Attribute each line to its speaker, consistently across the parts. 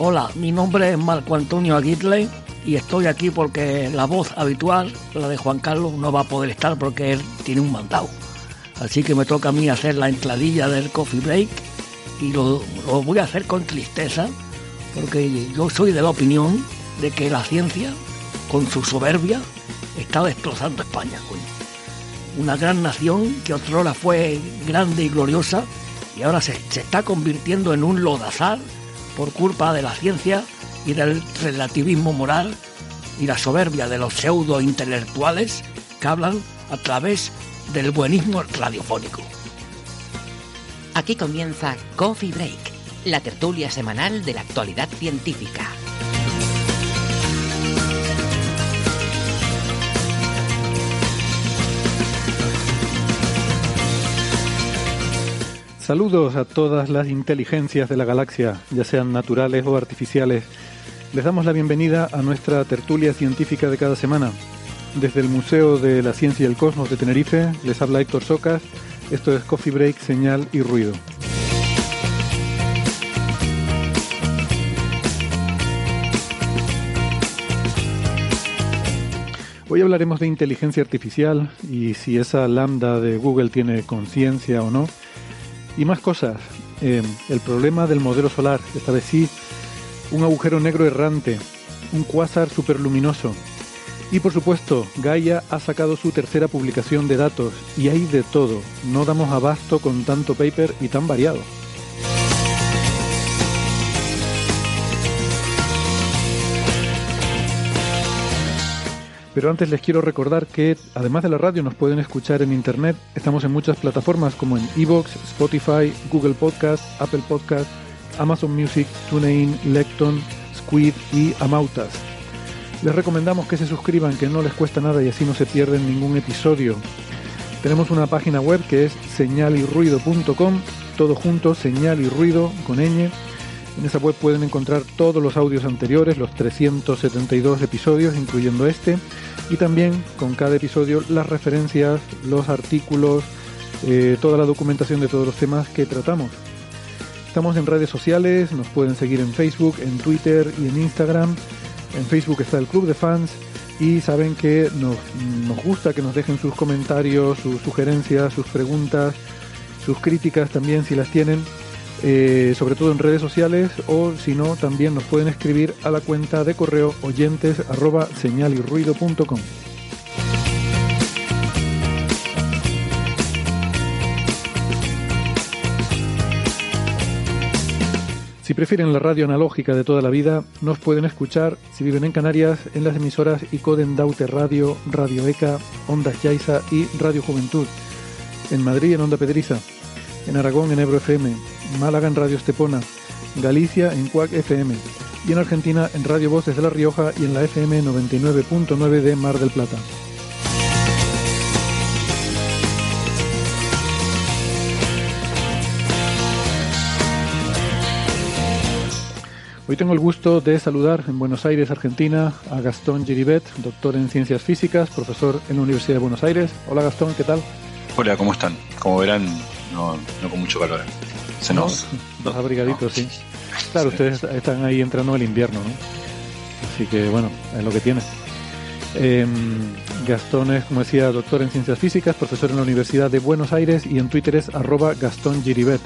Speaker 1: Hola, mi nombre es Marco Antonio Aguirre y estoy aquí porque la voz habitual, la de Juan Carlos, no va a poder estar porque él tiene un mandado. Así que me toca a mí hacer la entradilla del coffee break y lo, lo voy a hacer con tristeza porque yo soy de la opinión de que la ciencia, con su soberbia, está destrozando España. Una gran nación que otrora fue grande y gloriosa y ahora se, se está convirtiendo en un lodazar por culpa de la ciencia y del relativismo moral y la soberbia de los pseudo intelectuales que hablan a través del buenismo radiofónico.
Speaker 2: Aquí comienza Coffee Break, la tertulia semanal de la actualidad científica.
Speaker 3: Saludos a todas las inteligencias de la galaxia, ya sean naturales o artificiales. Les damos la bienvenida a nuestra tertulia científica de cada semana. Desde el Museo de la Ciencia y el Cosmos de Tenerife les habla Héctor Socas. Esto es Coffee Break, Señal y Ruido. Hoy hablaremos de inteligencia artificial y si esa lambda de Google tiene conciencia o no. Y más cosas. Eh, el problema del modelo solar, esta vez sí, un agujero negro errante, un cuásar superluminoso. Y por supuesto, Gaia ha sacado su tercera publicación de datos y hay de todo. No damos abasto con tanto paper y tan variado. Pero antes les quiero recordar que además de la radio nos pueden escuchar en internet. Estamos en muchas plataformas como en Evox, Spotify, Google Podcast, Apple Podcast, Amazon Music, TuneIn, Lecton, Squid y Amautas. Les recomendamos que se suscriban, que no les cuesta nada y así no se pierden ningún episodio. Tenemos una página web que es señalyrruido.com, todo junto, señal y ruido con ñ. En esa web pueden encontrar todos los audios anteriores, los 372 episodios, incluyendo este, y también con cada episodio las referencias, los artículos, eh, toda la documentación de todos los temas que tratamos. Estamos en redes sociales, nos pueden seguir en Facebook, en Twitter y en Instagram. En Facebook está el Club de Fans y saben que nos, nos gusta que nos dejen sus comentarios, sus sugerencias, sus preguntas, sus críticas también si las tienen, eh, sobre todo en redes sociales o si no también nos pueden escribir a la cuenta de correo oyentes arroba señalyrruido.com. Si prefieren la radio analógica de toda la vida, nos pueden escuchar, si viven en Canarias, en las emisoras Icoden Daute Radio, Radio ECA, Ondas Yaiza y Radio Juventud. En Madrid en Onda Pedriza, en Aragón en Ebro FM, Málaga en Radio Estepona, Galicia en Cuac FM y en Argentina en Radio Voces de La Rioja y en la FM 99.9 de Mar del Plata. Hoy tengo el gusto de saludar en Buenos Aires, Argentina, a Gastón Giribet, doctor en Ciencias Físicas, profesor en la Universidad de Buenos Aires. Hola Gastón, ¿qué tal?
Speaker 4: Hola, ¿cómo están? Como verán, no, con mucho calor. Se nos...
Speaker 3: Dos abrigaditos, sí. Claro, ustedes están ahí entrando el invierno, ¿no? Así que bueno, es lo que tiene. Eh, Gastón es, como decía, doctor en Ciencias Físicas, profesor en la Universidad de Buenos Aires y en Twitter es arroba Gastón Giribet.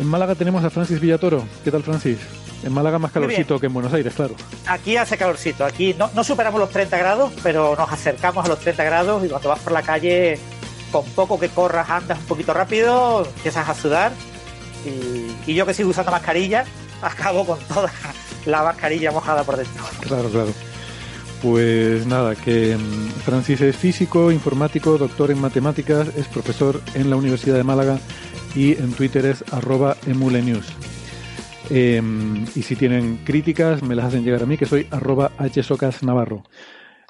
Speaker 3: En Málaga tenemos a Francis Villatoro. ¿Qué tal, Francis? En Málaga más calorcito que en Buenos Aires, claro.
Speaker 5: Aquí hace calorcito, aquí no, no superamos los 30 grados, pero nos acercamos a los 30 grados y cuando vas por la calle, con poco que corras, andas un poquito rápido, empiezas a sudar y, yo que sigo usando mascarilla, acabo con toda la mascarilla mojada por dentro.
Speaker 3: Claro, claro. Pues nada, que mm, Francis es físico, informático, doctor en matemáticas, es profesor en la Universidad de Málaga y en Twitter es arroba emulenews. Em, y si tienen críticas, me las hacen llegar a mí, que soy arroba hsocasnavarro.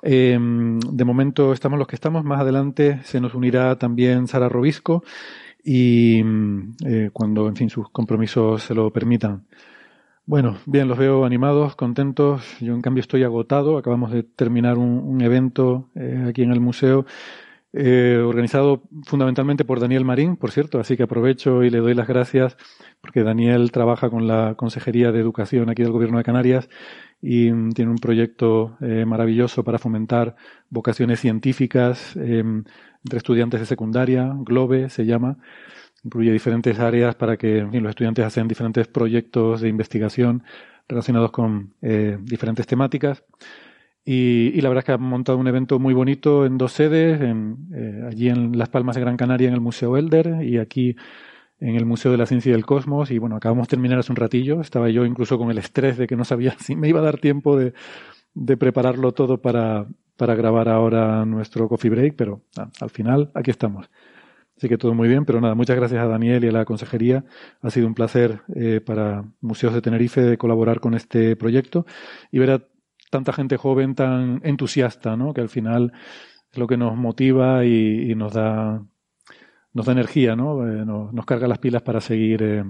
Speaker 3: Em, de momento estamos los que estamos, más adelante se nos unirá también Sara Robisco y mm, eh, cuando, en fin, sus compromisos se lo permitan. Bueno, bien, los veo animados, contentos. Yo, en cambio, estoy agotado. Acabamos de terminar un, evento eh, aquí en el museo, eh, organizado fundamentalmente por Daniel Marín, por cierto. Así que aprovecho y le doy las gracias porque Daniel trabaja con la Consejería de Educación aquí del Gobierno de Canarias y mm, tiene un proyecto maravilloso para fomentar vocaciones científicas entre estudiantes de secundaria. Globe se llama incluye diferentes áreas para que los estudiantes hacen diferentes proyectos de investigación relacionados con eh, diferentes temáticas. Y, la verdad es que ha montado un evento muy bonito en dos sedes, en, eh, allí en Las Palmas de Gran Canaria en el Museo Elder y aquí en el Museo de la Ciencia y del Cosmos. Y bueno, acabamos de terminar hace un ratillo. Estaba yo incluso con el estrés de que no sabía si me iba a dar tiempo de prepararlo todo para, para grabar ahora nuestro coffee break, pero ah, al final aquí estamos. Así que todo muy bien, pero nada, muchas gracias a Daniel y a la consejería. Ha sido un placer eh, para Museos de Tenerife colaborar con este proyecto y ver a tanta gente joven tan entusiasta, ¿no? Que al final es lo que nos motiva y, nos da nos da energía, ¿no? Eh, nos, carga las pilas para seguir eh,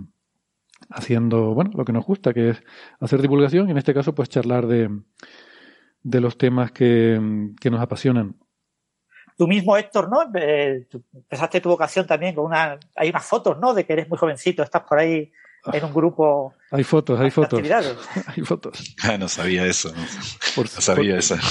Speaker 3: haciendo, bueno, lo que nos gusta, que es hacer divulgación y en este caso, pues charlar de, de los temas que, que nos apasionan.
Speaker 5: Tú mismo, Héctor, ¿no? Eh, empezaste tu vocación también con una. Hay unas fotos, ¿no? De que eres muy jovencito, estás por ahí en un grupo.
Speaker 3: Hay fotos, hay fotos. hay fotos.
Speaker 4: Ah, no sabía eso. No, sabía eso.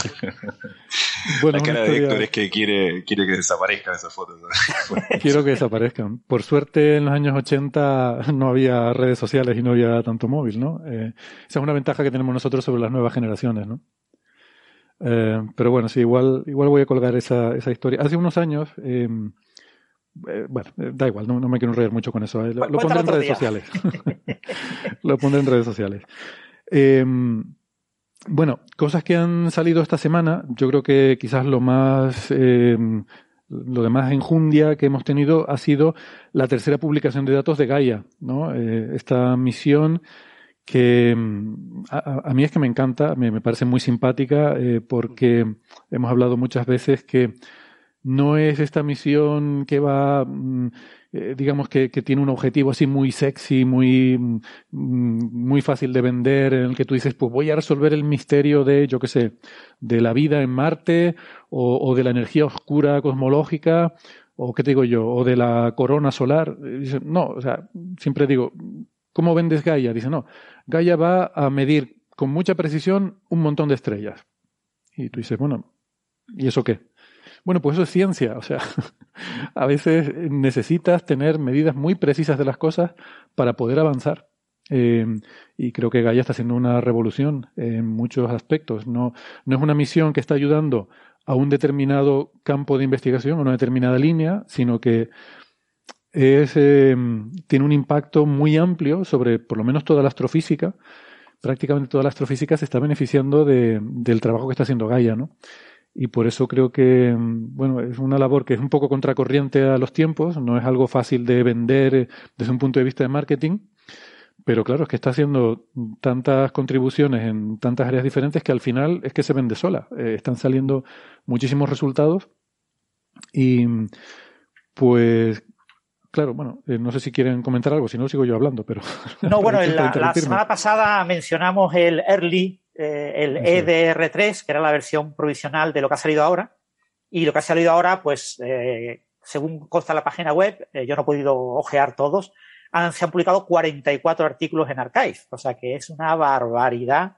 Speaker 4: Bueno, la cara de Héctor es que quiere, quiere que desaparezcan esas fotos.
Speaker 3: Quiero que desaparezcan. Por suerte, en los años 80 no había redes sociales y no había tanto móvil, ¿no? Eh, esa es una ventaja que tenemos nosotros sobre las nuevas generaciones, ¿no? Eh, pero bueno, sí, igual, igual voy a colgar esa, esa historia. Hace unos años, em, eh, bueno, eh, da igual, no, me quiero enrollar mucho con eso. Lo, pondré en redes sociales. lo pondré en redes sociales. bueno, cosas que han salido esta semana, yo creo que quizás lo más, em, lo de más enjundia que hemos tenido ha sido la tercera publicación de datos de Gaia, ¿no? esta misión que mm, a, mí es que me encanta, me, me parece muy simpática, eh, porque hemos hablado muchas veces que no es esta misión que va, mm, eh, digamos que, que, tiene un objetivo así muy sexy, muy, mm, muy fácil de vender, en el que tú dices, pues voy a resolver el misterio de, yo qué sé, de la vida en Marte o, o de la energía oscura cosmológica o qué te digo yo, o de la corona solar. No, o sea, siempre digo, ¿cómo vendes Gaia? Dice, no, Gaia va a medir con mucha precisión un montón de estrellas. Y tú dices, bueno, ¿y eso qué? Bueno, pues eso es ciencia. O sea, a veces necesitas tener medidas muy precisas de las cosas para poder avanzar. Eh, y creo que Gaia está haciendo una revolución en muchos aspectos. No, no es una misión que está ayudando a un determinado campo de investigación, a una determinada línea, sino que es, eh, tiene un impacto muy amplio sobre por lo menos toda la astrofísica. Prácticamente toda la astrofísica se está beneficiando de, del trabajo que está haciendo Gaia, ¿no? Y por eso creo que, bueno, es una labor que es un poco contracorriente a los tiempos, no es algo fácil de vender eh, desde un punto de vista de marketing, pero claro, es que está haciendo tantas contribuciones en tantas áreas diferentes que al final es que se vende sola. Eh, están saliendo muchísimos resultados y pues Claro, bueno, eh, no sé si quieren comentar algo, si no sigo yo hablando, pero...
Speaker 5: No, bueno, la, semana pasada mencionamos el Early, eh, el EDR3, que era la versión provisional de lo que ha salido ahora. Y lo que ha salido ahora, pues, eh, según consta la página web, yo no he podido ojear todos, han, se han publicado 44 artículos en Archive, o sea que es una barbaridad.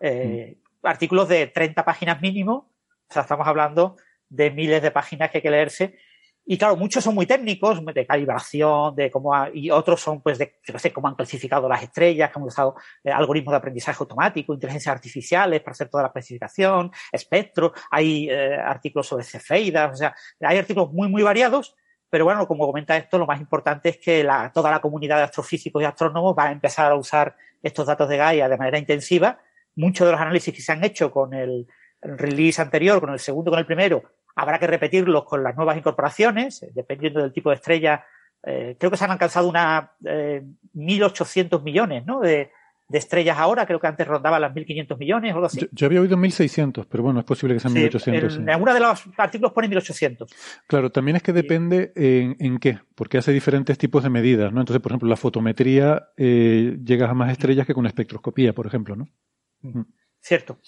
Speaker 5: Mm. Artículos de 30 páginas mínimo, o sea, estamos hablando de miles de páginas que hay que leerse y claro, muchos son muy técnicos, de calibración, de cómo y otros son, pues, de, no sé, cómo han clasificado las estrellas, cómo han usado eh, algoritmos de aprendizaje automático, inteligencias artificiales para hacer toda la clasificación, espectro, hay eh, artículos sobre cefeidas, o sea, hay artículos muy, muy variados, pero bueno, como comenta esto, lo más importante es que toda la comunidad de astrofísicos y astrónomos va a empezar a usar estos datos de Gaia de manera intensiva. Muchos de los análisis que se han hecho con el, release anterior, con el segundo, con el primero, habrá que repetirlos con las nuevas incorporaciones, dependiendo del tipo de estrella. Eh, creo que se han alcanzado unas eh, 1.800 millones ¿no? de, de estrellas ahora, creo que antes rondaban las 1.500 millones o algo así.
Speaker 3: Yo, había oído 1.600, pero bueno, es posible que sean 1.800.
Speaker 5: En, alguna de los artículos pone 1.800.
Speaker 3: Claro, también es que depende en, en, qué, porque hace diferentes tipos de medidas, ¿no? Entonces, por ejemplo, la fotometría eh, llega a más estrellas que con espectroscopía, por ejemplo, ¿no?
Speaker 5: Mm. Cierto.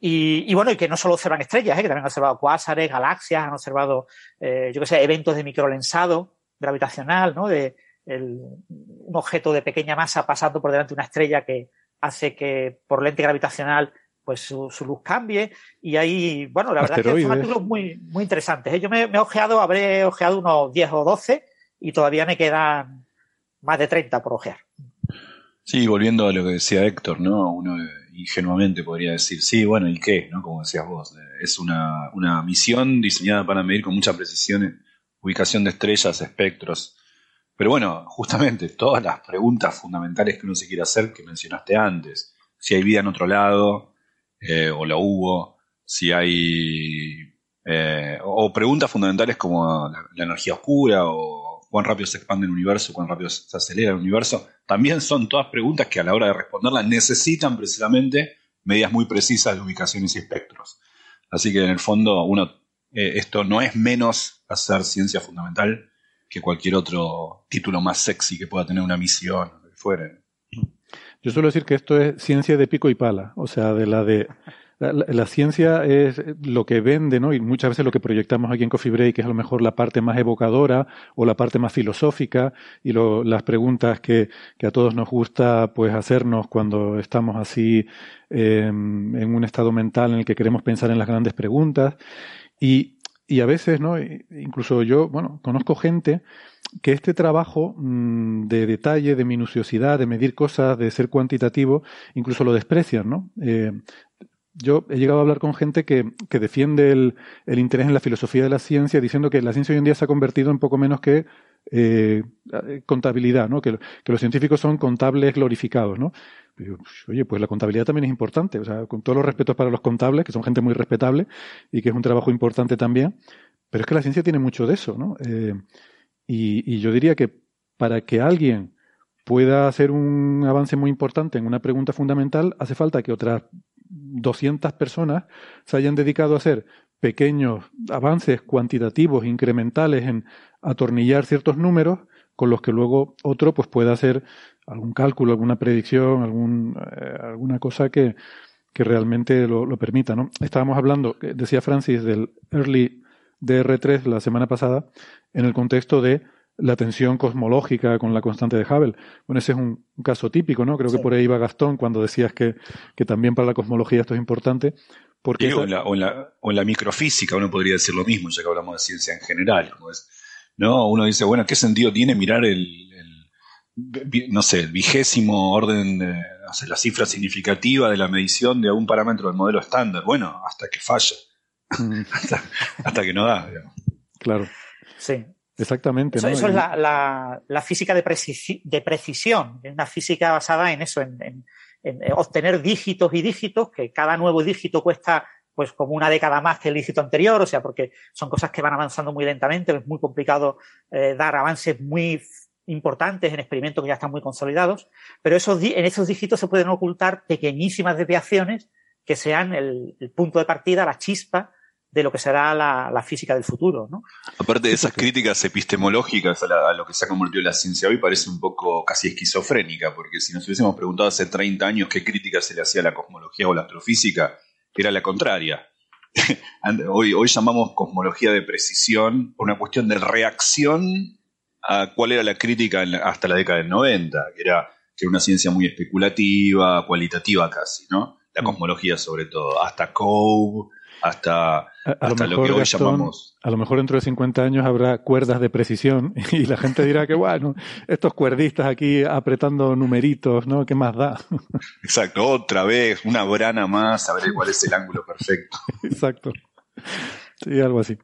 Speaker 5: Y, bueno, y que no solo observan estrellas, ¿eh? que también han observado cuásares, galaxias, han observado, eh, yo qué sé, eventos de microlensado gravitacional, ¿no? De, un objeto de pequeña masa pasando por delante de una estrella que hace que por lente gravitacional pues su, luz cambie y ahí, bueno, la verdad es que son artículos muy, muy interesantes. ¿eh? Yo me, he ojeado, habré ojeado unos 10 o 12 y todavía me quedan más de 30 por ojear.
Speaker 4: Sí, volviendo a lo que decía Héctor, ¿no? Uno ingenuamente podría decir, sí, bueno, ¿y qué? ¿no? Como decías vos, es una, una misión diseñada para medir con mucha precisión ubicación de estrellas, espectros, pero bueno, justamente todas las preguntas fundamentales que uno se quiere hacer, que mencionaste antes, si hay vida en otro lado, eh, o la hubo, si hay... Eh, o preguntas fundamentales como la, energía oscura, o cuán rápido se expande el universo, cuán rápido se acelera el universo, también son todas preguntas que a la hora de responderlas necesitan precisamente medidas muy precisas de ubicaciones y espectros. Así que en el fondo, uno, eh, esto no es menos hacer ciencia fundamental, que cualquier otro título más sexy que pueda tener una misión, lo que fuere.
Speaker 3: Yo suelo decir que esto es ciencia de pico y pala, o sea, de la de la, ciencia es lo que vende, ¿no? Y muchas veces lo que proyectamos aquí en Coffee Break es a lo mejor la parte más evocadora o la parte más filosófica y las preguntas que, a todos nos gusta pues hacernos cuando estamos así em, en un estado mental en el que queremos pensar en las grandes preguntas. Y y a veces, ¿no? Incluso yo, bueno, conozco gente que este trabajo mm, de detalle, de minuciosidad, de medir cosas, de ser cuantitativo, incluso lo desprecian, ¿no? Eh, yo he llegado a hablar con gente que, que defiende el, el, interés en la filosofía de la ciencia, diciendo que la ciencia hoy en día se ha convertido en poco menos que eh, contabilidad, ¿no? Que, los científicos son contables glorificados, ¿no? oye, pues la contabilidad también es importante, o sea, con todos los respetos para los contables, que son gente muy respetable y que es un trabajo importante también, pero es que la ciencia tiene mucho de eso, ¿no? Eh, y, yo diría que para que alguien pueda hacer un avance muy importante en una pregunta fundamental, hace falta que otras 200 personas se hayan dedicado a hacer pequeños avances cuantitativos, incrementales en atornillar ciertos números con los que luego otro pues pueda hacer algún cálculo, alguna predicción, algún, eh, alguna cosa que, que realmente lo, lo, permita. ¿no? Estábamos hablando, decía Francis, del Early DR3 la semana pasada, en el contexto de la tensión cosmológica con la constante de Hubble. Bueno, ese es un, caso típico, ¿no? Creo que por ahí iba Gastón cuando decías que, que, también para la cosmología esto es importante. Porque
Speaker 4: o, en la, o, en la, o, en la, microfísica uno podría decir lo mismo, ya que hablamos de ciencia en general. ¿no? Uno dice, bueno, ¿qué sentido tiene mirar el, no sé, el vigésimo orden, de, la cifra significativa de la medición de algún parámetro del modelo estándar. Bueno, hasta que falla. Mm. hasta, que no da, digamos.
Speaker 3: Claro.
Speaker 5: Sí.
Speaker 3: Exactamente.
Speaker 5: Eso, es la, física de, de, precisión, una física basada en eso, en, obtener dígitos y dígitos, que cada nuevo dígito cuesta pues como una década más que el dígito anterior, o sea, porque son cosas que van avanzando muy lentamente, es muy complicado eh, dar avances muy importantes en experimentos que ya están muy consolidados, pero esos, en esos dígitos se pueden ocultar pequeñísimas desviaciones que sean el, punto de partida, la chispa de lo que será la, física del futuro. ¿no?
Speaker 4: Aparte de esas críticas epistemológicas a, lo que se ha convertido la ciencia hoy, parece un poco casi esquizofrénica, porque si nos hubiésemos preguntado hace 30 años qué crítica se le hacía a la cosmología o la astrofísica, era la contraria. hoy, hoy llamamos cosmología de precisión por una cuestión de reacción a cuál era la crítica hasta la década del 90, que era, que era una ciencia muy especulativa, cualitativa casi, ¿no? La mm. cosmología sobre todo, hasta Cove, hasta, lo, que hoy llamamos.
Speaker 3: A lo mejor dentro de 50 años habrá cuerdas de precisión y la gente dirá que, bueno, estos cuerdistas aquí apretando numeritos, ¿no? ¿Qué más da?
Speaker 4: Exacto, otra vez, una brana más, a ver cuál es el ángulo perfecto.
Speaker 3: Exacto. Sí, algo así.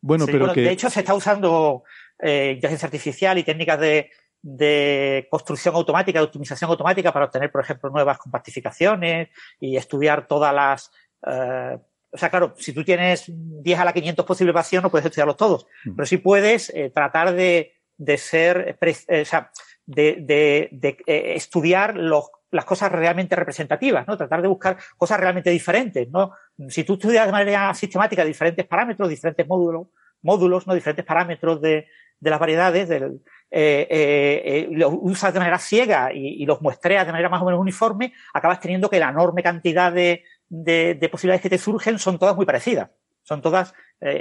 Speaker 3: Bueno, pero que...
Speaker 5: De hecho, se está usando eh, inteligencia artificial y técnicas de, de construcción automática, de optimización automática para obtener, por ejemplo, nuevas compactificaciones y estudiar todas las... Eh, o sea, claro, si tú tienes 10 a la 500 posibles vacíos, no puedes estudiarlos todos, mm. pero sí puedes eh, tratar de, de ser, eh, o sea, de, de, de eh, estudiar los, las cosas realmente representativas, ¿no? Tratar de buscar cosas realmente diferentes, ¿no? Si tú estudias de manera sistemática diferentes parámetros, diferentes módulos, módulos, ¿no? Diferentes parámetros de, de las variedades, del, eh, eh, eh, los usas de manera ciega y, los muestreas de manera más o menos uniforme, acabas teniendo que la enorme cantidad de, de, posibilidades que te surgen son todas muy parecidas. Son todas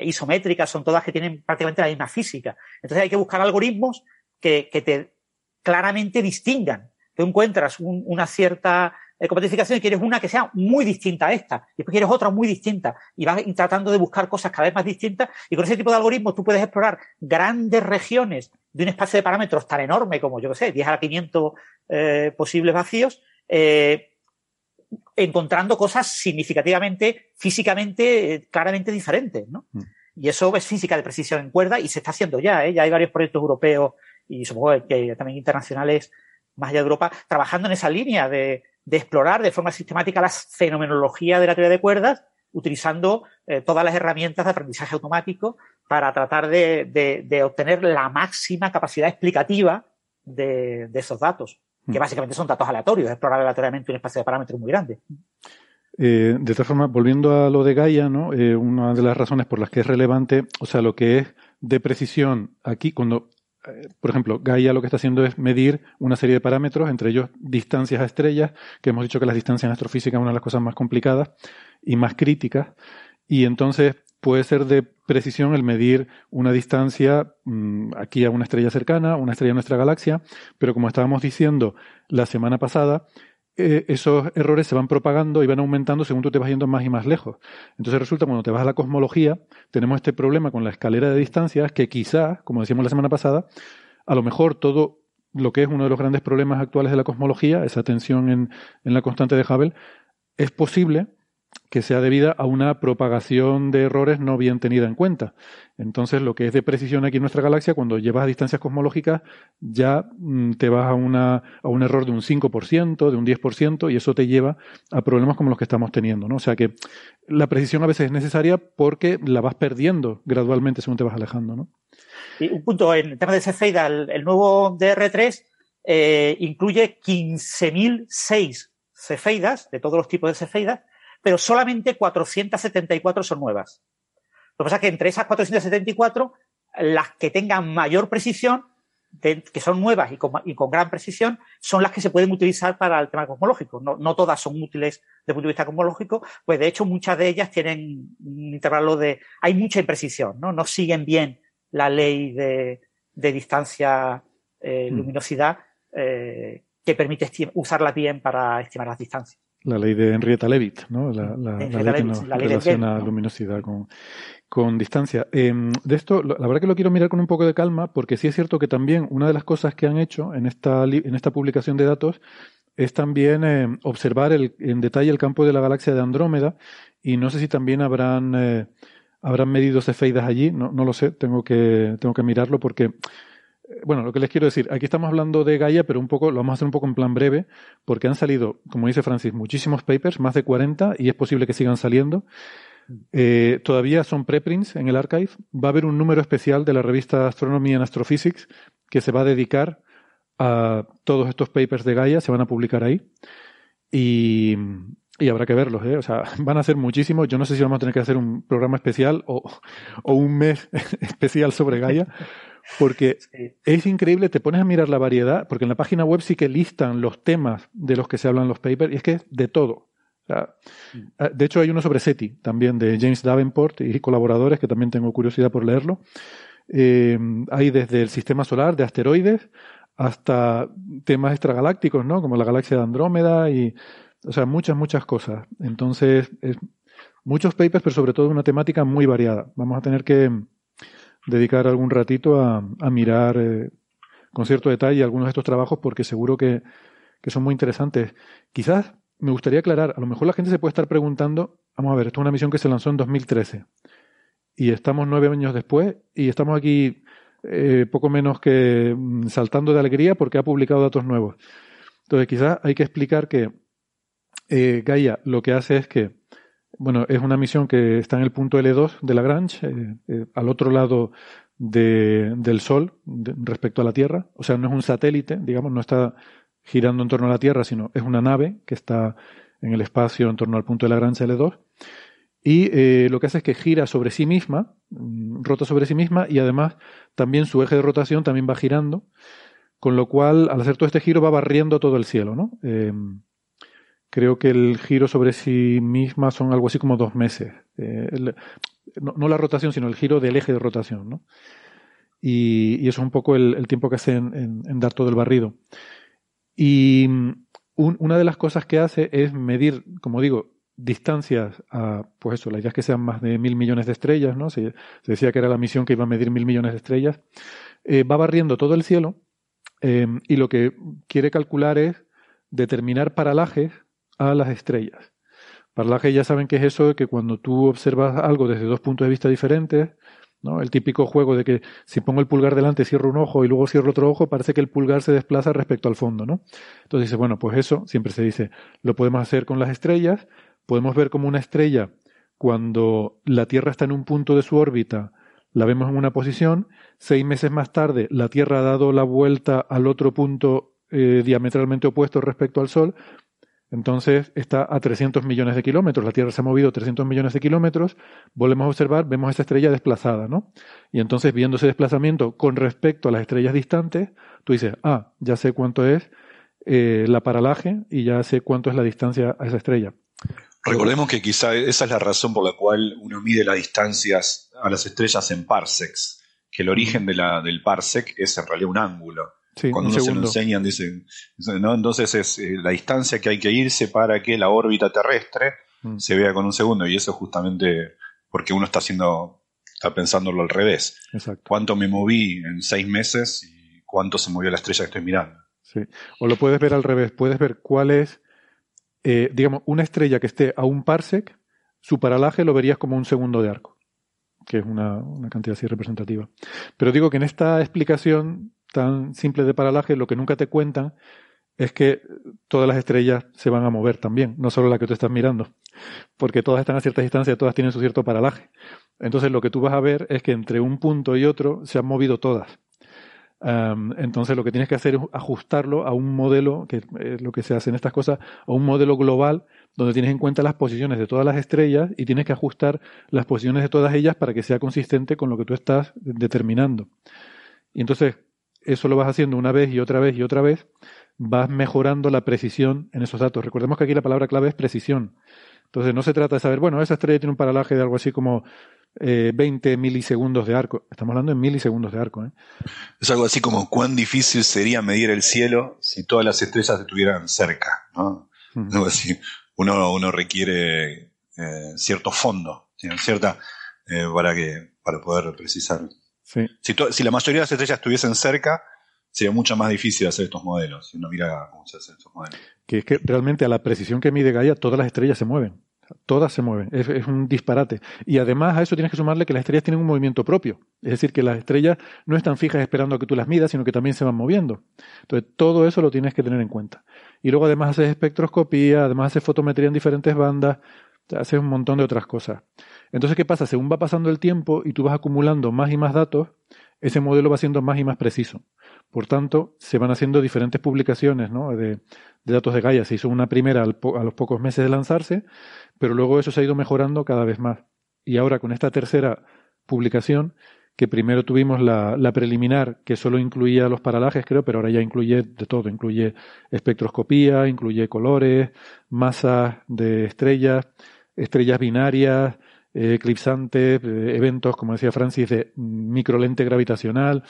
Speaker 5: isométricas, son todas que tienen prácticamente la misma física. Entonces hay que buscar algoritmos que, que te claramente distingan. Te encuentras una cierta de competificación y quieres una que sea muy distinta a esta, y después quieres otra muy distinta, y vas tratando de buscar cosas cada vez más distintas, y con ese tipo de algoritmos tú puedes explorar grandes regiones de un espacio de parámetros tan enorme como, yo qué sé, 10 a la 500 eh, posibles vacíos, eh, encontrando cosas significativamente, físicamente, eh, claramente diferentes, ¿no? Mm. Y eso es física de precisión en cuerda y se está haciendo ya, ¿eh? Ya hay varios proyectos europeos y supongo que también internacionales más allá de Europa, trabajando en esa línea de, de explorar de forma sistemática la fenomenología de la teoría de cuerdas, utilizando eh, todas las herramientas de aprendizaje automático para tratar de, de, obtener la máxima capacidad explicativa de, de, esos datos, que mm. básicamente son datos aleatorios, explorar aleatoriamente un espacio de parámetros muy grande.
Speaker 3: Eh, de todas formas, volviendo a lo de Gaia, ¿no? Eh, una de las razones por las que es relevante, o sea, lo que es de precisión aquí, cuando eh, por ejemplo, Gaia lo que está haciendo es medir una serie de parámetros, entre ellos distancias a estrellas, que hemos dicho que las distancias en astrofísica es una de las cosas más complicadas y más críticas, y entonces puede ser de precisión el medir una distancia mm, aquí a una estrella cercana, una estrella de nuestra galaxia, pero como estábamos diciendo la semana pasada, eh, esos errores se van propagando y van aumentando según tú te vas yendo más y más lejos. Entonces resulta cuando te vas a la cosmología, tenemos este problema con la escalera de distancias que quizás, como decíamos la semana pasada, a lo mejor todo lo que es uno de los grandes problemas actuales de la cosmología, esa tensión en, en la constante de Hubble, es posible que sea debida a una propagación de errores no bien tenida en cuenta. Entonces, lo que es de precisión aquí en nuestra galaxia, cuando llevas a distancias cosmológicas, ya mm, te vas a, una, a un error de un 5%, de un 10%, y eso te lleva a problemas como los que estamos teniendo. ¿no? O sea que la precisión a veces es necesaria porque la vas perdiendo gradualmente según te vas alejando. ¿no?
Speaker 5: Y un punto, en el tema de Cefeida, el, nuevo DR3 eh, incluye 15.006 cefeidas, de todos los tipos de cefeidas, pero solamente 474 son nuevas. Lo que pasa es que entre esas 474, las que tengan mayor precisión, que son nuevas y con, gran precisión, son las que se pueden utilizar para el tema cosmológico. No, todas son útiles desde el punto de vista cosmológico, pues de hecho muchas de ellas tienen un intervalo de... Hay mucha imprecisión, ¿no? No siguen bien la ley de, distancia eh, mm. luminosidad eh, que permite usarla bien para estimar las distancias
Speaker 3: la ley de Henrietta Leavitt, ¿no? La, ley que nos relaciona luminosidad con, con distancia. Em, de esto, la verdad que lo quiero mirar con un poco de calma, porque sí es cierto que también una de las cosas que han hecho en esta, en esta publicación de datos es también em, observar el, en detalle el campo de la galaxia de Andrómeda, y no sé si también habrán, eh, habrán medido cefeidas allí, no, no lo sé, tengo que, tengo que mirarlo porque bueno, lo que les quiero decir, aquí estamos hablando de Gaia, pero un poco, lo vamos a hacer un poco en plan breve, porque han salido, como dice Francis, muchísimos papers, más de 40, y es posible que sigan saliendo. Eh, todavía son preprints en el archive. Va a haber un número especial de la revista Astronomy and Astrophysics que se va a dedicar a todos estos papers de Gaia, se van a publicar ahí. Y, y habrá que verlos, ¿eh? O sea, van a ser muchísimos. Yo no sé si vamos a tener que hacer un programa especial o, o un mes especial sobre Gaia, porque es increíble, te pones a mirar la variedad, porque en la página web sí que listan los temas de los que se hablan los papers, y es que es de todo. Mm. Ah, de hecho, hay uno sobre SETI, también de James Davenport y colaboradores, que también tengo curiosidad por leerlo. Eh, hay desde el sistema solar, de asteroides, hasta temas extragalácticos, ¿no? Como la galaxia de Andrómeda y, o sea, muchas, muchas cosas. Entonces, muchos papers, pero sobre todo una temática muy variada. Vamos a tener que, dedicar algún ratito a, mirar eh, con cierto detalle algunos de estos trabajos porque seguro que, son muy interesantes. Quizás me gustaría aclarar, a lo mejor la gente se puede estar preguntando, vamos a ver, esto es una misión que se lanzó en 2013 y estamos nueve años después y estamos aquí eh, poco menos que mm, saltando de alegría porque ha publicado datos nuevos. Entonces, quizás hay que explicar que eh, Gaia lo que hace es que, bueno, es una misión que está en el punto L2 de Lagrange, eh, al otro lado del Sol respecto a la Tierra. O sea, no es un satélite, digamos, no está girando en torno a la Tierra, sino es una nave que está en el espacio en torno al punto de Lagrange L2. Y eh, lo que hace es que gira sobre sí misma, mm, rota sobre sí misma y además también su eje de rotación también va girando, con lo cual al hacer todo este giro va barriendo todo el cielo, ¿no? Eh, creo que el giro sobre sí misma son algo así como dos meses. Eh, no, la rotación, sino el giro del eje de rotación, ¿no? Y, eso es un poco el, tiempo que hace en, dar todo el barrido. Y mm, una de las cosas que hace es medir, como digo, distancias a, pues eso, la idea es que sean más de mil millones de estrellas, ¿no? Se, decía que era la misión que iba a medir mil millones de estrellas. Eh, va barriendo todo el cielo em, y lo que quiere calcular es determinar paralajes a las estrellas. Paralaje ya saben que es eso que cuando tú observas algo desde dos puntos de vista diferentes, ¿no? El típico juego de que si pongo el pulgar delante cierro un ojo y luego cierro otro ojo, parece que el pulgar se desplaza respecto al fondo, ¿no? Entonces dice, bueno, pues eso siempre se dice, lo podemos hacer con las estrellas, podemos ver como una estrella, cuando la Tierra está en un punto de su órbita, la vemos en una posición, seis meses más tarde la Tierra ha dado la vuelta al otro punto eh, diametralmente opuesto respecto al Sol, entonces está a 300 millones de kilómetros, la Tierra se ha movido 300 millones de kilómetros, volvemos a observar, vemos esa estrella desplazada, ¿no? Y entonces viendo ese desplazamiento con respecto a las estrellas distantes, tú dices, ah, ya sé cuánto es eh, la paralaje y ya sé cuánto es la distancia a esa estrella.
Speaker 4: Recordemos que quizá esa es la razón por la cual uno mide las distancias a las estrellas en parsecs, que el origen de la, del parsec es en realidad un ángulo. Cuando uno se lo enseñan, dicen, ¿no? entonces es eh, la distancia que hay que irse para que la órbita terrestre mm. se vea con un segundo, y eso justamente porque uno está haciendo, está pensándolo al revés. ¿Cuánto me moví en seis meses y cuánto se movió la estrella que estoy mirando?
Speaker 3: Sí. O lo puedes ver al revés, puedes ver cuál es eh, digamos, una estrella que esté a un parsec, su paralaje lo verías como un segundo de arco, que es una, cantidad así representativa. Pero digo que en esta explicación tan simple de paralaje, lo que nunca te cuentan es que todas las estrellas se van a mover también, no solo la que tú estás mirando, porque todas están a cierta distancia, todas tienen su cierto paralaje. Entonces lo que tú vas a ver es que entre un punto y otro se han movido todas entonces lo que tienes que hacer es ajustarlo a un modelo, que es lo que se hace en estas cosas, a un modelo global donde tienes en cuenta las posiciones de todas las estrellas y tienes que ajustar las posiciones de todas ellas para que sea consistente con lo que tú estás determinando. Y entonces eso lo vas haciendo una vez y otra vez y otra vez, vas mejorando la precisión en esos datos. Recordemos que aquí la palabra clave es precisión. Entonces no se trata de saber, bueno, esa estrella tiene un paralaje de algo así como 20 eh, milisegundos de arco. Estamos hablando en milisegundos de arco. ¿eh?
Speaker 4: Es algo así como cuán difícil sería medir el cielo si todas las estrellas estuvieran cerca. ¿no? Uno, uno requiere eh, cierto fondo, cierta para que para poder Si, si la mayoría de las estrellas estuviesen cerca, sería mucho más difícil hacer estos modelos. Si uno mira cómo se hacen estos modelos.
Speaker 3: Que es que realmente a la precisión que mide Gaia, todas las estrellas se mueven. Todas se mueven, es, un disparate. Y además a eso tienes que sumarle que las estrellas tienen un movimiento propio. Es decir, que las estrellas no están fijas esperando a que tú las midas, sino que también se van moviendo. Entonces, todo eso lo tienes que tener en cuenta. Y luego además haces espectroscopía, además haces fotometría en diferentes bandas, haces un montón de otras cosas. Entonces, ¿qué pasa? Según va pasando el tiempo y tú vas acumulando más y más datos, ese modelo va siendo más y más preciso. Por tanto, se van haciendo diferentes publicaciones ¿no? de, datos de Gaia. Se hizo una primera a los pocos meses de lanzarse, pero luego eso se ha ido mejorando cada vez más. Y ahora con esta tercera publicación, que primero tuvimos la, preliminar, que solo incluía los paralajes, creo, pero ahora ya incluye de todo, incluye espectroscopía, incluye colores, masas de estrellas, estrellas binarias, eh, eclipsantes, eh, eventos, como decía Francis, de microlente gravitacional.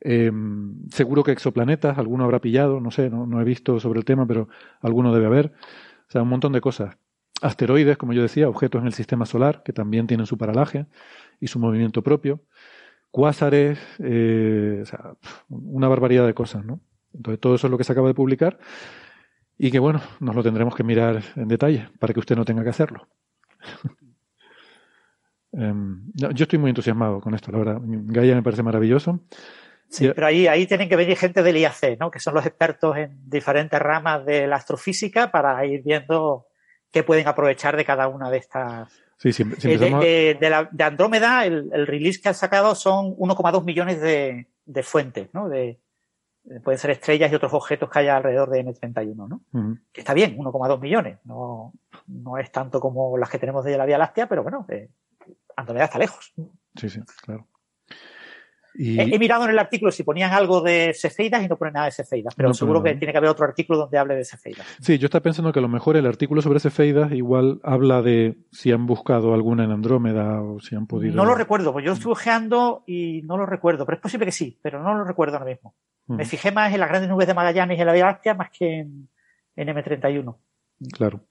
Speaker 3: Em, seguro que exoplanetas, alguno habrá pillado, no sé, no, no he visto sobre el tema, pero alguno debe haber. O sea, un montón de cosas asteroides, como yo decía, objetos en el sistema solar que también tienen su paralaje y su movimiento propio, cuásares, eh, o sea, una barbaridad de cosas, ¿no? Entonces todo eso es lo que se acaba de publicar y que bueno, nos lo tendremos que mirar en detalle para que usted no tenga que hacerlo. Em, yo estoy muy entusiasmado con esto, la verdad. Gaia me parece maravilloso.
Speaker 5: Sí, pero ahí, ahí tienen que venir gente del IAC, ¿no? Que son los expertos en diferentes ramas de la astrofísica para ir viendo qué pueden aprovechar de cada una de estas.
Speaker 3: Sí, sí,
Speaker 5: eh, de, Andrómeda, el, release que han sacado son 1,2 millones de, fuentes, ¿no? De, pueden ser estrellas y otros objetos que haya alrededor de M31, ¿no? Que está bien, 1,2 millones. No, no es tanto como las que tenemos de la Vía Láctea, pero bueno, eh, Andrómeda está lejos.
Speaker 3: Sí, sí, claro.
Speaker 5: He, mirado en el artículo si ponían algo de Cefeidas y no ponen nada de Cefeidas, pero seguro que tiene que haber otro artículo donde hable de Cefeidas.
Speaker 3: Sí, yo estaba pensando que a lo mejor el artículo sobre Cefeidas igual habla de si han buscado alguna en Andrómeda o si han podido.
Speaker 5: No lo recuerdo, pues yo estuve ojeando y no lo recuerdo, pero es posible que sí, pero no lo recuerdo ahora mismo. Me fijé más en las grandes nubes de Magallanes y en la Vía Láctea más que en, en M31.
Speaker 3: Claro.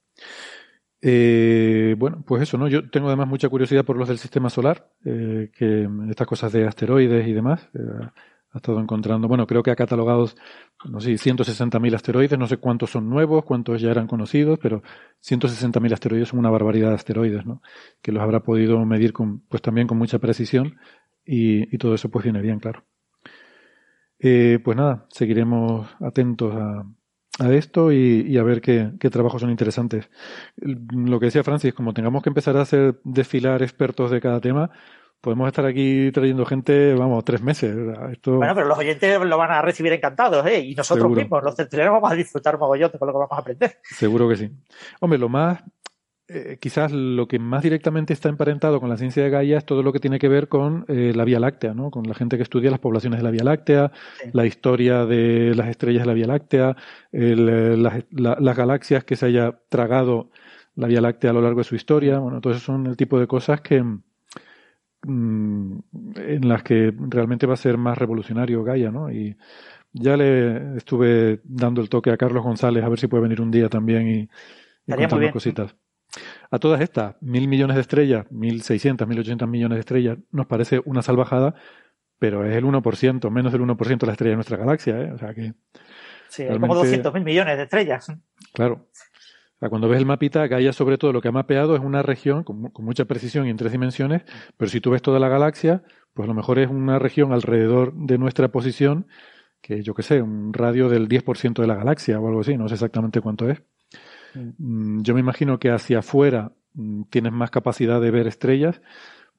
Speaker 3: Eh, bueno, pues eso, ¿no? Yo tengo además mucha curiosidad por los del sistema solar, eh, que estas cosas de asteroides y demás. Eh, ha estado encontrando, bueno, creo que ha catalogado, no sé, 160.000 asteroides, no sé cuántos son nuevos, cuántos ya eran conocidos, pero 160.000 asteroides son una barbaridad de asteroides, ¿no? Que los habrá podido medir con, pues también con mucha precisión y, y todo eso pues viene bien, claro. Eh, pues nada, seguiremos atentos a, a esto y, a ver qué, trabajos son interesantes. Lo que decía Francis, como tengamos que empezar a hacer desfilar expertos de cada tema, podemos estar aquí trayendo gente, vamos, tres meses.
Speaker 5: Bueno, pero los oyentes lo van a recibir encantados, ¿eh? Y nosotros mismos, los centenarios, vamos a disfrutar mogollón con lo que vamos a aprender.
Speaker 3: Seguro que sí. Hombre, lo más eh, quizás lo que más directamente está emparentado con la ciencia de Gaia es todo lo que tiene que ver con eh, la Vía Láctea, ¿no? con la gente que estudia las poblaciones de la Vía Láctea, la historia de las estrellas de la Vía Láctea, eh, las, galaxias que se haya tragado la Vía Láctea a lo largo de su historia. Bueno, todo eso son el tipo de cosas que mm, en las que realmente va a ser más revolucionario Gaia, ¿no? Y ya le estuve dando el toque a Carlos González a ver si puede venir un día también y, y contarnos cositas. A todas estas, mil millones de estrellas, mil seiscientas, mil ochocientas millones de estrellas, nos parece una salvajada, pero es el 1%, menos del 1% de la estrella de nuestra galaxia, ¿eh? O sea que.
Speaker 5: Sí, hay como 200 mil millones de estrellas.
Speaker 3: Claro. O sea, cuando ves el mapita, Gaia sobre todo lo que ha mapeado es una región con, mucha precisión y en tres dimensiones, pero si tú ves toda la galaxia, pues a lo mejor es una región alrededor de nuestra posición, que yo qué sé, un radio del 10% de la galaxia o algo así, no sé exactamente cuánto es. Mm, yo me imagino que hacia afuera mm, tienes más capacidad de ver estrellas,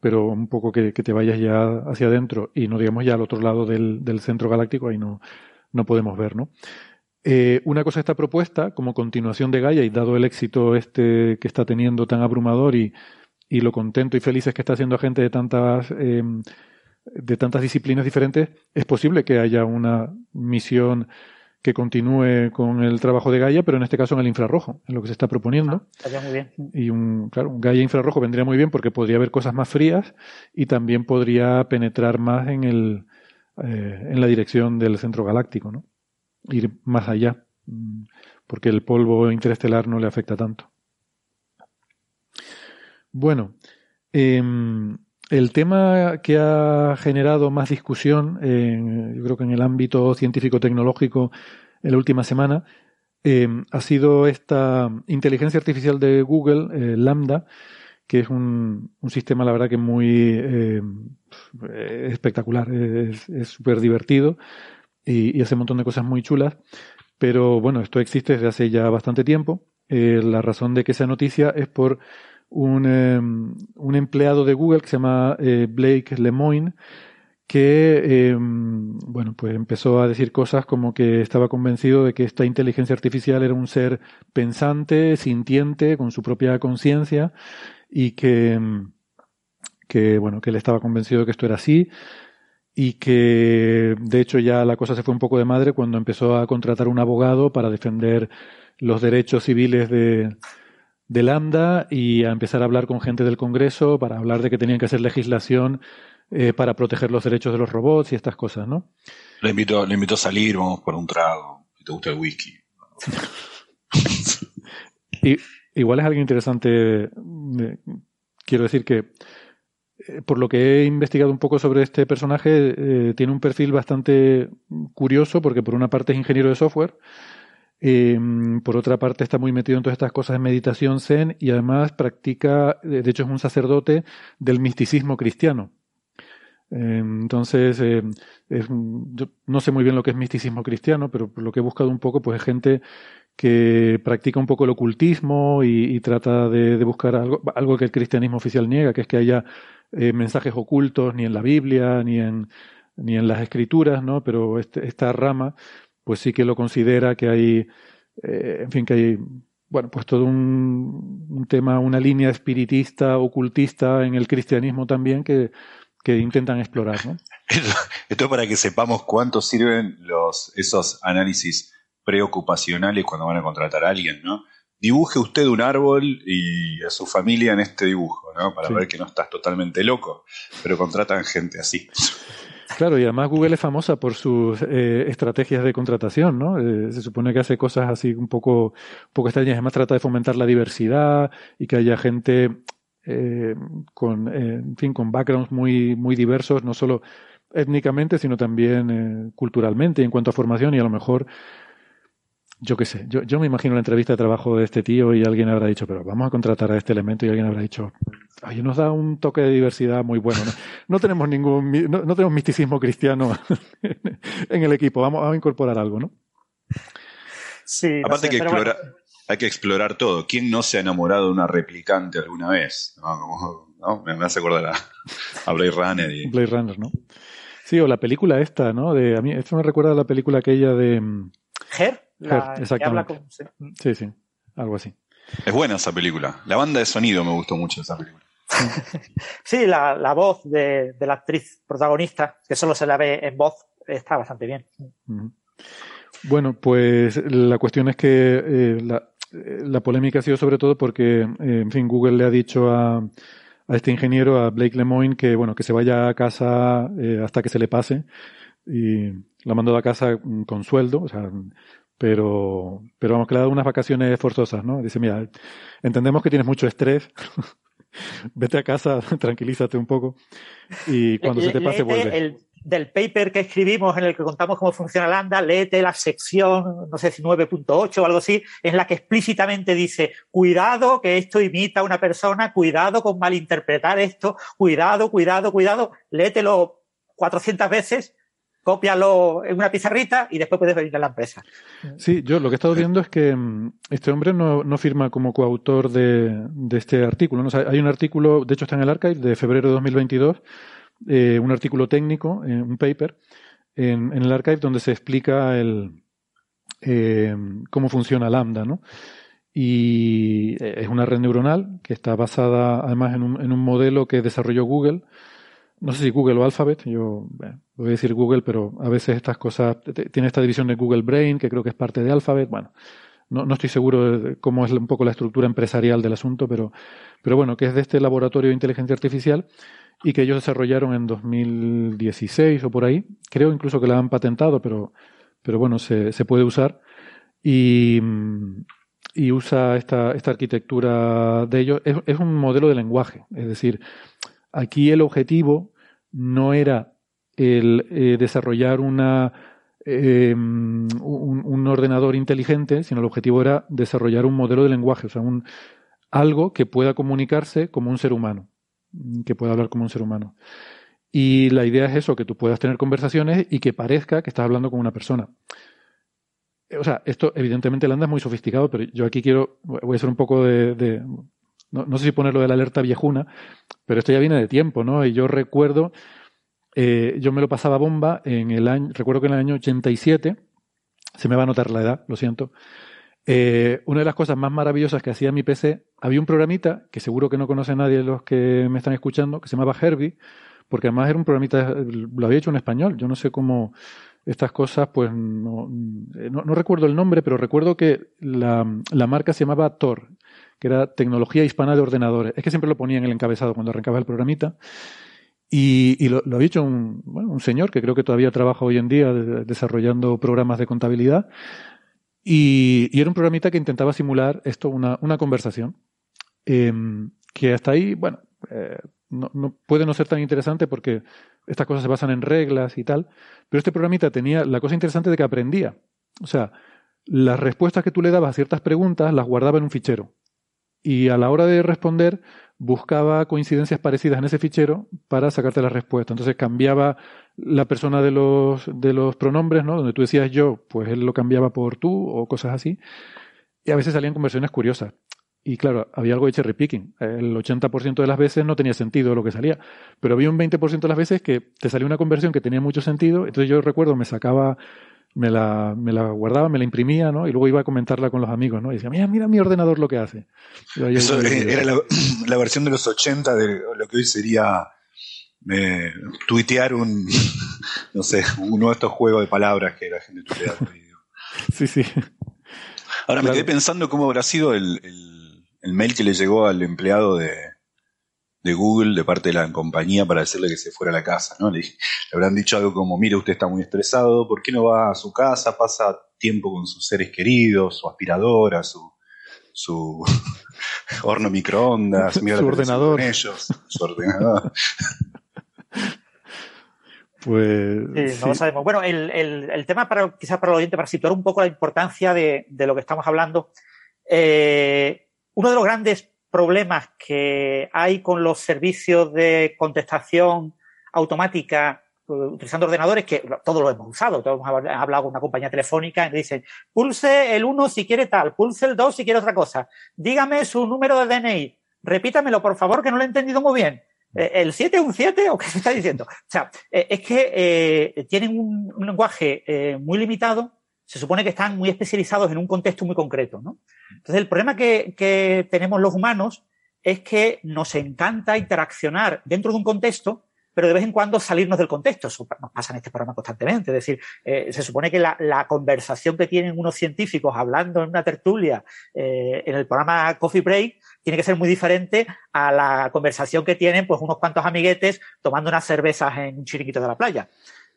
Speaker 3: pero un poco que, te vayas ya hacia adentro y no digamos ya al otro lado del, centro galáctico, ahí no, no podemos ver, ¿no? Eh, una cosa está propuesta como continuación de Gaia y dado el éxito este que está teniendo tan abrumador y, y lo contento y felices que está haciendo gente de tantas em, de tantas disciplinas diferentes, es posible que haya una misión que continúe con el trabajo de Gaia, pero en este caso en el infrarrojo, en lo que se está proponiendo.
Speaker 5: Ah, muy bien.
Speaker 3: Y un, claro, un Gaia infrarrojo vendría muy bien porque podría haber cosas más frías y también podría penetrar más en, el, eh, en la dirección del centro galáctico, ¿no? Ir más allá, mm, porque el polvo interestelar no le afecta tanto. Bueno, em, el tema que ha generado más discusión, yo creo que en el ámbito científico-tecnológico en la última semana, eh, ha sido esta inteligencia artificial de Google, eh, Lambda, que es un, sistema, la verdad, que muy eh, espectacular, es súper divertido y, y, hace un montón de cosas muy chulas. Pero bueno, esto existe desde hace ya bastante tiempo. la razón de que sea noticia es por un, em, un empleado de Google que se llama eh, Blake Lemoine, que em, bueno, pues empezó a decir cosas como que estaba convencido de que esta inteligencia artificial era un ser pensante, sintiente, con su propia conciencia, y que, em, que bueno, que él estaba convencido de que esto era así, y que de hecho ya la cosa se fue un poco de madre cuando empezó a contratar un abogado para defender los derechos civiles de, de Lambda y a empezar a hablar con gente del Congreso para hablar de que tenían que hacer legislación eh, para proteger los derechos de los robots y estas cosas, ¿no?
Speaker 4: Le invito, le invito a salir, vamos por un trago, si te gusta el whisky.
Speaker 3: y, igual es alguien interesante. Quiero decir que, eh, por lo que he investigado un poco sobre este personaje, eh, tiene un perfil bastante curioso porque por una parte es ingeniero de software Em, por otra parte, está muy metido en todas estas cosas de meditación zen y además practica, de hecho es un sacerdote del misticismo cristiano. Em, entonces, em, yo no sé muy bien lo que es misticismo cristiano, pero lo que he buscado un poco, pues es gente que practica un poco el ocultismo y, trata de, buscar algo, que el cristianismo oficial niega, que es que haya eh, mensajes ocultos ni en la Biblia ni en, ni en las escrituras, ¿no? Pero este, esta rama pues sí que lo considera que hay, eh, en fin, que hay, bueno, pues todo un, un, tema, una línea espiritista, ocultista en el cristianismo también que, que intentan explorar, ¿no?
Speaker 4: Esto, es para que sepamos cuánto sirven los, esos análisis preocupacionales cuando van a contratar a alguien, ¿no? Dibuje usted un árbol y a su familia en este dibujo, ¿no? Para ver que no estás totalmente loco, pero contratan gente así.
Speaker 3: Claro, y además Google es famosa por sus eh, estrategias de contratación, ¿no? Eh, se supone que hace cosas así un poco, un poco extrañas. Además trata de fomentar la diversidad y que haya gente eh, con, en fin, con backgrounds muy, muy diversos, no solo étnicamente, sino también culturalmente en cuanto a formación y a lo mejor yo qué sé, yo, yo me imagino la entrevista de trabajo de este tío y alguien habrá dicho, pero vamos a contratar a este elemento y alguien habrá dicho, ay, nos da un toque de diversidad muy bueno. No, tenemos ningún, no, tenemos misticismo cristiano en el equipo, vamos, a incorporar algo, ¿no?
Speaker 4: Sí. Aparte que hay que explorar todo. ¿Quién no se ha enamorado de una replicante alguna vez? ¿No? Me, hace acordar a, Blade Runner. Y...
Speaker 3: Blade Runner, ¿no? Sí, o la película esta, ¿no? De, a mí, esto me recuerda a la película aquella de...
Speaker 5: Mm, ¿Her?
Speaker 3: exactamente. Sí, sí, algo así.
Speaker 4: Es buena esa película. La banda de sonido me gustó mucho esa película.
Speaker 5: sí, la, la voz de, de, la actriz protagonista, que solo se la ve en voz, está bastante bien.
Speaker 3: Bueno, pues la cuestión es que eh, la, la, polémica ha sido sobre todo porque, eh, en fin, Google le ha dicho a, a, este ingeniero, a Blake Lemoine, que bueno, que se vaya a casa eh, hasta que se le pase. Y la mandó a casa con sueldo, o sea, pero, pero vamos, que le ha dado unas vacaciones forzosas, ¿no? Dice, mira, entendemos que tienes mucho estrés, vete a casa, tranquilízate un poco y cuando se te pase vuelve.
Speaker 5: El, del paper que escribimos en el que contamos cómo funciona Lambda, léete la sección, no sé si 9.8 o algo así, en la que explícitamente dice, cuidado que esto imita a una persona, cuidado con malinterpretar esto, cuidado, cuidado, cuidado, léetelo 400 veces cópialo en una pizarrita y después puedes venir a la empresa.
Speaker 3: Sí, yo lo que he estado viendo es que mm, este hombre no, no firma como coautor de, de este artículo. ¿no? hay un artículo, de hecho está en el archive, de febrero de 2022, eh, un artículo técnico, eh, un paper, en, en, el archive donde se explica el, eh, cómo funciona Lambda, ¿no? Y es una red neuronal que está basada además en un, en un modelo que desarrolló Google, no sé si Google o Alphabet, yo voy a decir Google, pero a veces estas cosas, tiene esta división de Google Brain, que creo que es parte de Alphabet, bueno, no, no estoy seguro de cómo es un poco la estructura empresarial del asunto, pero, pero bueno, que es de este laboratorio de inteligencia artificial y que ellos desarrollaron en 2016 o por ahí, creo incluso que la han patentado, pero, pero bueno, se, se puede usar. Y, y usa esta, esta arquitectura de ellos, es un modelo de lenguaje, es decir, Aquí el objetivo no era el eh, desarrollar em, un, ordenador inteligente, sino el objetivo era desarrollar un modelo de lenguaje, o sea, algo que pueda comunicarse como un ser humano, que pueda hablar como un ser humano. Y la idea es eso, que tú puedas tener conversaciones y que parezca que estás hablando con una persona. O sea, esto evidentemente el anda es muy sofisticado, pero yo aquí quiero, voy a hacer un poco de no, no sé si ponerlo de la alerta viejuna, pero esto ya viene de tiempo, ¿no? Y yo recuerdo, eh, yo me lo pasaba bomba en el año, recuerdo que en el año 87, se me va a notar la edad, lo siento, eh, una de las cosas más maravillosas que hacía mi PC, había un programita que seguro que no conoce nadie de los que me están escuchando, que se llamaba Herbie, porque además era un programita, lo había hecho en español, yo no sé cómo estas cosas, pues no, no, recuerdo el nombre, pero recuerdo que la, la marca se llamaba Tor, que era Tecnología Hispana de Ordenadores. Es que siempre lo ponía en el encabezado cuando arrancaba el programita. Y, lo, había hecho un, señor que creo que todavía trabaja hoy en día desarrollando programas de contabilidad. Y, era un programita que intentaba simular esto, una, una conversación. Em, que hasta ahí, bueno, eh, no, puede no ser tan interesante porque estas cosas se basan en reglas y tal. Pero este programita tenía la cosa interesante de que aprendía. O sea, las respuestas que tú le dabas a ciertas preguntas las guardaba en un fichero. Y a la hora de responder, buscaba coincidencias parecidas en ese fichero para sacarte la respuesta. Entonces cambiaba la persona de los, de los pronombres, ¿no? Donde tú decías yo, pues él lo cambiaba por tú o cosas así. Y a veces salían conversiones curiosas. Y claro, había algo de cherry picking. El 80% de las veces no tenía sentido lo que salía. Pero había un 20% de las veces que te salía una conversión que tenía mucho sentido. Entonces yo recuerdo, me sacaba, me la, me la guardaba, me la imprimía, ¿no? Y luego iba a comentarla con los amigos, ¿no? Y decía, mira, mira mi ordenador lo que hace.
Speaker 4: Eso era la, versión de los 80 de lo que hoy sería eh, tuitear un, no sé, uno de estos juegos de palabras que la gente tuitea.
Speaker 3: sí, sí.
Speaker 4: Ahora me quedé pensando cómo habrá sido el el mail que le llegó al empleado de, Google de parte de la compañía para decirle que se fuera a la casa, ¿no? Le, habrán dicho algo como, mire, usted está muy estresado, ¿por qué no va a su casa? Pasa tiempo con sus seres queridos, su aspiradora, su, su horno microondas,
Speaker 3: su ordenador.
Speaker 4: Con ellos, su ordenador.
Speaker 3: Pues.
Speaker 5: Sí, no lo sabemos. Bueno, el, tema para, quizás para el oyente, para situar un poco la importancia de, de lo que estamos hablando, eh, uno de los grandes problemas que hay con los servicios de contestación automática eh, utilizando ordenadores, que todos lo hemos usado, todos hemos hablado con una compañía telefónica y dicen, pulse el 1 si quiere tal, pulse el 2 si quiere otra cosa, dígame su número de DNI, repítamelo por favor que no lo he entendido muy bien. Eh, ¿El 7 es un 7 o qué se está diciendo? O sea, eh, es que tienen un, un lenguaje muy limitado se supone que están muy especializados en un contexto muy concreto, ¿no? Entonces, el problema que, tenemos los humanos es que nos encanta interaccionar dentro de un contexto, pero de vez en cuando salirnos del contexto. Eso nos pasa en este programa constantemente. Es decir, eh, se supone que la, conversación que tienen unos científicos hablando en una tertulia eh, en el programa Coffee Break tiene que ser muy diferente a la conversación que tienen pues unos cuantos amiguetes tomando unas cervezas en un chiriquito de la playa.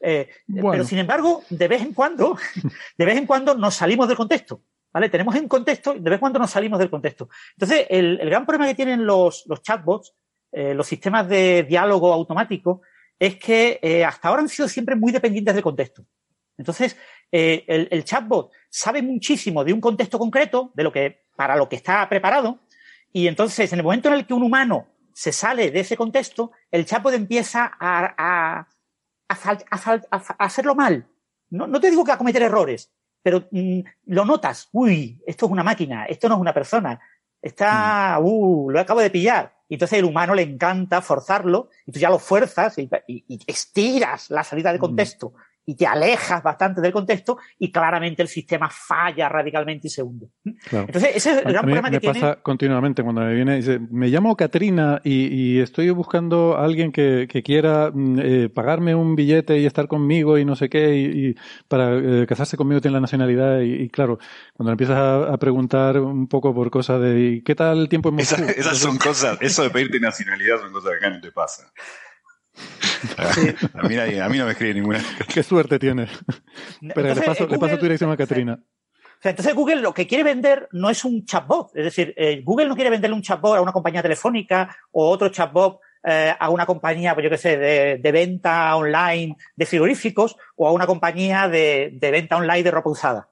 Speaker 5: Eh, pero sin embargo, de vez en cuando, de vez en cuando nos salimos del contexto. ¿Vale? Tenemos en contexto, de vez en cuando nos salimos del contexto. Entonces, el, gran problema que tienen los, los chatbots, eh, los sistemas de diálogo automático, es que eh, hasta ahora han sido siempre muy dependientes del contexto. Entonces, el, el, chatbot sabe muchísimo de un contexto concreto, de lo que, para lo que está preparado, y entonces, en el momento en el que un humano se sale de ese contexto, el chatbot empieza a, a, hacerlo mal. No, no, te digo que a cometer errores, pero mm, lo notas. Uy, esto es una máquina, esto no es una persona. Está, mm. uh, lo acabo de pillar. Y entonces el humano le encanta forzarlo, y tú ya lo fuerzas y, estiras la salida de mm. Y te alejas bastante del contexto y claramente el sistema falla radicalmente y se hunde. Entonces, ese es el gran problema
Speaker 3: que
Speaker 5: me
Speaker 3: pasa continuamente cuando me viene, dice, me llamo Katrina y, estoy buscando a alguien que, quiera mm, eh, pagarme un billete y estar conmigo y no sé qué, y, para eh, casarse conmigo tiene la nacionalidad y, claro, cuando empiezas a, preguntar un poco por cosas de ¿qué tal el tiempo en
Speaker 4: Moscú? esas son cosas, eso de pedirte nacionalidad son cosas que acá no te pasa. A, mí a, mí no me escribe ninguna.
Speaker 3: Qué suerte tienes. Pero le, paso, le paso tu dirección a Caterina.
Speaker 5: entonces Google lo que quiere vender no es un chatbot. Es decir, eh, Google no quiere venderle un chatbot a una compañía telefónica o otro chatbot eh, a una compañía, pues yo qué sé, de, venta online de frigoríficos o a una compañía de, de venta online de ropa usada.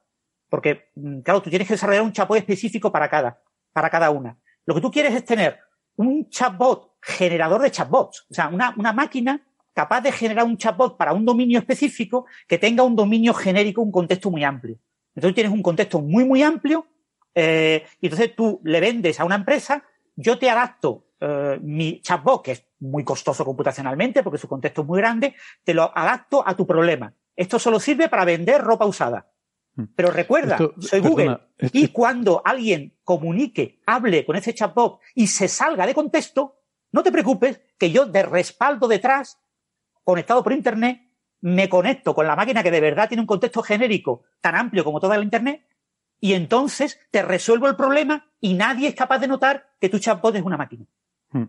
Speaker 5: Porque, mm, claro, tú tienes que desarrollar un chatbot específico para cada, para cada una. Lo que tú quieres es tener un chatbot generador de chatbots. O sea, una, una máquina capaz de generar un chatbot para un dominio específico que tenga un dominio genérico, un contexto muy amplio. Entonces tienes un contexto muy, muy amplio eh, y entonces tú le vendes a una empresa, yo te adapto eh, mi chatbot, que es muy costoso computacionalmente porque su contexto es muy grande, te lo adapto a tu problema. Esto solo sirve para vender ropa usada. Mm. Pero recuerda, soy Google. Y cuando alguien comunique, hable con ese chatbot y se salga de contexto, no te preocupes que yo de respaldo detrás, conectado por Internet, me conecto con la máquina que de verdad tiene un contexto genérico tan amplio como toda la Internet y entonces te resuelvo el problema y nadie es capaz de notar que tu chatbot es una máquina. Hmm.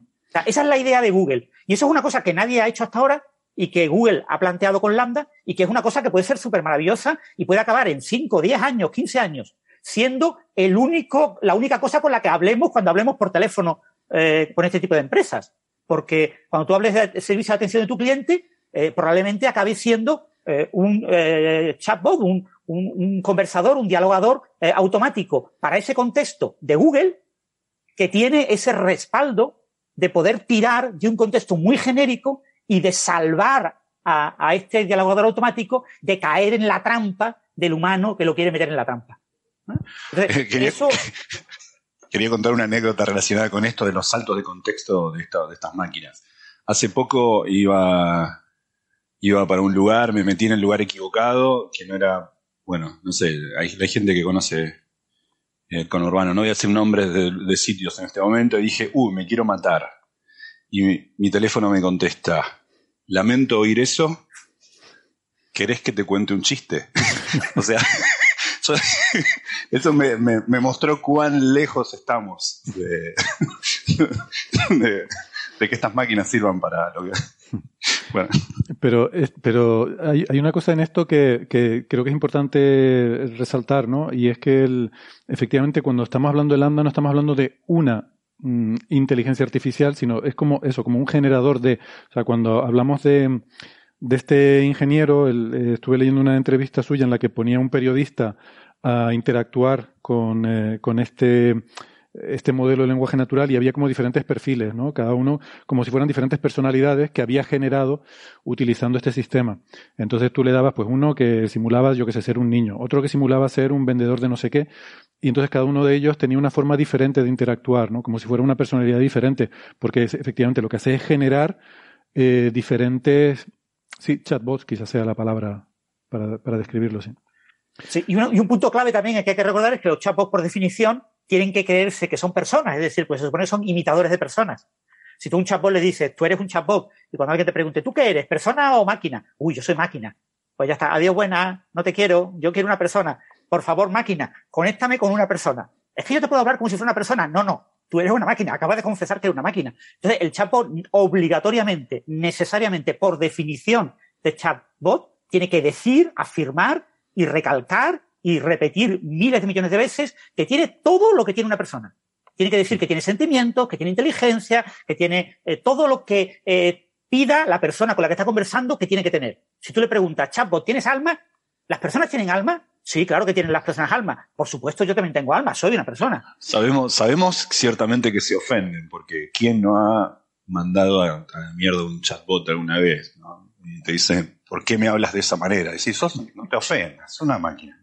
Speaker 5: esa es la idea de Google. Y eso es una cosa que nadie ha hecho hasta ahora y que Google ha planteado con Lambda y que es una cosa que puede ser súper maravillosa y puede acabar en 5, 10 años, 15 años, siendo el único, la única cosa con la que hablemos cuando hablemos por teléfono eh, con este tipo de empresas. Porque cuando tú hables de servicio de atención de tu cliente, eh, probablemente acabe siendo eh, un chatbot, un, un, conversador, un dialogador eh, automático para ese contexto de Google que tiene ese respaldo de poder tirar de un contexto muy genérico y de salvar a, este dialogador automático de caer en la trampa del humano que lo quiere meter en la trampa.
Speaker 4: quería, contar una anécdota relacionada con esto de los saltos de contexto de, estas máquinas. Hace poco iba, iba para un lugar, me metí en el lugar equivocado, que no era, bueno, no sé, hay, gente que conoce el conurbano, no voy a decir nombres de, sitios en este momento, y dije, uy, me quiero matar. Y mi teléfono me contesta, lamento oír eso. ¿Querés que te cuente un chiste? o sea, eso me, mostró cuán lejos estamos de, que estas máquinas sirvan para lo que...
Speaker 3: Bueno. Pero, pero hay, una cosa en esto que, creo que es importante resaltar, ¿no? Y es que efectivamente cuando estamos hablando de Lambda no estamos hablando de una Mm, inteligencia artificial, sino es como eso, como un generador de, o sea, cuando hablamos de, de este ingeniero, eh, estuve leyendo una entrevista suya en la que ponía un periodista a interactuar con, eh, con este este modelo de lenguaje natural y había como diferentes perfiles, ¿no? Cada uno como si fueran diferentes personalidades que había generado utilizando este sistema. Entonces tú le dabas pues uno que simulaba, yo que sé, ser un niño, otro que simulaba ser un vendedor de no sé qué, y entonces cada uno de ellos tenía una forma diferente de interactuar, ¿no? Como si fuera una personalidad diferente, porque efectivamente lo que hace es generar eh, diferentes, sí, chatbots quizás sea la palabra para, para describirlo, sí.
Speaker 5: Sí, y, un punto clave también que hay que recordar es que los chatbots, por definición, tienen que creerse que son personas, es decir, pues se supone que son imitadores de personas. Si tú a un chatbot le dices, tú eres un chatbot, y cuando alguien te pregunte, ¿tú qué eres? ¿Persona o máquina? Uy, yo soy máquina. Pues ya está, adiós buena, no te quiero, yo quiero una persona. Por favor, máquina, conéctame con una persona. Es que yo te puedo hablar como si fuera una persona. No, no, tú eres una máquina, acabas de confesar que eres una máquina. Entonces, el chatbot obligatoriamente, necesariamente, por definición de chatbot, tiene que decir, afirmar y recalcar y repetir miles de millones de veces que tiene todo lo que tiene una persona. Tiene que decir que tiene sentimientos, que tiene inteligencia, que tiene eh, todo lo que eh, pida la persona con la que está conversando que tiene que tener. Si tú le preguntas, chatbot, ¿tienes alma? ¿Las personas tienen alma? Sí, claro que tienen las personas alma. Por supuesto, yo también tengo alma, soy una persona.
Speaker 4: Sabemos, sabemos ciertamente que se ofenden, porque ¿quién no ha mandado a, a mierda un chatbot alguna vez? Y te dicen, ¿por qué me hablas de esa manera? Decís, sos, no te ofendas, es una máquina.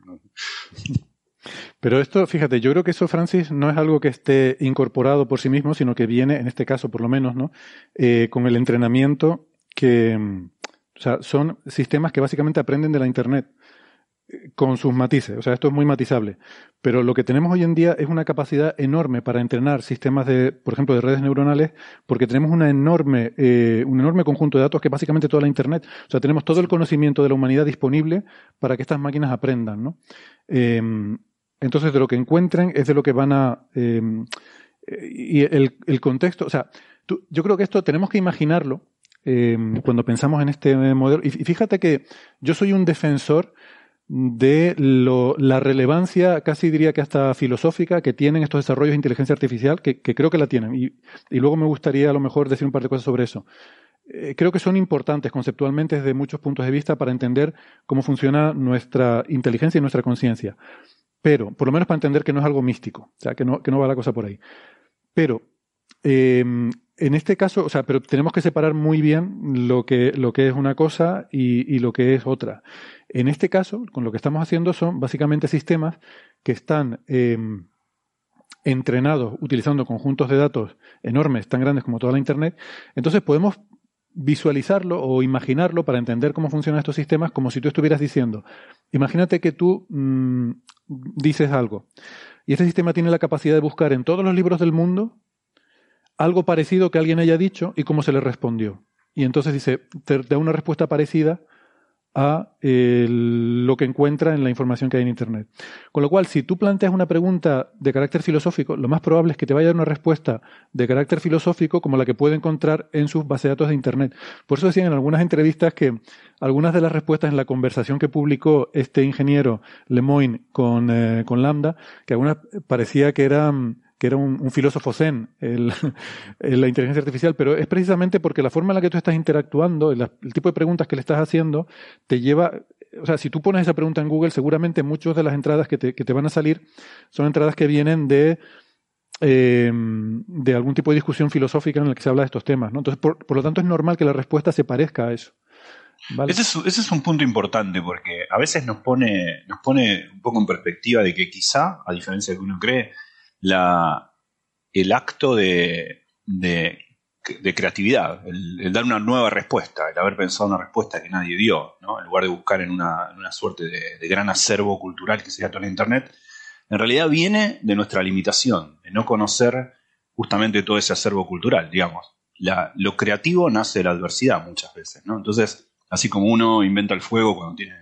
Speaker 3: Pero esto, fíjate, yo creo que eso, Francis, no es algo que esté incorporado por sí mismo, sino que viene, en este caso por lo menos, ¿no? Eh, con el entrenamiento que, o sea, son sistemas que básicamente aprenden de la Internet con sus matices. O sea, esto es muy matizable. Pero lo que tenemos hoy en día es una capacidad enorme para entrenar sistemas de, por ejemplo, de redes neuronales, porque tenemos una enorme, eh, un enorme conjunto de datos que básicamente toda la Internet. O sea, tenemos todo el conocimiento de la humanidad disponible para que estas máquinas aprendan, ¿no? Em, entonces, de lo que encuentren es de lo que van a... Em, y el, el, contexto, o sea, yo creo que esto tenemos que imaginarlo em, cuando pensamos en este modelo. Y fíjate que yo soy un defensor de lo, la relevancia, casi diría que hasta filosófica, que tienen estos desarrollos de inteligencia artificial, que, creo que la tienen. Y, y, luego me gustaría a lo mejor decir un par de cosas sobre eso. Eh, creo que son importantes conceptualmente desde muchos puntos de vista para entender cómo funciona nuestra inteligencia y nuestra conciencia. Pero, por lo menos para entender que no es algo místico, o sea, que no, que no va la cosa por ahí. Pero, eh, en este caso, o sea, pero tenemos que separar muy bien lo que, lo que es una cosa y, lo que es otra. En este caso, con lo que estamos haciendo son básicamente sistemas que están em, entrenados utilizando conjuntos de datos enormes, tan grandes como toda la Internet. Entonces podemos visualizarlo o imaginarlo para entender cómo funcionan estos sistemas como si tú estuvieras diciendo, imagínate que tú mm, dices algo y este sistema tiene la capacidad de buscar en todos los libros del mundo algo parecido que alguien haya dicho y cómo se le respondió. Y entonces dice, te da una respuesta parecida a lo que encuentra en la información que hay en Internet. Con lo cual, si tú planteas una pregunta de carácter filosófico, lo más probable es que te vaya a dar una respuesta de carácter filosófico como la que puede encontrar en sus bases de datos de Internet. Por eso decían en algunas entrevistas que algunas de las respuestas en la conversación que publicó este ingeniero Lemoyne con, eh, con Lambda, que algunas parecía que eran que era un, filósofo zen, el, la inteligencia artificial, pero es precisamente porque la forma en la que tú estás interactuando, el, tipo de preguntas que le estás haciendo, te lleva, o sea, si tú pones esa pregunta en Google, seguramente muchas de las entradas que te, que te van a salir son entradas que vienen de, eh, de algún tipo de discusión filosófica en la que se habla de estos temas. Entonces, por, por lo tanto, es normal que la respuesta se parezca a eso.
Speaker 4: Ese, es, un punto importante porque a veces nos pone, nos pone un poco en perspectiva de que quizá, a diferencia de que uno cree, el acto de, de, creatividad, el, el, dar una nueva respuesta, el haber pensado una respuesta que nadie dio, ¿no? en lugar de buscar en una, en una suerte de, gran acervo cultural que sería toda la Internet, en realidad viene de nuestra limitación, de no conocer justamente todo ese acervo cultural, digamos. Lo creativo nace de la adversidad muchas veces, ¿no? Entonces, Así como uno inventa el fuego cuando tiene,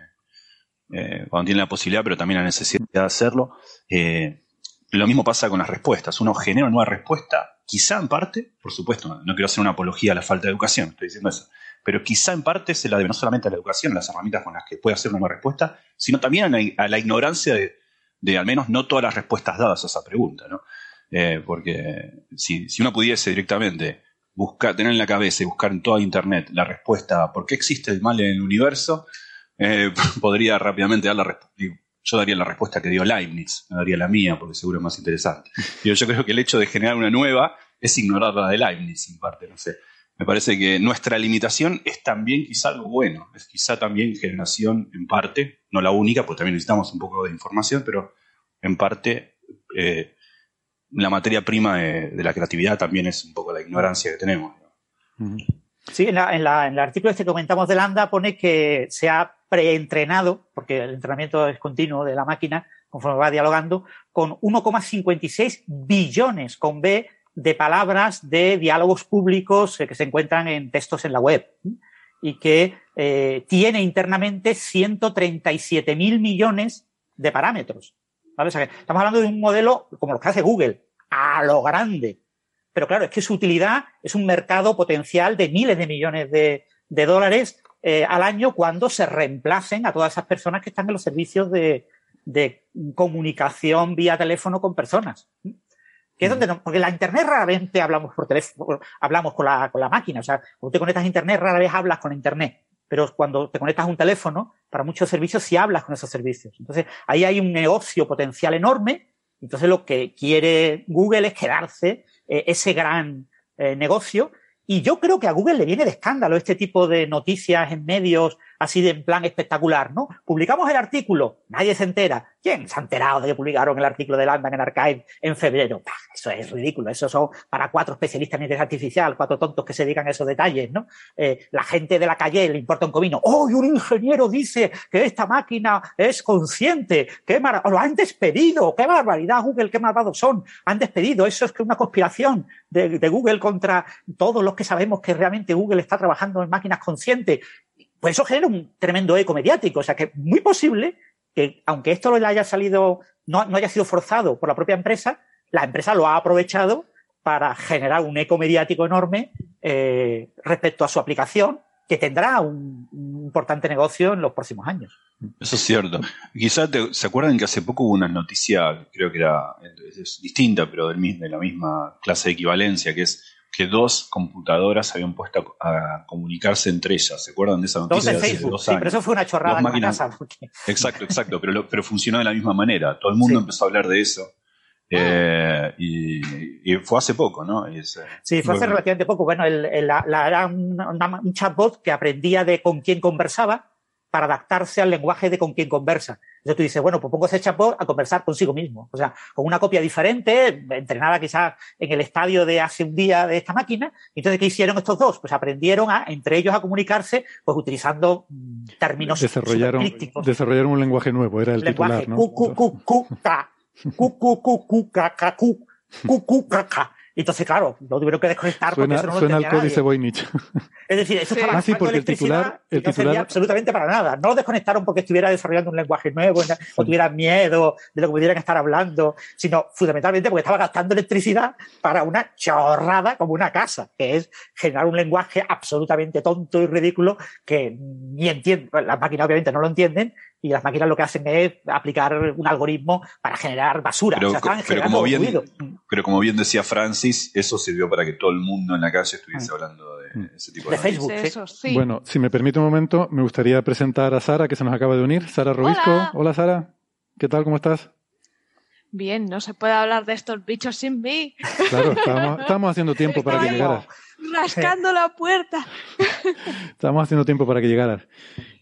Speaker 4: eh, cuando tiene la posibilidad, pero también la necesidad de hacerlo, eh, lo mismo pasa con las respuestas. Uno genera una nueva respuesta, quizá en parte, por supuesto, no quiero hacer una apología a la falta de educación, estoy diciendo eso, pero quizá en parte se la debe no solamente a la educación, a las herramientas con las que puede hacer una nueva respuesta, sino también a la, ignorancia de, de, al menos no todas las respuestas dadas a esa pregunta, ¿no? Eh, porque si, si uno pudiese directamente buscar, tener en la cabeza y buscar en toda Internet la respuesta a por qué existe el mal en el universo, eh, podría rápidamente dar la respuesta. Yo daría la respuesta que dio Leibniz, no daría la mía porque seguro es más interesante. Yo, yo creo que el hecho de generar una nueva es ignorar la de Leibniz, en parte, no sé. Me parece que nuestra limitación es también quizá algo bueno, es quizá también generación en parte, no la única, porque también necesitamos un poco de información, pero en parte eh, la materia prima de, de, la creatividad también es un poco la ignorancia que tenemos.
Speaker 5: Sí, en, la, en, la, en, el artículo este que comentamos de Landa pone que se ha preentrenado, porque el entrenamiento es continuo de la máquina, conforme va dialogando, con 1,56 billones con B de palabras de diálogos públicos que se encuentran en textos en la web y que eh, tiene internamente 137 mil millones de parámetros. ¿vale? O sea, estamos hablando de un modelo como lo que hace Google, a lo grande. Pero claro, es que su utilidad es un mercado potencial de miles de millones de, de dólares eh, al año cuando se reemplacen a todas esas personas que están en los servicios de, de comunicación vía teléfono con personas. Que es donde no, porque la internet raramente hablamos por teléfono, hablamos con la, con la máquina. O sea, cuando te conectas a internet, rara vez hablas con internet. Pero cuando te conectas a un teléfono, para muchos servicios sí hablas con esos servicios. Entonces, ahí hay un negocio potencial enorme. Entonces, lo que quiere Google es quedarse eh, ese gran eh, negocio. Y yo creo que a Google le viene de escándalo este tipo de noticias en medios así de en plan espectacular, ¿no? Publicamos el artículo, nadie se entera. ¿Quién se ha enterado de que publicaron el artículo de Landman en Archive en febrero? Eso es ridículo, eso son para cuatro especialistas en inteligencia artificial, cuatro tontos que se dedican a esos detalles, ¿no? Eh, la gente de la calle le importa un comino. ¡Oh, y un ingeniero dice que esta máquina es consciente! ¡Qué mar ¡Lo han despedido! ¡Qué barbaridad, Google! ¡Qué malvados son! Han despedido. Eso es que una conspiración de Google contra todos los que sabemos que realmente Google está trabajando en máquinas conscientes pues eso genera un tremendo eco mediático. O sea que es muy posible que, aunque esto lo haya salido, no, no haya sido forzado por la propia empresa, la empresa lo ha aprovechado para generar un eco mediático enorme eh, respecto a su aplicación, que tendrá un, un, importante negocio en los próximos años.
Speaker 4: Eso es cierto. Quizás se acuerdan que hace poco hubo una noticia, creo que era es distinta, pero del, de la misma clase de equivalencia, que es que dos computadoras habían puesto a, comunicarse entre ellas. ¿Se acuerdan de esa noticia?
Speaker 5: Dos de Facebook, dos sí, pero eso fue una chorrada en casa. Porque...
Speaker 4: Exacto, exacto, pero, lo, pero funcionó de la misma manera. Todo el mundo sí. empezó a hablar de eso. Eh, y, y, fue hace poco, ¿no? Es,
Speaker 5: sí, fue hace relativamente poco. Bueno, el, el, la, la, era un, una, un chatbot que aprendía de con quién conversaba para adaptarse al lenguaje de con quién conversa. Entonces tú dices, bueno, pues pongo ese chatbot a conversar consigo mismo. O sea, con una copia diferente, entrenada quizás en el estadio de hace un día de esta máquina. Entonces, ¿qué hicieron estos dos? Pues aprendieron a, entre ellos a comunicarse, pues utilizando términos
Speaker 3: desarrollaron, desarrollaron un lenguaje nuevo, era el lenguaje, titular, ¿no?
Speaker 5: Cu, cu, cu, cu, ca, cu, cu, cu, cu, ca, ca, cu, cu, cu, ca, ca. Entonces, claro, lo tuvieron que desconectar
Speaker 3: suena,
Speaker 5: porque eso no lo
Speaker 3: suena al
Speaker 5: nadie.
Speaker 3: códice Voynich.
Speaker 5: Es decir, eso sí. estaba
Speaker 3: ah, sí, porque el titular, el
Speaker 5: no
Speaker 3: titular...
Speaker 5: absolutamente para nada. No lo desconectaron porque estuviera desarrollando un lenguaje nuevo sí. o tuviera miedo de lo que pudieran estar hablando, sino fundamentalmente porque estaba gastando electricidad para una chorrada como una casa, que es generar un lenguaje absolutamente tonto y ridículo que ni entienden, las máquinas obviamente no lo entienden y las máquinas lo que hacen es aplicar un algoritmo para generar basura.
Speaker 4: Pero,
Speaker 5: o sea,
Speaker 4: pero, como, bien, pero como bien decía Francis, eso sirvió para que todo el mundo en la calle estuviese mm. hablando de mm. ese tipo
Speaker 5: de, de Facebook. Sí.
Speaker 3: Bueno, si me permite un momento, me gustaría presentar a Sara, que se nos acaba de unir. Sara Robisco. Hola, Sara. ¿Qué tal? ¿Cómo estás?
Speaker 6: Bien, no se puede hablar de estos bichos sin mí.
Speaker 3: Claro, estábamos, haciendo tiempo para que llegaras.
Speaker 6: Rascando la puerta.
Speaker 3: Estábamos haciendo tiempo para que llegaras.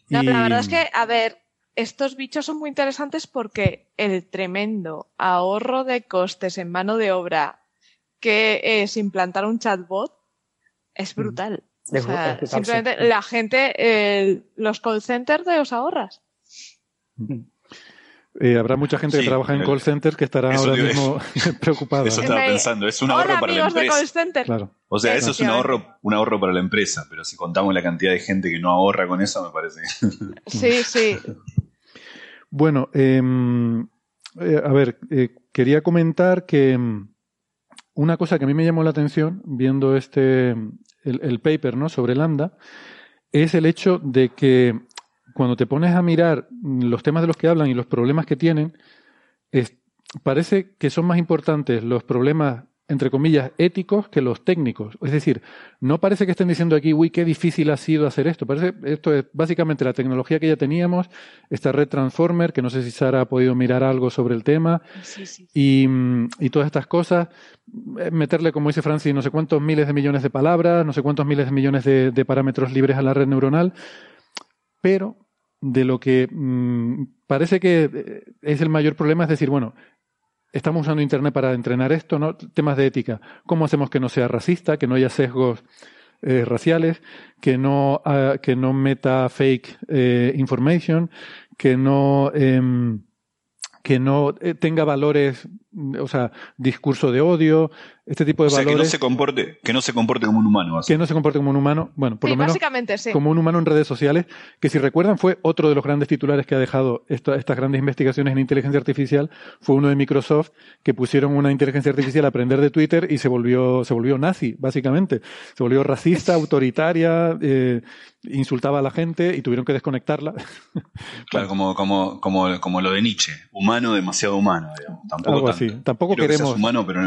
Speaker 6: la verdad es que, a ver, estos bichos son muy interesantes porque el tremendo ahorro de costes en mano de obra que es implantar un chatbot es mm. brutal. O sea, simplemente la gente, los call centers de los ahorras.
Speaker 3: Eh, habrá mucha gente que trabaja en call centers que estará ahora mismo preocupada.
Speaker 4: Eso estaba pensando, es un ahorro para la empresa.
Speaker 6: Claro.
Speaker 4: O sea, eso es un ahorro, un ahorro para la empresa, pero si contamos la cantidad de gente que no ahorra con eso, me parece.
Speaker 6: Sí, sí.
Speaker 3: bueno, em, eh, a ver, eh, quería comentar que em, una cosa que a mí me llamó la atención viendo este el, el paper ¿no? sobre Lambda es el hecho de que cuando te pones a mirar los temas de los que hablan y los problemas que tienen, parece que son más importantes los problemas, entre comillas, éticos que los técnicos. Es decir, no parece que estén diciendo aquí, uy, qué difícil ha sido hacer esto. Parece, esto es básicamente la tecnología que ya teníamos, esta red Transformer, que no sé si Sara ha podido mirar algo sobre el tema, Y, todas estas cosas, eh, meterle, como dice Francis, no sé cuántos miles de millones de palabras, no sé cuántos miles de millones de parámetros libres a la red neuronal, pero de lo que mm, parece que eh, es el mayor problema, es decir, bueno, estamos usando Internet para entrenar esto, ¿no? Temas de ética. ¿Cómo hacemos que no sea racista, que no haya sesgos eh, raciales, que no, ah, que no meta fake eh, information, que no, em, que no tenga valores, o sea, discurso de odio, este tipo de valores.
Speaker 4: Que no se comporte, que no se comporte como un humano.
Speaker 3: Que no se comporte como un humano, bueno, por lo menos como un humano en redes sociales, que si recuerdan fue otro de los grandes titulares que ha dejado estas grandes investigaciones en inteligencia artificial, fue uno de Microsoft que pusieron una inteligencia artificial a aprender de Twitter y se volvió, se volvió nazi, básicamente. Se volvió racista, autoritaria, eh, insultaba a la gente y tuvieron que desconectarla.
Speaker 4: Claro, como, como, como, como lo de Nietzsche, humano demasiado humano, Tampoco
Speaker 3: Algo así. Tampoco queremos.
Speaker 4: humano, pero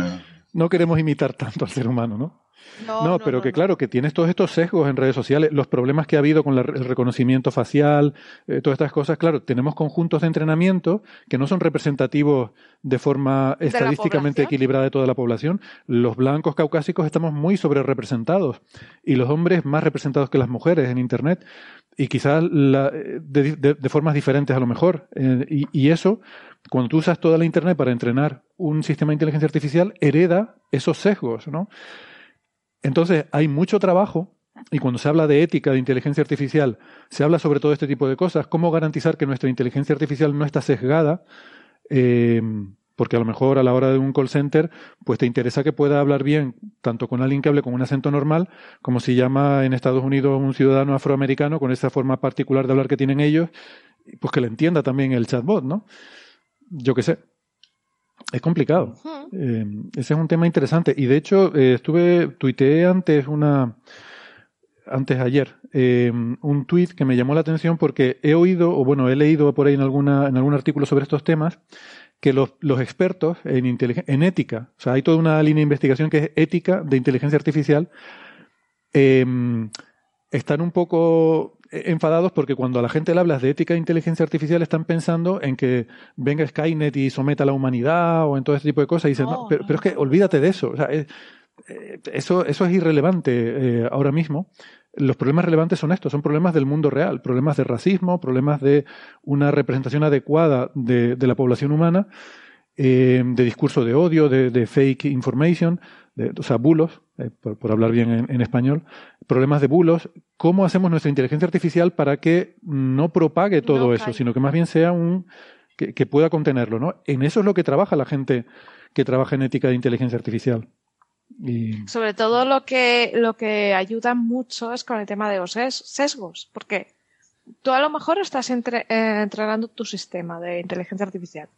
Speaker 3: no queremos imitar tanto al ser humano, ¿no? No, pero que claro, que tienes todos estos sesgos en redes sociales, los problemas que ha habido con el reconocimiento facial, eh, todas estas cosas, claro, tenemos conjuntos de entrenamiento que no son representativos de forma estadísticamente equilibrada de toda la población. Los blancos caucásicos estamos muy sobre representados y los hombres más representados que las mujeres en Internet y quizás de, formas diferentes a lo mejor. Eh, y, y eso cuando tú usas toda la Internet para entrenar un sistema de inteligencia artificial, hereda esos sesgos, ¿no? Entonces, hay mucho trabajo y cuando se habla de ética de inteligencia artificial, se habla sobre todo este tipo de cosas. ¿Cómo garantizar que nuestra inteligencia artificial no está sesgada? Eh, porque a lo mejor a la hora de un call center, pues te interesa que pueda hablar bien tanto con alguien que hable con un acento normal, como si llama en Estados Unidos un ciudadano afroamericano con esa forma particular de hablar que tienen ellos, pues que le entienda también el chatbot, ¿no? yo qué sé. Es complicado. Eh, ese es un tema interesante. Y de hecho, eh, estuve, tuiteé antes una, antes ayer, eh, un tuit que me llamó la atención porque he oído, o bueno, he leído por ahí en alguna, en algún artículo sobre estos temas, que los, los expertos en, en ética, o sea, hay toda una línea de investigación que es ética de inteligencia artificial, están un poco enfadados porque cuando a la gente le hablas de ética e inteligencia artificial están pensando en que venga Skynet y someta a la humanidad o en todo ese tipo de cosas y dicen, pero, es que olvídate de eso. O sea, eh, eso, eso es irrelevante eh, ahora mismo. Los problemas relevantes son estos, son problemas del mundo real, problemas de racismo, problemas de una representación adecuada de, de la población humana, eh, de discurso de odio, de, de fake information, o sea, bulos, eh, por, hablar bien en, español, problemas de bulos, ¿cómo hacemos nuestra inteligencia artificial para que no propague todo eso, sino que más bien sea un que, pueda contenerlo, ¿no? En eso es lo que trabaja la gente que trabaja en ética de inteligencia artificial. Y...
Speaker 6: Sobre todo lo que, lo que ayuda mucho es con el tema de los sesgos, porque tú a lo mejor estás eh, entrenando tu sistema de inteligencia artificial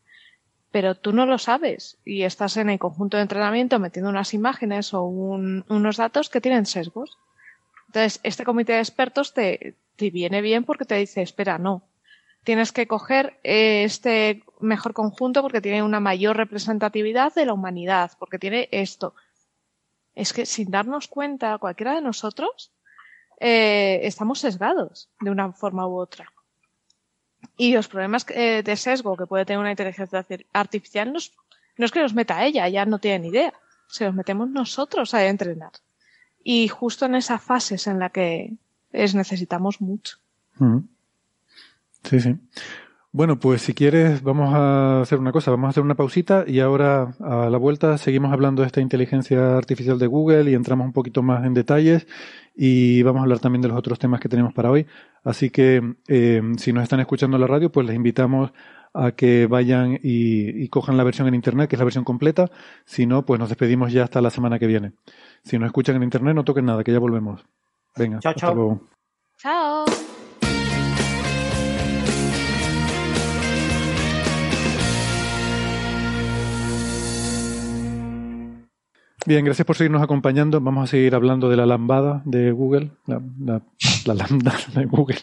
Speaker 6: pero tú no lo sabes y estás en el conjunto de entrenamiento metiendo unas imágenes o unos datos que tienen sesgos. Entonces, este comité de expertos te, te viene bien porque te dice, espera, no, tienes que coger este mejor conjunto porque tiene una mayor representatividad de la humanidad, porque tiene esto. es que sin darnos cuenta, cualquiera de nosotros, eh, estamos sesgados de una forma u otra. Y los problemas eh, de sesgo que puede tener una inteligencia artificial no es, que los meta ella, ya no tiene ni idea. Se los metemos nosotros a entrenar. Y justo en esa fase es en la que es, necesitamos mucho.
Speaker 3: Sí, sí. Bueno, pues si quieres vamos a hacer una cosa, vamos a hacer una pausita y ahora a la vuelta seguimos hablando de esta inteligencia artificial de Google y entramos un poquito más en detalles y vamos a hablar también de los otros temas que tenemos para hoy. Así que eh, si nos están escuchando en la radio, pues les invitamos a que vayan y, cojan la versión en internet, que es la versión completa. Si no, pues nos despedimos ya hasta la semana que viene. Si nos escuchan en internet, no toquen nada, que ya volvemos. Venga,
Speaker 5: chao, hasta luego.
Speaker 6: Chao.
Speaker 3: Bien, gracias por seguirnos acompañando. Vamos a seguir hablando de la lambada de Google. La, lambda de Google.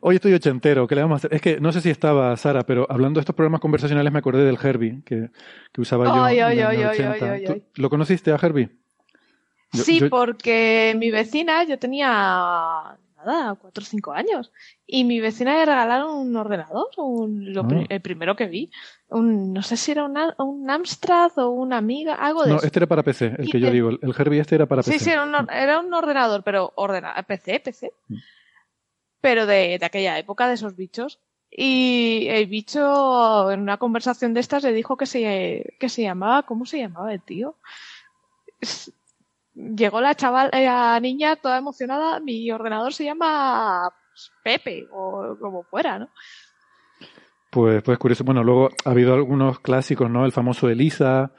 Speaker 3: Hoy estoy ochentero, ¿qué le vamos a hacer? Es que no sé si estaba Sara, pero hablando de estos programas conversacionales me acordé del Herbie que, usaba yo.
Speaker 6: Ay, ay, ay,
Speaker 3: ¿Lo conociste a Herbie?
Speaker 6: sí, porque mi vecina, yo tenía nada, cuatro o cinco años. Y mi vecina le regalaron un ordenador, un, ah. el primero que vi. Un, no sé si era un Amstrad o una amiga, algo de
Speaker 3: No, este era para PC, el que yo digo. El Herbie este era para PC.
Speaker 6: Sí, sí, era un, ordenador, pero ordena, PC, PC. Mm. Pero de, de aquella época, de esos bichos. Y el bicho, en una conversación de estas, le dijo que se, que se llamaba, ¿cómo se llamaba el tío? Llegó la chaval, eh, la niña toda emocionada, mi ordenador se llama pues, Pepe o como fuera, ¿no?
Speaker 3: Pues, pues curioso. Bueno, luego ha habido algunos clásicos, ¿no? El famoso Elisa,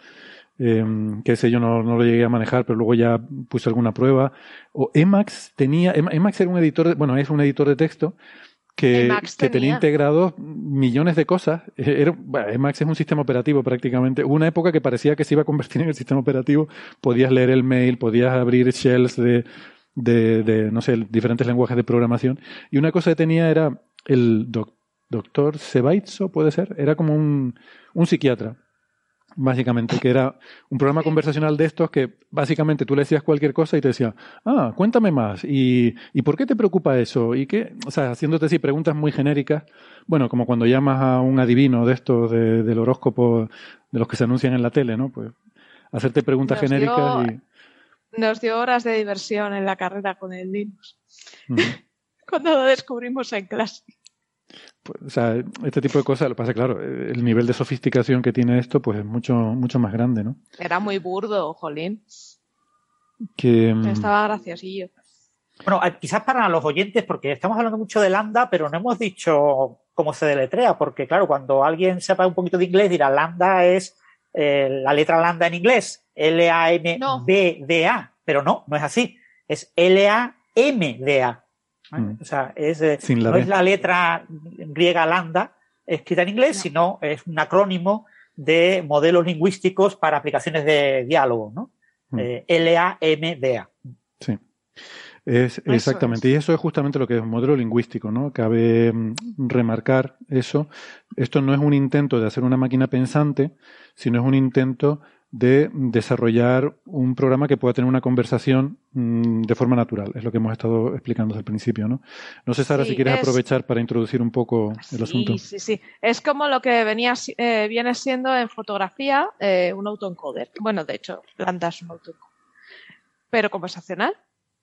Speaker 3: eh, que ese yo no, no, lo llegué a manejar, pero luego ya puse alguna prueba. O Emacs tenía, Emacs era un editor, de, bueno, es un editor de texto que, tenía. integrados millones de cosas. Eh, era, Emacs es un sistema operativo prácticamente. Hubo una época que parecía que se iba a convertir en el sistema operativo. Podías leer el mail, podías abrir shells de, de, de no sé, diferentes lenguajes de programación. Y una cosa que tenía era el doctor Sebaitso, puede ser. Era como un, un psiquiatra básicamente, que era un programa conversacional de estos que básicamente tú le decías cualquier cosa y te decía, ah, cuéntame más, ¿y, ¿y por qué te preocupa eso? Y qué, o sea, haciéndote así preguntas muy genéricas, bueno, como cuando llamas a un adivino de estos de, del horóscopo de los que se anuncian en la tele, ¿no? Pues hacerte preguntas genéricas y...
Speaker 6: Nos dio horas de diversión en la carrera con el Linux. Cuando lo descubrimos en clase.
Speaker 3: Pues, o sea, este tipo de cosas, lo pasa claro, el nivel de sofisticación que tiene esto, pues es mucho, mucho más grande, ¿no?
Speaker 6: Era muy burdo, Jolín.
Speaker 3: Que, mm,
Speaker 6: Estaba graciosillo.
Speaker 5: Bueno, quizás para los oyentes, porque estamos hablando mucho de lambda, pero no hemos dicho cómo se deletrea, porque claro, cuando alguien sepa un poquito de inglés dirá lambda es eh, la letra lambda en inglés, L-A-M-B-D-A, pero no, no es así, es L-A-M-D-A. Mm. O sea, es, eh, no es la letra griega lambda escrita en inglés, sino es un acrónimo de modelos lingüísticos para aplicaciones de diálogo, ¿no? Mm. Eh, L-A-M-D-A.
Speaker 3: Sí. Es, exactamente, y eso es justamente lo que es un modelo lingüístico, ¿no? Cabe mm, remarcar eso. Esto no es un intento de hacer una máquina pensante, sino es un intento de desarrollar un programa que pueda tener una conversación mm, de forma natural. Es lo que hemos estado explicando desde el principio, ¿no? No sé, Sara, si quieres aprovechar para introducir un poco el asunto.
Speaker 6: Sí, sí, Es como lo que venía, eh, viene siendo en fotografía eh, un autoencoder. Bueno, de hecho, Lambda es un autoencoder. Pero conversacional.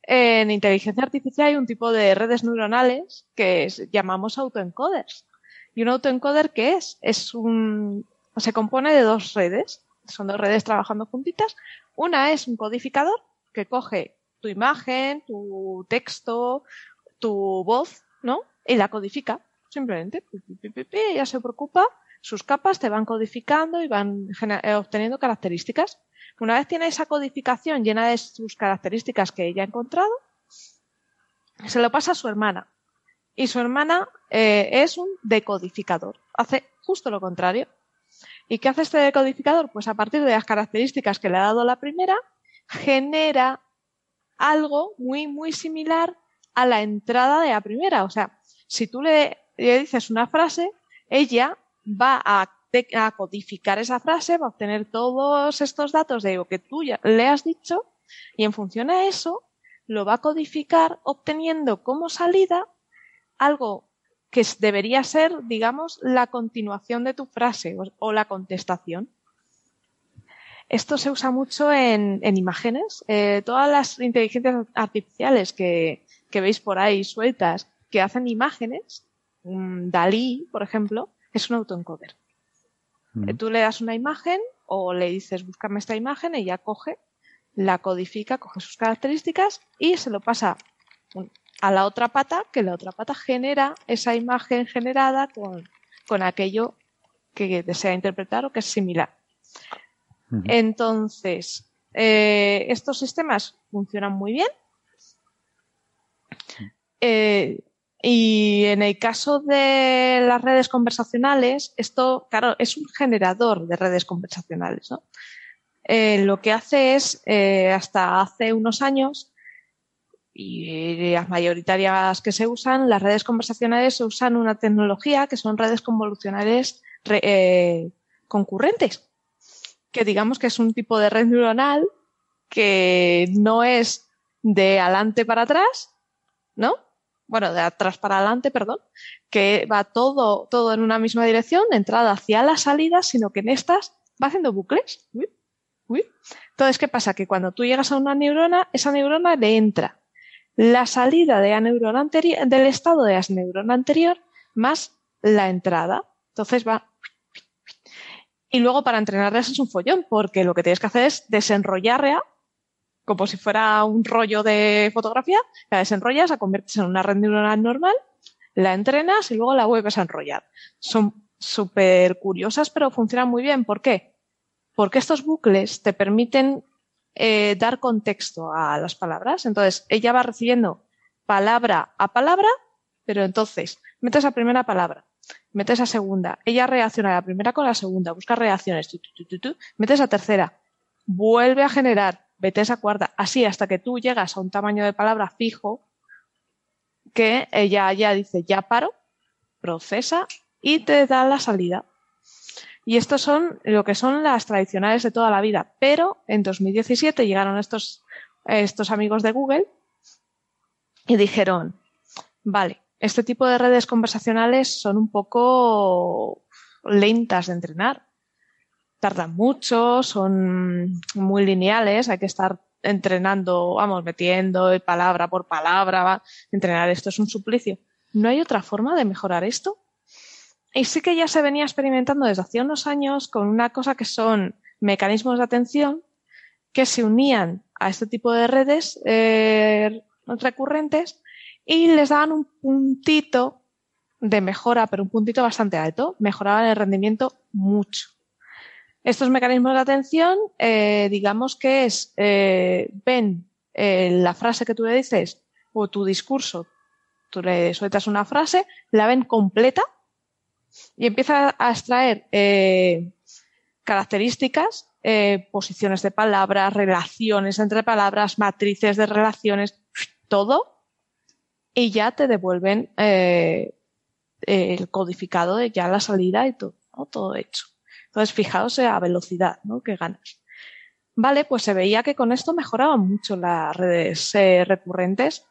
Speaker 6: En inteligencia artificial hay un tipo de redes neuronales que llamamos autoencoders. ¿Y un autoencoder qué es? Es un, se compone de dos redes son dos redes trabajando juntitas. Una es un codificador que coge tu imagen, tu texto, tu voz, ¿no? Y la codifica, simplemente. Ella se preocupa, sus capas te van codificando y van eh, obteniendo características. Una vez tiene esa codificación llena de sus características que ella ha encontrado, se lo pasa a su hermana. Y su hermana eh, es un decodificador. Hace justo lo contrario. ¿Y qué hace este decodificador? Pues a partir de las características que le ha dado la primera, genera algo muy, muy similar a la entrada de la primera. O sea, si tú le, dices una frase, ella va a codificar esa frase, va a obtener todos estos datos de lo que tú le has dicho y en función a eso lo va a codificar obteniendo como salida algo que debería ser, digamos, la continuación de tu frase o, la contestación. Esto se usa mucho en, imágenes. Eh, todas las inteligencias artificiales que, que veis por ahí sueltas que hacen imágenes, Dalí, por ejemplo, es un autoencoder. Mm. Tú le das una imagen o le dices búscame esta imagen, y ella coge, la codifica, coge sus características y se lo pasa a la otra pata, que la otra pata genera esa imagen generada con, con aquello que desea interpretar o que es similar. Entonces, eh, estos sistemas funcionan muy bien. Eh, y en el caso de las redes conversacionales, esto, claro, es un generador de redes conversacionales. ¿no? Eh, lo que hace es, hasta hace unos años, y las mayoritarias que se usan, las redes conversacionales se usan una tecnología que son redes convolucionales eh, concurrentes, que digamos que es un tipo de red neuronal que no es de adelante para atrás, ¿no? bueno, de atrás para adelante, perdón, que va todo, todo en una misma dirección, de entrada hacia la salida, sino que en estas va haciendo bucles. Entonces, ¿qué pasa? Que cuando tú llegas a una neurona, esa neurona le entra la salida de la neurona anterior, del estado de la neurona anterior más la entrada. Entonces va. Y luego para entrenarlas es un follón, porque lo que tienes que hacer es desenrollarla como si fuera un rollo de fotografía, la desenrollas, la conviertes en una red neuronal normal, la entrenas y luego la vuelves a enrollar. Son súper curiosas, pero funcionan muy bien. ¿Por qué? Porque estos bucles te permiten eh, dar contexto a las palabras. Entonces, ella va recibiendo palabra a palabra, pero entonces metes la primera palabra, metes la segunda, ella reacciona la primera con la segunda, busca reacciones, metes la tercera, vuelve a generar, vete a esa cuarta, así hasta que tú llegas a un tamaño de palabra fijo que ella ya dice ya paro, procesa y te da la salida. Y estos son lo que son las tradicionales de toda la vida. Pero en 2017 llegaron estos, estos amigos de Google y dijeron, vale, este tipo de redes conversacionales son un poco lentas de entrenar tardan mucho, son muy lineales, hay que estar entrenando, vamos, metiendo palabra por palabra, va. entrenar esto es un suplicio. ¿No hay otra forma de mejorar esto? Y sí que ya se venía experimentando desde hace unos años con una cosa que son mecanismos de atención que se unían a este tipo de redes eh, recurrentes y les daban un puntito de mejora, pero un puntito bastante alto. Mejoraban el rendimiento mucho. Estos mecanismos de atención, eh, digamos que es, eh, ven eh, la frase que tú le dices o tu discurso, tú le sueltas una frase, la ven completa y empieza a extraer características, posiciones de palabras, relaciones entre palabras, matrices de relaciones, todo, y ya te devuelven el codificado de ya la salida y todo, todo hecho. Entonces, fijaos la velocidad ¿no? que ganas. Vale, pues se veía que con esto mejoraban mucho las redes eh, recurrentes.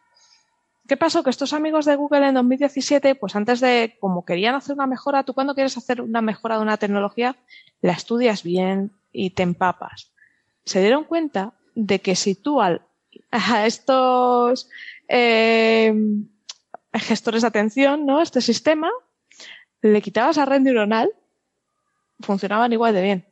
Speaker 6: ¿Qué pasó? Que estos amigos de Google en 2017, pues antes de, como querían hacer una mejora, tú cuando quieres hacer una mejora de una tecnología, la estudias bien y te empapas. Se dieron cuenta de que si tú al, a estos eh, gestores de atención, ¿no? Este sistema, le quitabas a red neuronal, funcionaban igual de bien.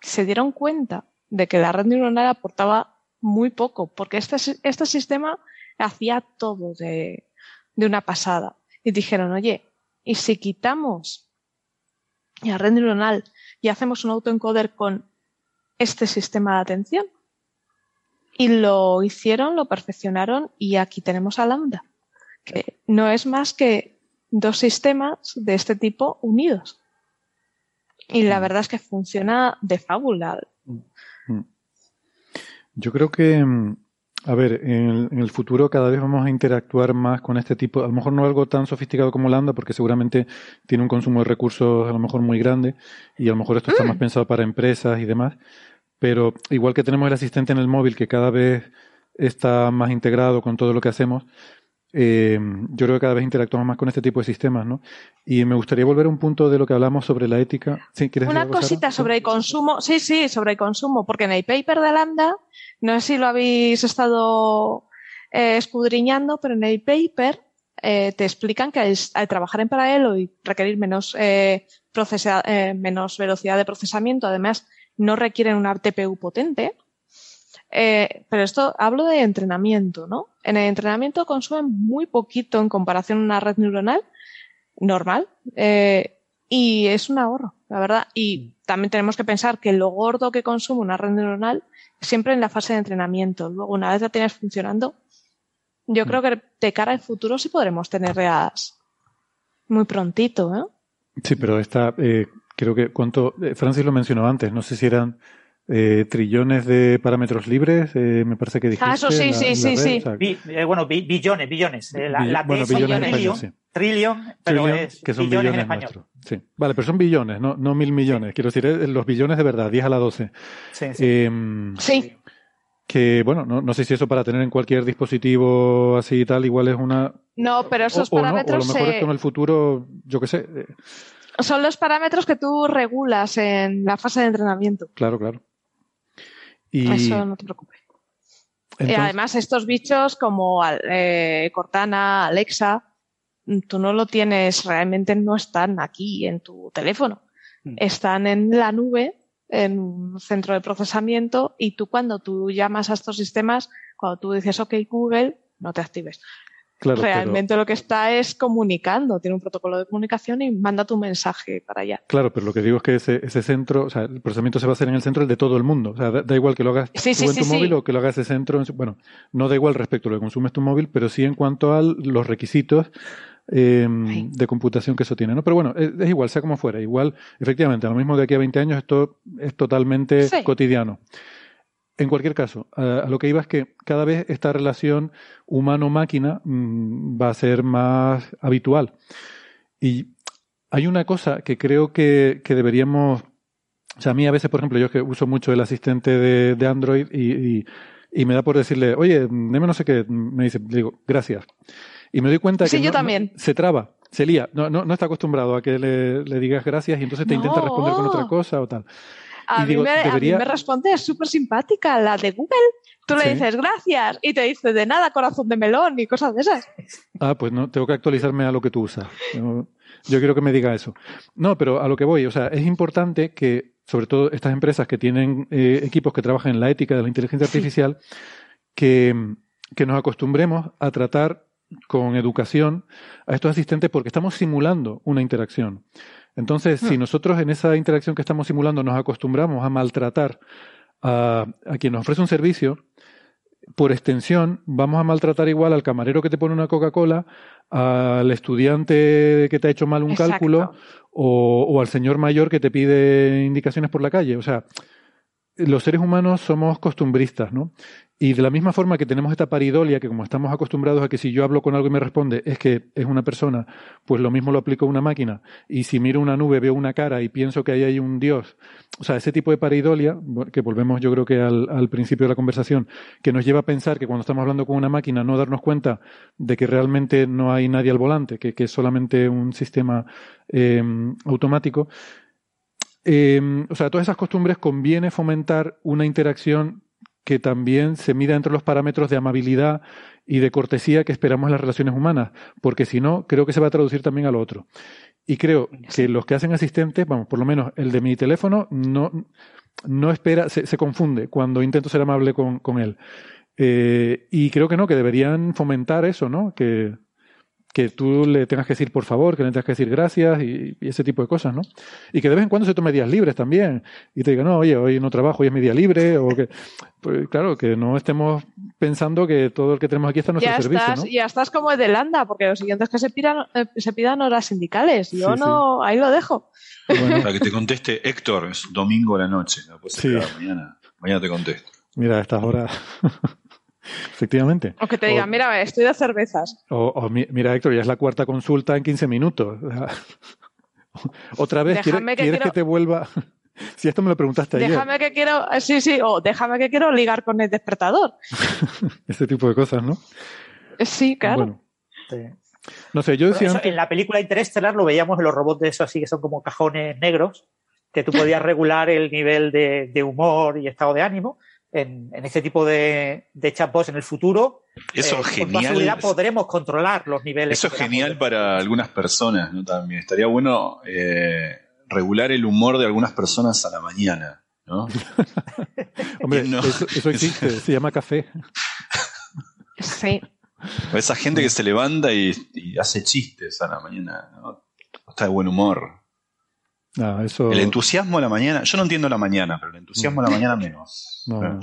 Speaker 6: Se dieron cuenta de que la red neuronal aportaba muy poco, porque este, este sistema hacía todo de, de una pasada. Y dijeron, oye, ¿y si quitamos la red neuronal y hacemos un autoencoder con este sistema de atención? Y lo hicieron, lo perfeccionaron y aquí tenemos a Lambda, que no es más que dos sistemas de este tipo unidos. Y la mm. verdad es que funciona de fábula. Mm.
Speaker 3: Yo creo que, a ver, en el, futuro cada vez vamos a interactuar más con este tipo, a lo mejor no algo tan sofisticado como Lambda, porque seguramente tiene un consumo de recursos a lo mejor muy grande y a lo mejor esto está más mm. pensado para empresas y demás, pero igual que tenemos el asistente en el móvil que cada vez está más integrado con todo lo que hacemos, eh, yo creo que cada vez interactuamos más con este tipo de sistemas, ¿no? Y me gustaría volver a un punto de lo que hablamos sobre la ética.
Speaker 6: Una cosita sobre el consumo, sí, sí, sobre el consumo, porque en el paper de Lambda, no sé si lo habéis estado eh, escudriñando, pero en el paper eh, te explican que al, trabajar en paralelo y requerir menos, menos velocidad de procesamiento, además no requieren una TPU potente, eh, pero esto hablo de entrenamiento, ¿no? En el entrenamiento consumen muy poquito en comparación a una red neuronal normal eh, y es un ahorro, la verdad. Y también tenemos que pensar que lo gordo que consume una red neuronal siempre en la fase de entrenamiento. Luego, una vez la tienes funcionando, yo creo que de cara al futuro sí podremos tener readas muy prontito, ¿eh?
Speaker 3: Sí, pero esta, eh, creo que, ¿cuánto? Francis lo mencionó antes, no sé si eran eh, trillones de parámetros libres, eh, me parece que dijiste.
Speaker 6: Ah, eso sí, sí, sí, sí.
Speaker 5: Eh, bueno, billones, billones. la, la
Speaker 3: bueno, billones trillion, sí.
Speaker 5: trillion, pero es
Speaker 3: que son billones, en español. Sí. Vale, pero son billones, no, no mil millones. Quiero decir, los billones de verdad, 10 a la 12.
Speaker 6: Sí. Sí. Em, sí.
Speaker 3: Que, bueno, no, no, sé si eso para tener en cualquier dispositivo así y tal, igual es una...
Speaker 6: No, pero esos parámetros...
Speaker 3: o, a lo mejor esto en el futuro, yo qué sé...
Speaker 6: Son los parámetros que tú regulas en la fase de entrenamiento.
Speaker 3: Claro, claro.
Speaker 6: Eso no te preocupes. Y además, estos bichos como eh, Cortana, Alexa, tú no lo tienes, realmente no están aquí en tu teléfono. Mm. Están en la nube, en un centro de procesamiento, y tú cuando tú llamas a estos sistemas, cuando tú dices OK Google, no te actives. Realmente lo que está es comunicando, tiene un protocolo de comunicación y manda tu mensaje para allá.
Speaker 3: Claro, pero lo que digo es que ese, ese centro, o sea, el procesamiento se va a hacer en el centro el de todo el mundo. O sea, da, igual que lo hagas tú en tu móvil o que lo hagas ese centro. bueno, no da igual respecto a lo que consumes tu móvil, pero sí en cuanto a los requisitos em, de computación que eso tiene. ¿no? Pero bueno, es, igual, sea como fuera. Igual, efectivamente, a lo mismo de aquí a 20 años esto es totalmente cotidiano. En cualquier caso, a, lo que iba es que cada vez esta relación humano-máquina mm, va a ser más habitual. Y hay una cosa que creo que, deberíamos. O sea, a mí a veces, por ejemplo, yo que uso mucho el asistente de, Android y, me da por decirle, oye, deme no sé qué, me dice, digo, gracias. Y me doy cuenta que
Speaker 6: yo también.
Speaker 3: se traba, se lía, no, no, no está acostumbrado a que le, digas gracias y entonces te intenta responder con otra cosa o tal.
Speaker 6: A, mí, me, responde, es súper simpática, la de Google. Tú le dices gracias y te dice de nada, corazón de melón y cosas de esas.
Speaker 3: Ah, pues no, tengo que actualizarme a lo que tú usas. Yo, quiero que me diga eso. No, pero a lo que voy, o sea, es importante que, sobre todo estas empresas que tienen eh, equipos que trabajan en la ética de la inteligencia artificial, que, que nos acostumbremos a tratar con educación a estos asistentes porque estamos simulando una interacción. Entonces, si hmm. nosotros en esa interacción que estamos simulando nos acostumbramos a maltratar a, quien nos ofrece un servicio, por extensión, vamos a maltratar igual al camarero que te pone una Coca-Cola, al estudiante que te ha hecho mal un cálculo o, o, al señor mayor que te pide indicaciones por la calle. O sea, los seres humanos somos costumbristas, ¿no? Y de la misma forma que tenemos esta paridolia, que como estamos acostumbrados a que si yo hablo con algo y me responde es que es una persona, pues lo mismo lo aplico a una máquina. Y si miro una nube, veo una cara y pienso que ahí hay un Dios. O sea, ese tipo de paridolia, que volvemos yo creo que al, principio de la conversación, que nos lleva a pensar que cuando estamos hablando con una máquina no darnos cuenta de que realmente no hay nadie al volante, que, es solamente un sistema eh, automático. Eh, o sea, todas esas costumbres conviene fomentar una interacción que también se mida entre los parámetros de amabilidad y de cortesía que esperamos en las relaciones humanas, porque si no, creo que se va a traducir también a lo otro. Y creo que los que hacen asistentes, vamos, por lo menos el de mi teléfono, no, no espera, se, confunde cuando intento ser amable con, con él. Eh, y creo que no, que deberían fomentar eso, ¿no? Que, que tú le tengas que decir por favor, que le tengas que decir gracias y, ese tipo de cosas, ¿no? Y que de vez en cuando se tome días libres también y te diga, no, oye, hoy no trabajo, hoy es mi día libre, o que, pues, claro, que no estemos pensando que todo el que tenemos aquí está a nuestro
Speaker 6: ya
Speaker 3: servicio,
Speaker 6: estás, Ya estás como de Landa, porque los siguientes que se pidan, eh, se pidan horas sindicales. Yo no, ahí lo dejo.
Speaker 4: Para que te conteste Héctor, es domingo a la noche, mañana, mañana te contesto.
Speaker 3: Mira, a estas horas. efectivamente.
Speaker 6: O que te digan, mira, estoy de cervezas.
Speaker 3: O, mira, Héctor, ya es la cuarta consulta en 15 minutos. Otra vez, ¿quieres, que, te vuelva? si esto me lo preguntaste
Speaker 6: ayer.
Speaker 3: Déjame
Speaker 6: que quiero, sí, sí, o déjame que quiero ligar con el despertador.
Speaker 3: este tipo de cosas, ¿no?
Speaker 6: Sí, claro.
Speaker 3: No sé, yo decía.
Speaker 5: En la película Interestelar lo veíamos en los robots de eso así, que son como cajones negros, que tú podías regular el nivel de, humor y estado de ánimo. En, este tipo de, de chatbots en el futuro,
Speaker 4: eso es eh, genial.
Speaker 5: Con podremos controlar los niveles.
Speaker 4: Eso es genial para algunas personas, ¿no? También estaría bueno eh, regular el humor de algunas personas a la mañana, ¿no?
Speaker 3: Hombre, Eso, existe, se llama café.
Speaker 6: Sí.
Speaker 4: Esa gente que se levanta y, hace chistes a la mañana, ¿no? Está de buen humor. El entusiasmo a la mañana, yo no entiendo la mañana, pero el entusiasmo a la mañana menos.
Speaker 3: No,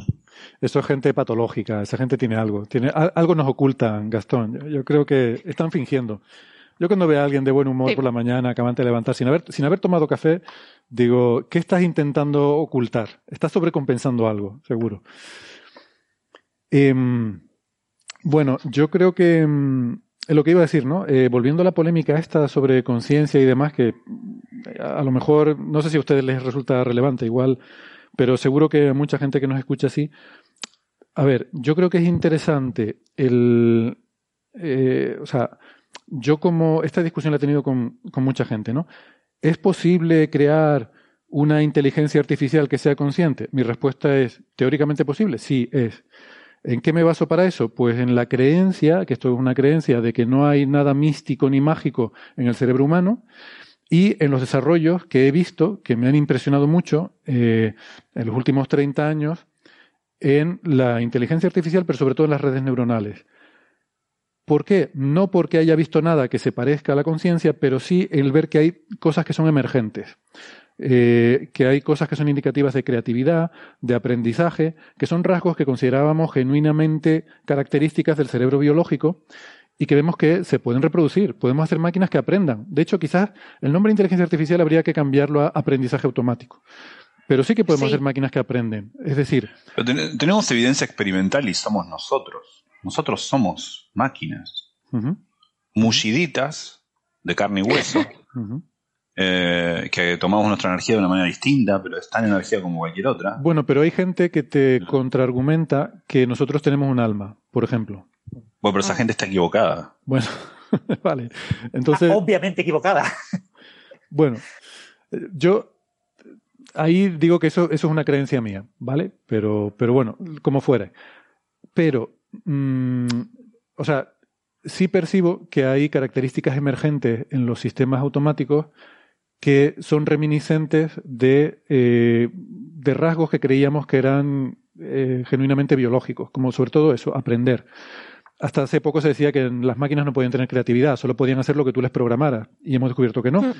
Speaker 3: Eso es gente patológica, esa gente tiene algo, tiene algo nos ocultan, Gastón. Yo, creo que están fingiendo. Yo cuando veo a alguien de buen humor por la mañana, acabante de levantar, sin haber, sin haber tomado café, digo, ¿qué estás intentando ocultar? Estás sobrecompensando algo, seguro. Em, bueno, yo creo que em, lo que iba a decir, ¿no? Eh, volviendo a la polémica esta sobre conciencia y demás, que a lo mejor, no sé si a ustedes les resulta relevante, igual, pero seguro que mucha gente que nos escucha así. A ver, yo creo que es interesante el. Eh, o sea, yo como. Esta discusión la he tenido con, con mucha gente, ¿no? ¿Es posible crear una inteligencia artificial que sea consciente? Mi respuesta es: teóricamente posible. Sí, es. ¿En qué me baso para eso? Pues en la creencia, que esto es una creencia de que no hay nada místico ni mágico en el cerebro humano, y en los desarrollos que he visto, que me han impresionado mucho eh, en los últimos 30 años, en la inteligencia artificial, pero sobre todo en las redes neuronales. ¿Por qué? No porque haya visto nada que se parezca a la conciencia, pero sí el ver que hay cosas que son emergentes. Eh, que hay cosas que son indicativas de creatividad, de aprendizaje, que son rasgos que considerábamos genuinamente características del cerebro biológico y que vemos que se pueden reproducir. Podemos hacer máquinas que aprendan. De hecho, quizás el nombre de inteligencia artificial habría que cambiarlo a aprendizaje automático. Pero sí que podemos hacer máquinas que aprenden. Es decir.
Speaker 4: tenemos evidencia experimental y somos nosotros. Nosotros somos máquinas. Mulliditas de carne y hueso. Eh, que tomamos nuestra energía de una manera distinta, pero es tan energía como cualquier otra.
Speaker 3: Bueno, pero hay gente que te contraargumenta que nosotros tenemos un alma, por ejemplo.
Speaker 4: Bueno, pero esa ah. gente está equivocada.
Speaker 3: Bueno, vale. Entonces.
Speaker 5: Ah, obviamente equivocada.
Speaker 3: Bueno, yo ahí digo que eso, eso es una creencia mía, ¿vale? Pero, pero bueno, como fuera. Pero, mm, o sea, sí percibo que hay características emergentes en los sistemas automáticos que son reminiscentes de, eh, de rasgos que creíamos que eran eh, genuinamente biológicos, como sobre todo eso, aprender. Hasta hace poco se decía que las máquinas no podían tener creatividad, solo podían hacer lo que tú les programaras. Y hemos descubierto que no, mm.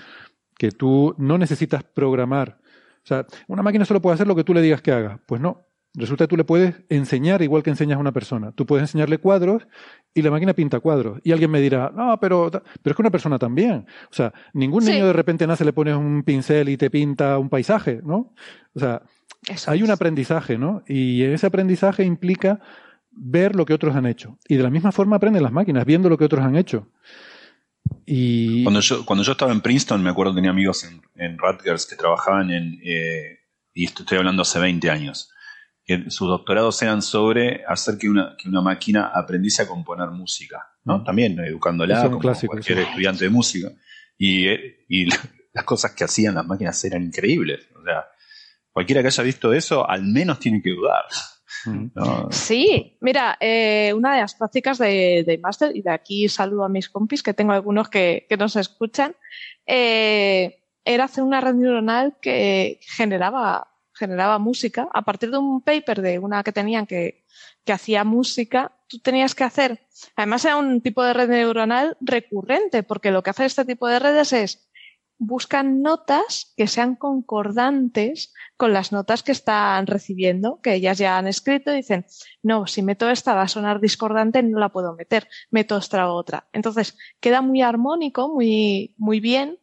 Speaker 3: que tú no necesitas programar. O sea, una máquina solo puede hacer lo que tú le digas que haga. Pues no, Resulta que tú le puedes enseñar igual que enseñas a una persona. Tú puedes enseñarle cuadros y la máquina pinta cuadros. Y alguien me dirá, no, pero, pero es que una persona también. O sea, ningún niño de repente nace, le pones un pincel y te pinta un paisaje, ¿no? O sea, hay un aprendizaje, ¿no? Y ese aprendizaje implica ver lo que otros han hecho. Y de la misma forma aprenden las máquinas, viendo lo que otros han hecho. Y...
Speaker 4: Cuando yo, cuando yo estaba en Princeton, me acuerdo tenía amigos en, en Rutgers que trabajaban en, eh, y estoy hablando hace 20 años, que sus doctorados sean sobre hacer que una, que una máquina aprendiese a componer música, ¿no? Mm. También educándola como cualquier estudiante de música. Y, y las cosas que hacían las máquinas eran increíbles. O sea, cualquiera que haya visto eso, al menos tiene que dudar.
Speaker 6: Mm. Sí, mira, eh, una de las prácticas de, de máster, y de aquí saludo a mis compis, que tengo algunos que, que nos escuchan, eh, era hacer una red neuronal que generaba generaba música, a partir de un paper de una que tenían que, que hacía música, tú tenías que hacer, además era un tipo de red neuronal recurrente, porque lo que hace este tipo de redes es buscan notas que sean concordantes con las notas que están recibiendo, que ellas ya han escrito y dicen, no, si meto esta va a sonar discordante, no la puedo meter, meto esta otra. Entonces, queda muy armónico, muy, muy bien,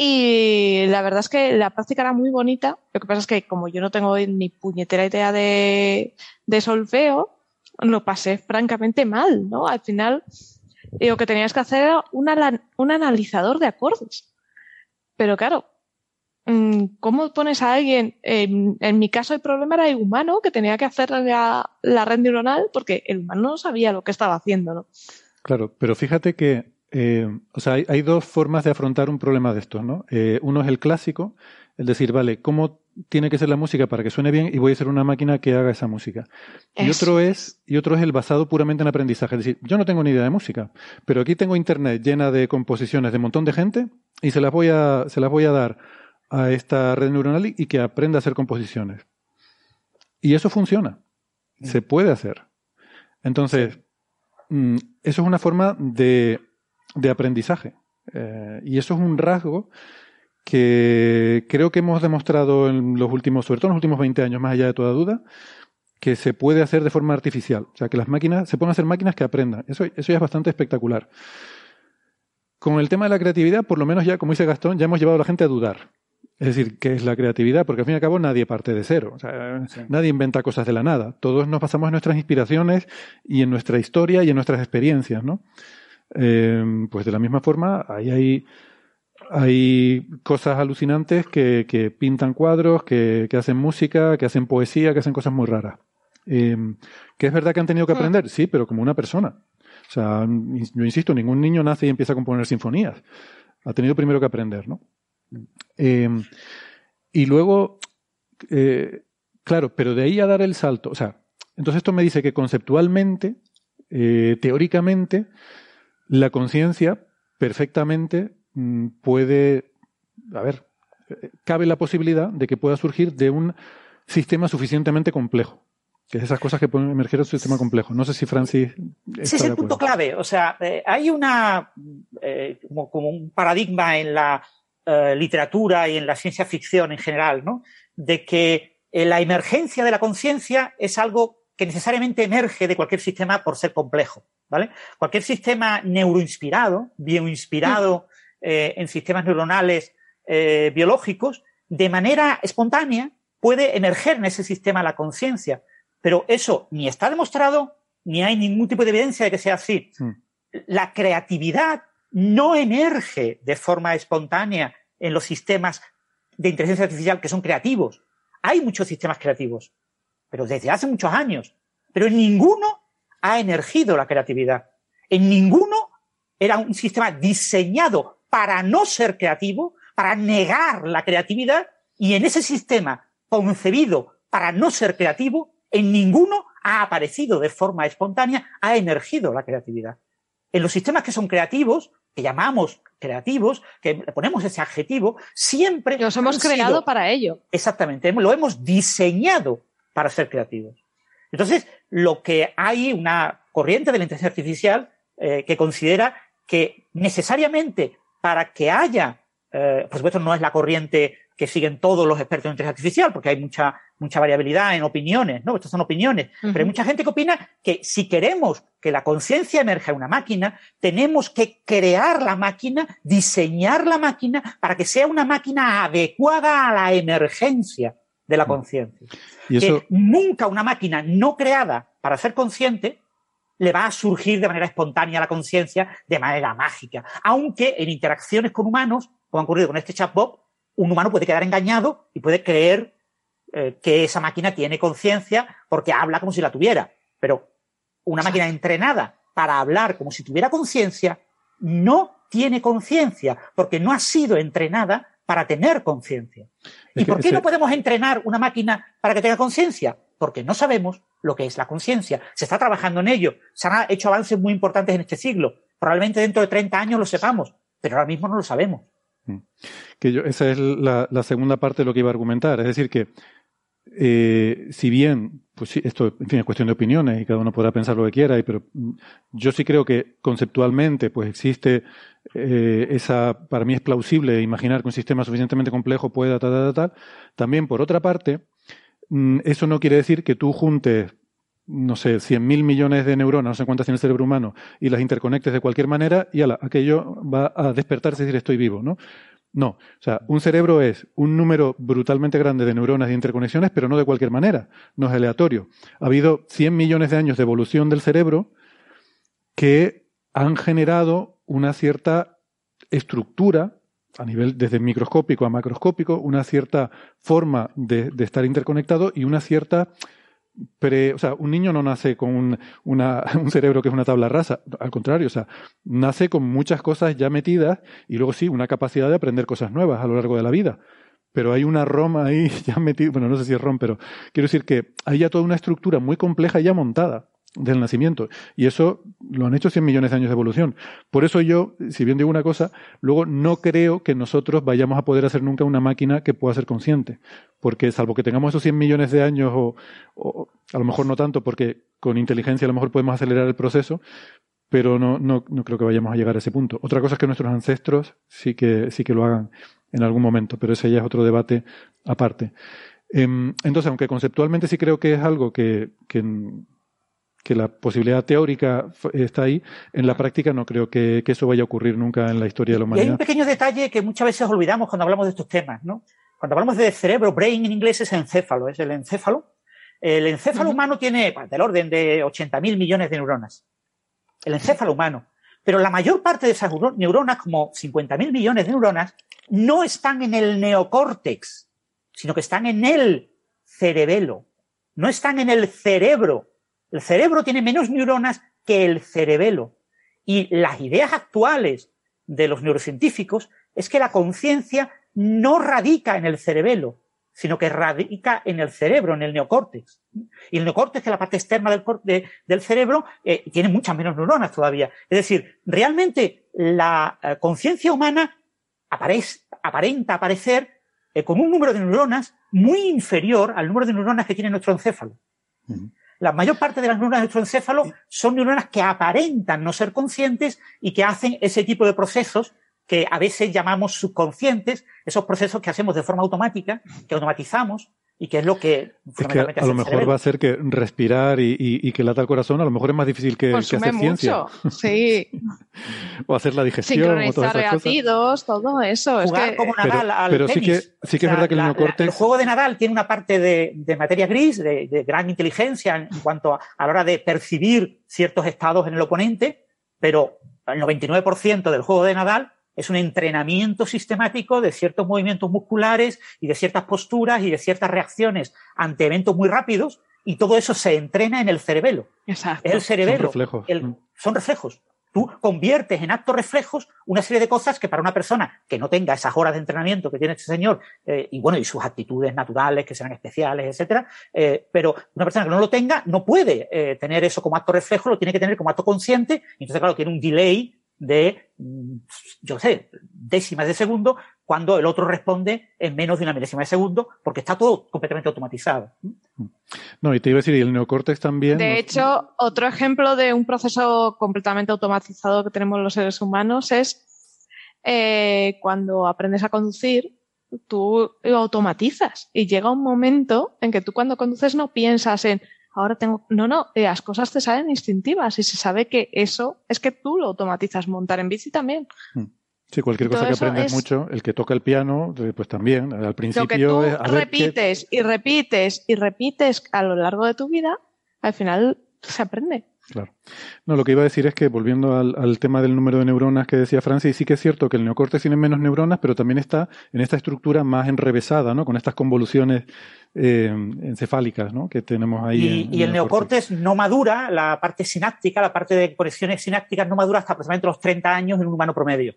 Speaker 6: y la verdad es que la práctica era muy bonita. Lo que pasa es que como yo no tengo ni puñetera idea de, de solfeo, lo pasé francamente mal, ¿no? Al final, lo que tenías que hacer era un analizador de acordes. Pero claro, mm, ¿cómo pones a alguien? En, mi caso el problema era el humano que tenía que hacer la, red neuronal porque el humano no sabía lo que estaba haciendo, ¿no?
Speaker 3: Claro, pero fíjate que eh, o sea, hay, dos formas de afrontar un problema de estos, ¿no? Eh, uno es el clásico, el decir, vale, ¿cómo tiene que ser la música para que suene bien y voy a ser una máquina que haga esa música? Y otro es, y otro es el basado puramente en aprendizaje, es decir, yo no tengo ni idea de música, pero aquí tengo internet llena de composiciones de un montón de gente y se las voy a, se las voy a dar a esta red neuronal y que aprenda a hacer composiciones. Y eso funciona. Se puede hacer. Entonces, mm, eso es una forma de de aprendizaje. Eh, y eso es un rasgo que creo que hemos demostrado en los últimos, sobre todo en los últimos 20 años, más allá de toda duda, que se puede hacer de forma artificial. O sea, que las máquinas, se pueden hacer máquinas que aprendan. Eso, eso ya es bastante espectacular. Con el tema de la creatividad, por lo menos ya, como dice Gastón, ya hemos llevado a la gente a dudar. Es decir, ¿qué es la creatividad? Porque al fin y al cabo nadie parte de cero. O sea, Nadie inventa cosas de la nada. Todos nos basamos en nuestras inspiraciones y en nuestra historia y en nuestras experiencias, ¿no? Em, pues de la misma forma, ahí hay, hay cosas alucinantes que, que pintan cuadros, que, que, hacen música, que hacen poesía, que hacen cosas muy raras. Eh, ¿Que es verdad que han tenido que hmm. aprender? Sí, pero como una persona. O sea, yo insisto, ningún niño nace y empieza a componer sinfonías. Ha tenido primero que aprender, ¿no? Em, y luego, eh, claro, pero de ahí a dar el salto, o sea, entonces esto me dice que conceptualmente, eh, teóricamente, la conciencia perfectamente mm, puede, a ver, cabe la posibilidad de que pueda surgir de un sistema suficientemente complejo. Que es esas cosas que pueden emerger de un sistema complejo. No sé si Francis.
Speaker 5: Ese es el punto clave. O sea, eh, hay una. Eh, como, un paradigma en la eh, literatura y en la ciencia ficción en general, ¿no? De que la emergencia de la conciencia es algo que necesariamente emerge de cualquier sistema por ser complejo. ¿Vale? Cualquier sistema neuroinspirado, bioinspirado eh, en sistemas neuronales eh, biológicos, de manera espontánea puede emerger en ese sistema la conciencia. Pero eso ni está demostrado, ni hay ningún tipo de evidencia de que sea así. Hmm. La creatividad no emerge de forma espontánea en los sistemas de inteligencia artificial que son creativos. Hay muchos sistemas creativos, pero desde hace muchos años. Pero en ninguno ha emergido la creatividad. En ninguno era un sistema diseñado para no ser creativo, para negar la creatividad, y en ese sistema concebido para no ser creativo, en ninguno ha aparecido de forma espontánea, ha emergido la creatividad. En los sistemas que son creativos, que llamamos creativos, que ponemos ese adjetivo, siempre.
Speaker 6: Los hemos creado para ello.
Speaker 5: Exactamente, lo hemos diseñado para ser creativos. Entonces, lo que hay una corriente de la inteligencia artificial eh, que considera que necesariamente para que haya, eh, por supuesto no es la corriente que siguen todos los expertos en inteligencia artificial, porque hay mucha, mucha variabilidad en opiniones, ¿no? Estas son opiniones. Pero hay mucha gente que opina que si queremos que la conciencia emerja en una máquina, tenemos que crear la máquina, diseñar la máquina para que sea una máquina adecuada a la emergencia de la conciencia. Que nunca una máquina no creada para ser consciente le va a surgir de manera espontánea la conciencia de manera mágica. Aunque en interacciones con humanos, como ha ocurrido con este chatbot, un humano puede quedar engañado y puede creer eh, que esa máquina tiene conciencia porque habla como si la tuviera. Pero una máquina entrenada para hablar como si tuviera conciencia no tiene conciencia porque no ha sido entrenada para tener conciencia. ¿Y por qué no podemos entrenar una máquina para que tenga conciencia? Porque no sabemos lo que es la conciencia. Se está trabajando en ello. Se han hecho avances muy importantes en este siglo. Probablemente dentro de 30 años lo sepamos, pero ahora mismo no lo sabemos. Mm.
Speaker 3: Que yo, esa es la, segunda parte de lo que iba a argumentar. Es decir, que eh, si bien, pues sí, esto en fin, es cuestión de opiniones y cada uno podrá pensar lo que quiera, pero mm, yo sí creo que conceptualmente pues existe eh, esa, para mí es plausible imaginar que un sistema suficientemente complejo pueda tal, tal, tal. También, por otra parte, mm, eso no quiere decir que tú juntes, no sé, cien mil millones de neuronas, no sé cuántas tiene el cerebro humano, y las interconectes de cualquier manera y ala, aquello va a despertarse y decir estoy vivo, ¿no? No, o sea, un cerebro es un número brutalmente grande de neuronas y interconexiones, pero no de cualquier manera, no es aleatorio. Ha habido 100 millones de años de evolución del cerebro que han generado una cierta estructura a nivel desde microscópico a macroscópico, una cierta forma de, estar interconectado y una cierta o sea, un niño no nace con un, un, cerebro que es una tabla rasa, al contrario, o sea, nace con muchas cosas ya metidas y luego sí, una capacidad de aprender cosas nuevas a lo largo de la vida. Pero hay una ROM ahí ya metida, bueno, no sé si es ROM, pero quiero decir que hay ya toda una estructura muy compleja ya montada del nacimiento. Y eso lo han hecho 100 millones de años de evolución. Por eso yo, si bien digo una cosa, luego no creo que nosotros vayamos a poder hacer nunca una máquina que pueda ser consciente. Porque salvo que tengamos esos 100 millones de años, o, a lo mejor no tanto, porque con inteligencia a lo mejor podemos acelerar el proceso, pero no, no, no creo que vayamos a llegar a ese punto. Otra cosa es que nuestros ancestros sí que, sí que lo hagan en algún momento, pero ese ya es otro debate aparte. Em, entonces, aunque conceptualmente sí creo que es algo que, que que la posibilidad teórica está ahí, en la práctica no creo que, eso vaya a ocurrir nunca en la historia de la humanidad.
Speaker 5: Y hay un pequeño detalle que muchas veces olvidamos cuando hablamos de estos temas, ¿no? Cuando hablamos de cerebro, brain en inglés es encéfalo, es el encéfalo. El encéfalo humano tiene pues, del orden de 80.000 millones de neuronas. El encéfalo humano. Pero la mayor parte de esas neuronas, como 50.000 millones de neuronas, no están en el neocórtex, sino que están en el cerebelo. No están en el cerebro, el cerebro tiene menos neuronas que el cerebelo. Y las ideas actuales de los neurocientíficos es que la conciencia no radica en el cerebelo, sino que radica en el cerebro, en el neocórtex. Y el neocórtex, que es la parte externa del, cerebro, eh, tiene muchas menos neuronas todavía. Es decir, realmente la eh, conciencia humana aparenta aparecer eh, con un número de neuronas muy inferior al número de neuronas que tiene nuestro encéfalo. La mayor parte de las neuronas de nuestro encéfalo son neuronas que aparentan no ser conscientes y que hacen ese tipo de procesos que a veces llamamos subconscientes, esos procesos que hacemos de forma automática, que automatizamos, y que es lo que,
Speaker 3: es que a, lo mejor va a ser que respirar y, y, que lata el corazón a lo mejor es más difícil que, que hacer ciencia.
Speaker 6: sí.
Speaker 3: O hacer la digestión
Speaker 6: sincronizar reactivos todo eso
Speaker 5: es que... como Nadal al
Speaker 3: pero sí que sí que es verdad que el neocórtex
Speaker 5: el juego de Nadal tiene una parte de, de materia gris de, de, gran inteligencia en cuanto a, a la hora de percibir ciertos estados en el oponente pero el 99% del juego de Nadal es un entrenamiento sistemático de ciertos movimientos musculares y de ciertas posturas y de ciertas reacciones ante eventos muy rápidos y todo eso se entrena en el cerebelo.
Speaker 6: Exacto.
Speaker 5: Es el cerebelo.
Speaker 3: Son reflejos.
Speaker 5: Mm. son reflejos. Tú conviertes en actos reflejos una serie de cosas que para una persona que no tenga esas horas de entrenamiento que tiene este señor, eh, y bueno, y sus actitudes naturales, que sean especiales, etcétera, eh, pero una persona que no lo tenga no puede eh, tener eso como acto reflejo, lo tiene que tener como acto consciente, y entonces, claro, tiene un delay de, mm, yo sé, décimas de segundo, cuando el otro responde en menos de una milésima de segundo, porque está todo completamente automatizado.
Speaker 3: No, y te iba a decir, y el neocórtex también.
Speaker 6: De hecho, otro ejemplo de un proceso completamente automatizado que tenemos los seres humanos es eh, cuando aprendes a conducir, tú lo automatizas y llega un momento en que tú cuando conduces no piensas en ahora tengo, no, no, eh, las cosas te salen instintivas y se sabe que eso es que tú lo automatizas, montar en bici también.
Speaker 3: Mm. Sí, cualquier cosa que aprendes mucho, el que toca el piano, eh, pues también, al principio...
Speaker 6: Lo que tú repites y repites y repites a lo largo de tu vida, al final se aprende.
Speaker 3: Claro. No, lo que iba a decir es que volviendo al, tema del número de neuronas que decía Francis, sí que es cierto que el neocórtex tiene menos neuronas, pero también está en esta estructura más enrevesada, ¿no? Con estas convoluciones eh, encefálicas, ¿no? Que tenemos
Speaker 5: ahí. Y, el neocórtex no madura, la parte sináptica, la parte de conexiones sinápticas no madura hasta aproximadamente los 30 años en un humano promedio.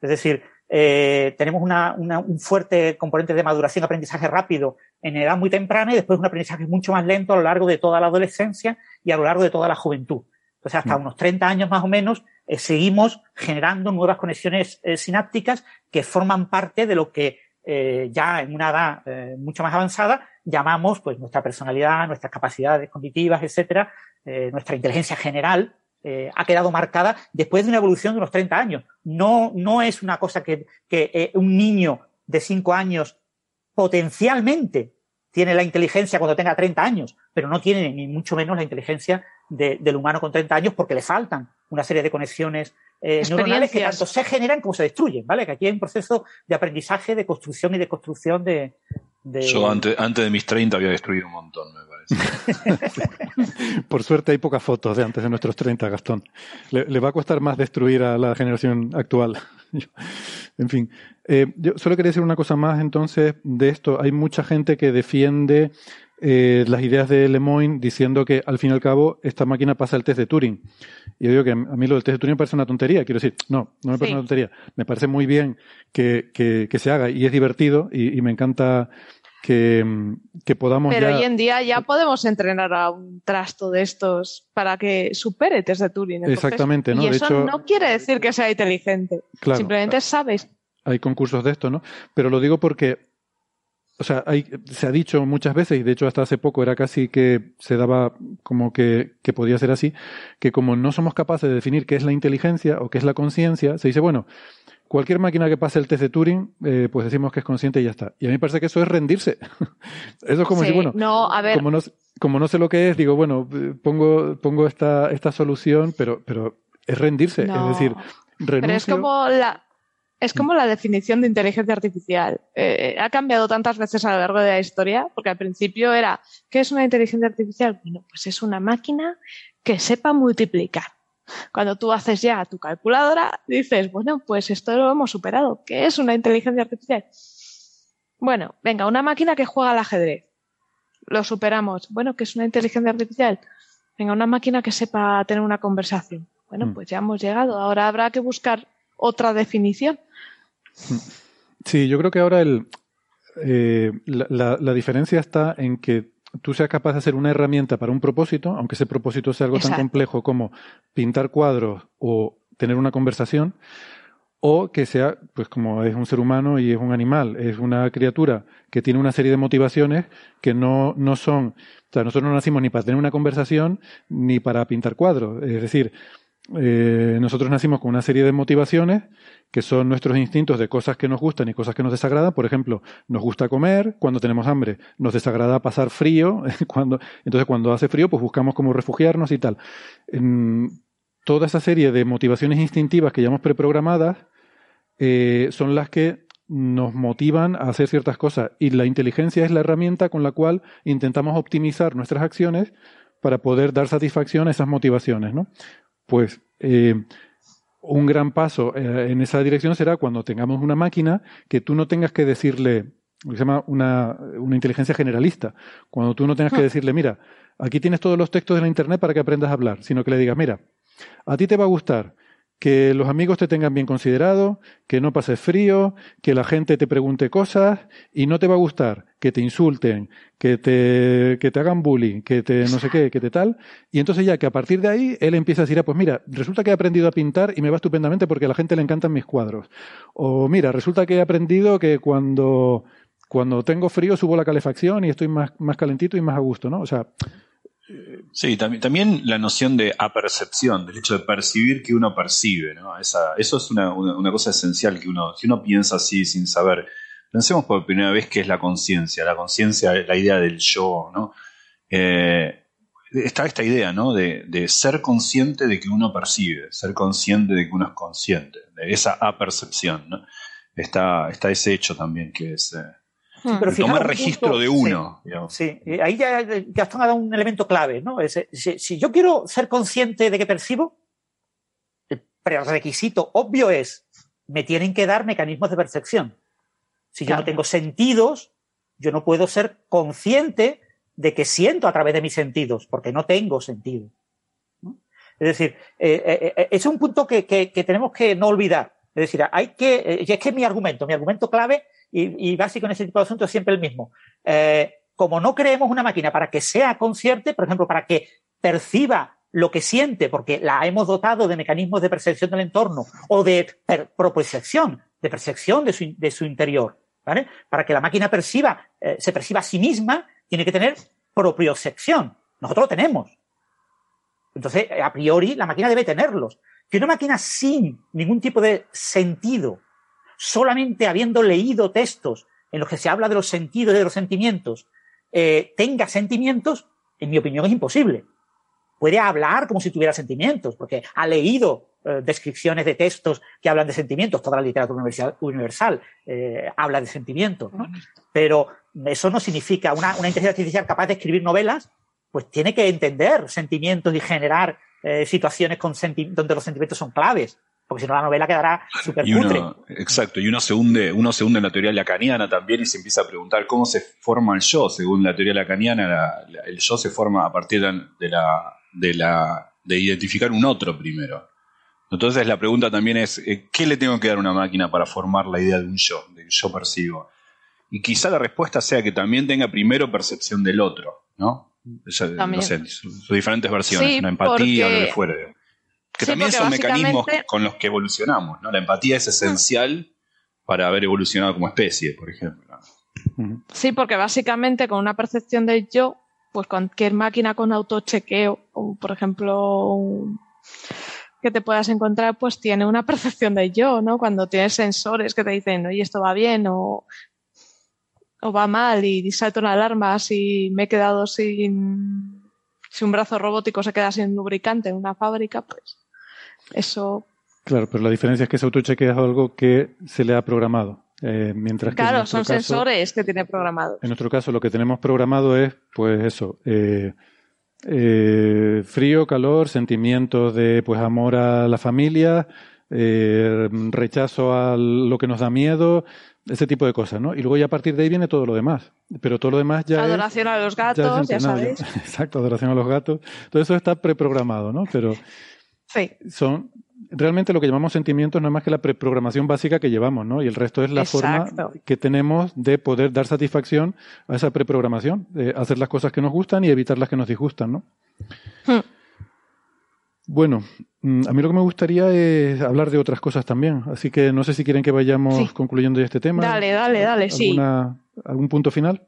Speaker 5: Es decir, eh, tenemos una, un fuerte componente de maduración, aprendizaje rápido en edad muy temprana y después un aprendizaje mucho más lento a lo largo de toda la adolescencia y a lo largo de toda la juventud. Entonces, hasta mm. unos 30 años más o menos, eh, seguimos generando nuevas conexiones eh, sinápticas que forman parte de lo que eh, ya en una edad mucho más avanzada llamamos pues nuestra personalidad, nuestras capacidades cognitivas, etcétera, nuestra inteligencia general, eh, ha quedado marcada después de una evolución de unos 30 años. No, no es una cosa que, que eh, un niño de 5 años potencialmente tiene la inteligencia cuando tenga 30 años, pero no tiene ni mucho menos la inteligencia del humano con 30 años porque le faltan una serie de conexiones eh, neuronales que tanto se generan como se destruyen, ¿vale? Que aquí hay un proceso de aprendizaje, de construcción y de construcción de...
Speaker 4: Yo antes, antes de mis 30 había destruido un montón, me parece.
Speaker 3: Por suerte hay pocas fotos de antes de nuestros 30, Gastón. Le, va a costar más destruir a la generación actual. en fin, eh, yo solo quería decir una cosa más entonces de esto. Hay mucha gente que defiende eh, las ideas de Lemoyne diciendo que al fin y al cabo esta máquina pasa el test de Turing. Y yo digo que a mí lo del test de Turing me parece una tontería. Quiero decir, no, no me parece una tontería. Me parece muy bien que, que, se haga y es divertido y, me encanta que, que, podamos.
Speaker 6: Pero hoy en día ya podemos entrenar a un trasto de estos para que supere test de Turing.
Speaker 3: Exactamente, ¿no?
Speaker 6: Y eso no quiere decir que sea inteligente. Simplemente sabes.
Speaker 3: Hay concursos de esto, ¿no? Pero lo digo porque o sea, hay, se ha dicho muchas veces, y de hecho hasta hace poco era casi que se daba como que, que, podía ser así, que como no somos capaces de definir qué es la inteligencia o qué es la conciencia, se dice, bueno, cualquier máquina que pase el test de Turing, eh, pues decimos que es consciente y ya está. Y a mí me parece que eso es rendirse. eso es como decir, bueno,
Speaker 6: no, a ver.
Speaker 3: Como, no, como no sé lo que es, digo, bueno, pongo, pongo esta, esta solución, pero, pero es rendirse. Es decir, renuncio.
Speaker 6: Pero es como la, es como la definición de inteligencia artificial. Eh, ha cambiado tantas veces a lo largo de la historia, porque al principio era, ¿qué es una inteligencia artificial? Bueno, pues es una máquina que sepa multiplicar. Cuando tú haces ya tu calculadora, dices, bueno, pues esto lo hemos superado. ¿Qué es una inteligencia artificial? Bueno, venga, una máquina que juega al ajedrez. Lo superamos. Bueno, ¿qué es una inteligencia artificial? Venga, una máquina que sepa tener una conversación. Bueno, mm. pues ya hemos llegado. Ahora habrá que buscar otra definición.
Speaker 3: Sí, yo creo que ahora el, eh, la, la, diferencia está en que tú seas capaz de hacer una herramienta para un propósito, aunque ese propósito sea algo tan complejo como pintar cuadros o tener una conversación, o que sea, pues como es un ser humano y es un animal, es una criatura que tiene una serie de motivaciones que no, no son, o sea, nosotros no nacimos ni para tener una conversación ni para pintar cuadros, es decir, eh, nosotros nacimos con una serie de motivaciones que son nuestros instintos de cosas que nos gustan y cosas que nos desagradan. Por ejemplo, nos gusta comer cuando tenemos hambre, nos desagrada pasar frío, cuando, entonces cuando hace frío pues buscamos cómo refugiarnos y tal. Toda esa serie de motivaciones instintivas que llamamos preprogramadas eh, son las que nos motivan a hacer ciertas cosas y la inteligencia es la herramienta con la cual intentamos optimizar nuestras acciones para poder dar satisfacción a esas motivaciones, ¿no? Pues eh, un gran paso eh, en esa dirección será cuando tengamos una máquina que tú no tengas que decirle, lo que se llama una, una inteligencia generalista, cuando tú no tengas que ah. decirle, mira, aquí tienes todos los textos de la Internet para que aprendas a hablar, sino que le digas, mira, a ti te va a gustar que los amigos te tengan bien considerado, que no pases frío, que la gente te pregunte cosas y no te va a gustar que te insulten, que te, que te hagan bullying, que te no sé qué, que te tal. Y entonces ya que a partir de ahí él empieza a decir, ah, pues mira, resulta que he aprendido a pintar y me va estupendamente porque a la gente le encantan mis cuadros. O mira, resulta que he aprendido que cuando, cuando tengo frío subo la calefacción y estoy más, más calentito y más a gusto, ¿no? O sea,
Speaker 4: Sí, también, la noción de apercepción, del hecho de percibir que uno percibe, eso es una, cosa esencial que uno, si uno piensa así sin saber, pensemos por primera vez qué es la conciencia, la conciencia, la idea del yo. Eh, está esta idea, ¿no? De, ser consciente de que uno percibe, ser consciente de que uno es consciente, de esa apercepción, está ese hecho también que es... Eh, pero tomar registro de uno.
Speaker 5: Sí, ahí ya Gastón ha dado un elemento clave, ¿no? si, yo quiero ser consciente de que percibo, el prerequisito obvio es, me tienen que dar mecanismos de percepción. Si yo no tengo sentidos, yo no puedo ser consciente de que siento a través de mis sentidos, porque no tengo sentido. Es decir, eh, eh, eh, es un punto que, que, tenemos que no olvidar. Es decir, hay que, y es que mi argumento, mi argumento clave y, básico en ese tipo de asuntos es siempre el mismo. Eh, como no creemos una máquina para que sea consciente, por ejemplo, para que perciba lo que siente, porque la hemos dotado de mecanismos de percepción del entorno o de propercepción, de percepción de su, de su, interior, ¿vale? Para que la máquina perciba, eh, se perciba a sí misma, tiene que tener propiocepción. Nosotros lo tenemos. Entonces, a priori, la máquina debe tenerlos. Que una máquina sin ningún tipo de sentido solamente habiendo leído textos en los que se habla de los sentidos y de los sentimientos, eh, tenga sentimientos, en mi opinión es imposible. Puede hablar como si tuviera sentimientos, porque ha leído eh, descripciones de textos que hablan de sentimientos. Toda la literatura universal, eh, habla de sentimientos, ¿no? Pero eso no significa una, una, inteligencia artificial capaz de escribir novelas, pues tiene que entender sentimientos y generar eh, situaciones con donde los sentimientos son claves porque si no la novela quedará súper cutre.
Speaker 4: Exacto, y uno se hunde, uno se hunde en la teoría lacaniana también y se empieza a preguntar cómo se forma el yo. Según la teoría lacaniana, el yo se forma a partir de la, de la de identificar un otro primero. Entonces la pregunta también es, eh, ¿qué le tengo que dar a una máquina para formar la idea de un yo, de yo percibo? Y quizá la respuesta sea que también tenga primero percepción del otro, ¿no? no sé, sus diferentes versiones, una empatía, o lo que fuere. Que también son mecanismos con los que evolucionamos, ¿no? La empatía es esencial para haber evolucionado como especie, por ejemplo.
Speaker 6: Sí, porque básicamente con una percepción de yo, pues cualquier máquina con autochequeo, o por ejemplo, que te puedas encontrar, pues tiene una percepción de yo, ¿no? Cuando tienes sensores que te dicen, oye, esto va bien o, o va mal y salto una alarma si me he quedado sin, si un brazo robótico se queda sin lubricante en una fábrica, pues eso.
Speaker 3: Claro, pero la diferencia es que ese autocheque es algo que se le ha programado. Eh, mientras
Speaker 6: claro, son sensores que tiene programado.
Speaker 3: En nuestro caso, lo que tenemos programado es, pues eso, eh, eh, frío, calor, sentimientos de pues amor a la familia, rechazo a lo que nos da miedo, ese tipo de cosas, ¿no? Y luego ya a partir de ahí viene todo lo demás. Pero todo lo demás ya
Speaker 6: Adoración a los gatos, ya, sabéis.
Speaker 3: Exacto, adoración a los gatos. Todo eso está preprogramado, ¿no? Pero son realmente lo que llamamos sentimientos no es más que la preprogramación básica que llevamos, ¿no? Y el resto es la forma que tenemos de poder dar satisfacción a esa preprogramación, de hacer las cosas que nos gustan y evitar las que nos disgustan, ¿no? Hmm. Bueno, mm, a mí lo que me gustaría es hablar de otras cosas también, así que no sé si quieren que vayamos concluyendo ya este tema.
Speaker 6: Dale, dale, dale, sí.
Speaker 3: ¿Algún punto final?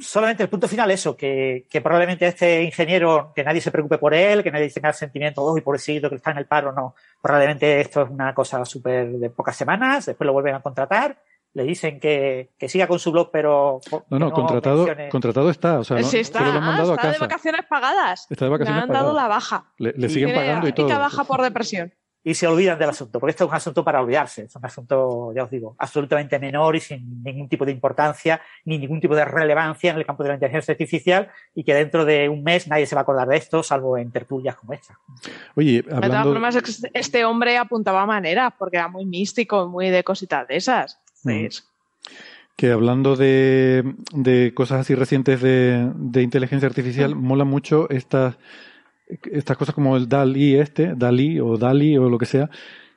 Speaker 5: Solamente el punto final, eso, que, probablemente este ingeniero, que nadie se preocupe por él, que nadie tenga sentimiento, oh, y pobrecito que está en el paro, no. Probablemente esto es una cosa súper de pocas semanas, después lo vuelven a contratar, le dicen que, siga con su blog, pero.
Speaker 3: No, no, contratado, contratado está, o sea, no,
Speaker 6: está, lo han mandado a casa. de vacaciones pagadas.
Speaker 3: Está de vacaciones
Speaker 6: Le han dado la baja.
Speaker 3: Le, siguen pagando y todo.
Speaker 6: baja por depresión
Speaker 5: y se olvidan del asunto, porque esto es un asunto para olvidarse, es un asunto, ya os digo, absolutamente menor y sin ningún tipo de importancia ni ningún tipo de relevancia en el campo de la inteligencia artificial y que dentro de un mes nadie se va a acordar de esto, salvo en tertulias como esta.
Speaker 3: Oye, hablando...
Speaker 6: De todas este hombre apuntaba maneras, porque era muy místico, muy de cositas de esas. Mm.
Speaker 3: Que hablando de, de, cosas así recientes de, de inteligencia artificial, mm. mola mucho estas estas cosas como el DALI este, DALI o DALI o lo que sea,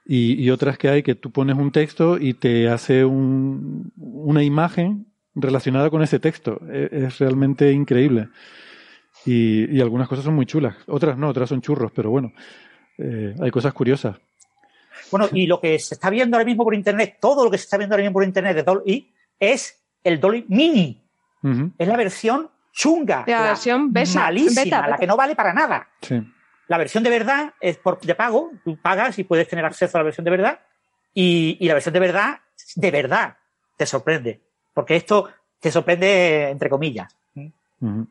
Speaker 3: y, otras que hay que tú pones un texto y te hace un, una imagen relacionada con ese texto. E, es, realmente increíble. Y, algunas cosas son muy chulas, otras no, otras son churros, pero bueno, eh, hay cosas curiosas.
Speaker 5: Bueno, y lo que se está viendo ahora mismo por Internet, todo lo que se está viendo ahora mismo por Internet de Dolly es el Dolly Mini. Es la versión chunga,
Speaker 6: la, versión
Speaker 5: malísima, la que no vale para nada. La versión de verdad es por de pago, tú pagas y puedes tener acceso a la versión de verdad y, la versión de verdad, de verdad, te sorprende, porque esto te sorprende entre comillas.
Speaker 3: Hmm.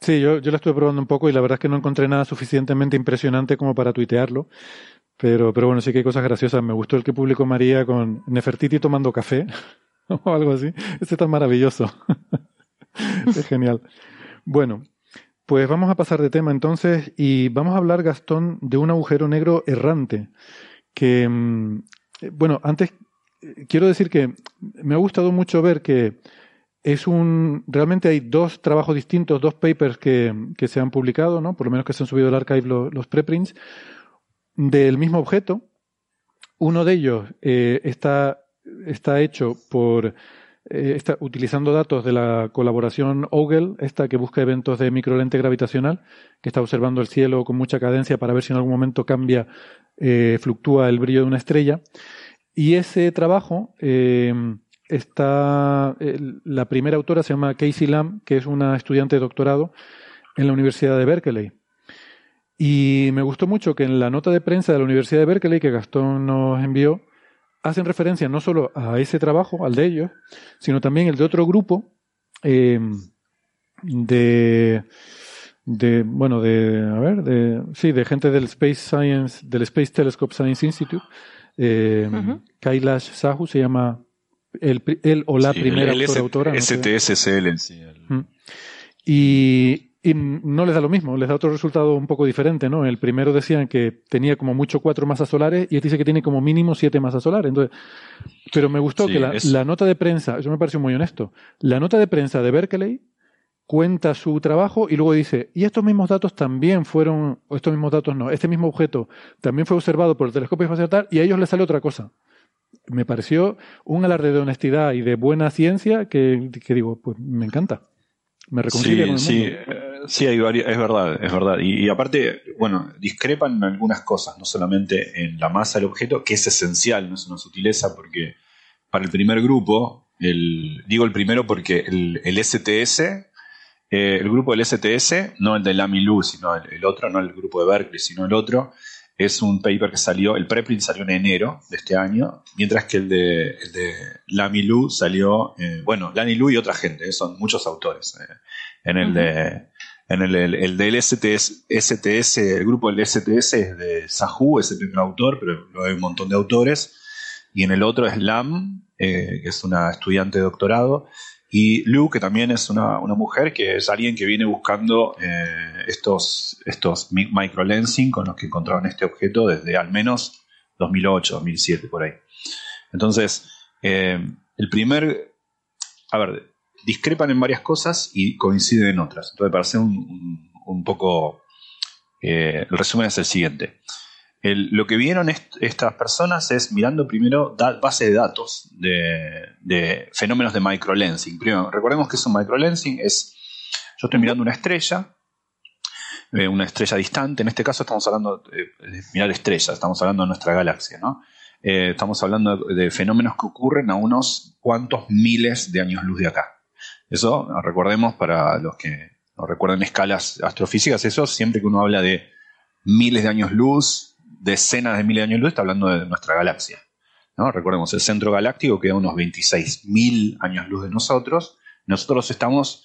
Speaker 3: Sí, yo, yo la estuve probando un poco y la verdad es que no encontré nada suficientemente impresionante como para tuitearlo. Pero, pero bueno, sí que hay cosas graciosas. Me gustó el que publicó María con Nefertiti tomando café o algo así. Este tan maravilloso. es genial. Bueno, pues vamos a pasar de tema entonces y vamos a hablar, Gastón, de un agujero negro errante. Que, mm, bueno, antes quiero decir que me ha gustado mucho ver que es un. Realmente hay dos trabajos distintos, dos papers que, se han publicado, ¿no? Por lo menos que se han subido al archive los, preprints, del mismo objeto. Uno de ellos eh, está, está hecho por eh, está utilizando datos de la colaboración Ogle, esta que busca eventos de microlente gravitacional, que está observando el cielo con mucha cadencia para ver si en algún momento cambia, eh, fluctúa el brillo de una estrella. Y ese trabajo eh, está, la primera autora se llama Casey Lam, que es una estudiante de doctorado en la Universidad de Berkeley. Y me gustó mucho que en la nota de prensa de la Universidad de Berkeley que Gastón nos envió, hacen referencia no solo a ese trabajo, al de ellos, sino también el de otro grupo em, de... de, bueno, de, a ver, de, sí, de gente del Space Science, del Space Telescope Science Institute. Eh, Kailash Sahu se llama el, o la primera autora.
Speaker 4: STSCL
Speaker 3: Y, y no les da lo mismo, les da otro resultado un poco diferente, ¿no? El primero decían que tenía como mucho cuatro masas solares y este dice que tiene como mínimo siete masas solares. Entonces, pero me gustó que la, la, nota de prensa, eso me pareció muy honesto, la nota de prensa de Berkeley cuenta su trabajo y luego dice, y estos mismos datos también fueron, o estos mismos datos no, este mismo objeto también fue observado por el telescopio espacial y a ellos les sale otra cosa. Me pareció un alarde de honestidad y de buena ciencia que, que digo, pues me encanta. Me reconcilia
Speaker 4: sí, sí, eh, sí, hay varias, es verdad, es verdad. Y, aparte, bueno, discrepan en algunas cosas, no solamente en la masa del objeto, que es esencial, no es una sutileza, porque para el primer grupo, el, digo el primero porque el, el STS eh, el grupo del STS, no el de Lamilu, sino el, otro, no el grupo de Berkeley, sino el otro, es un paper que salió, el preprint salió en enero de este año, mientras que el de, el de Lamilu salió, eh, bueno, Lamilu y otra gente, eh, son muchos autores. en el de en el, el, del STS, STS, el grupo del STS es de Sahu, es el primer autor, pero luego hay un montón de autores. Y en el otro es Lam, que es una estudiante de doctorado, y Lu, que también es una, mujer que es alguien que viene buscando eh, estos, estos microlensing con los que encontraron este objeto desde al menos 2008, 2007, por ahí. Entonces, eh, el primer, a ver, discrepan en varias cosas y coinciden en otras. Entonces, para hacer un, un, poco, eh, el resumen es el siguiente lo que vieron estas personas es mirando primero base de datos de, fenómenos de microlensing. Primero, recordemos que es un microlensing, es, yo estoy mirando una estrella, eh, una estrella distante, en este caso estamos hablando de, mirar estrellas, estamos hablando de nuestra galaxia, ¿no? Eh, estamos hablando de, fenómenos que ocurren a unos cuantos miles de años luz de acá. Eso, recordemos para los que no recuerden escalas astrofísicas, eso siempre que uno habla de miles de años luz, decenas de miles de años luz, está hablando de nuestra galaxia. ¿no? Recordemos, el centro galáctico queda unos 26.000 años luz de nosotros. Nosotros estamos,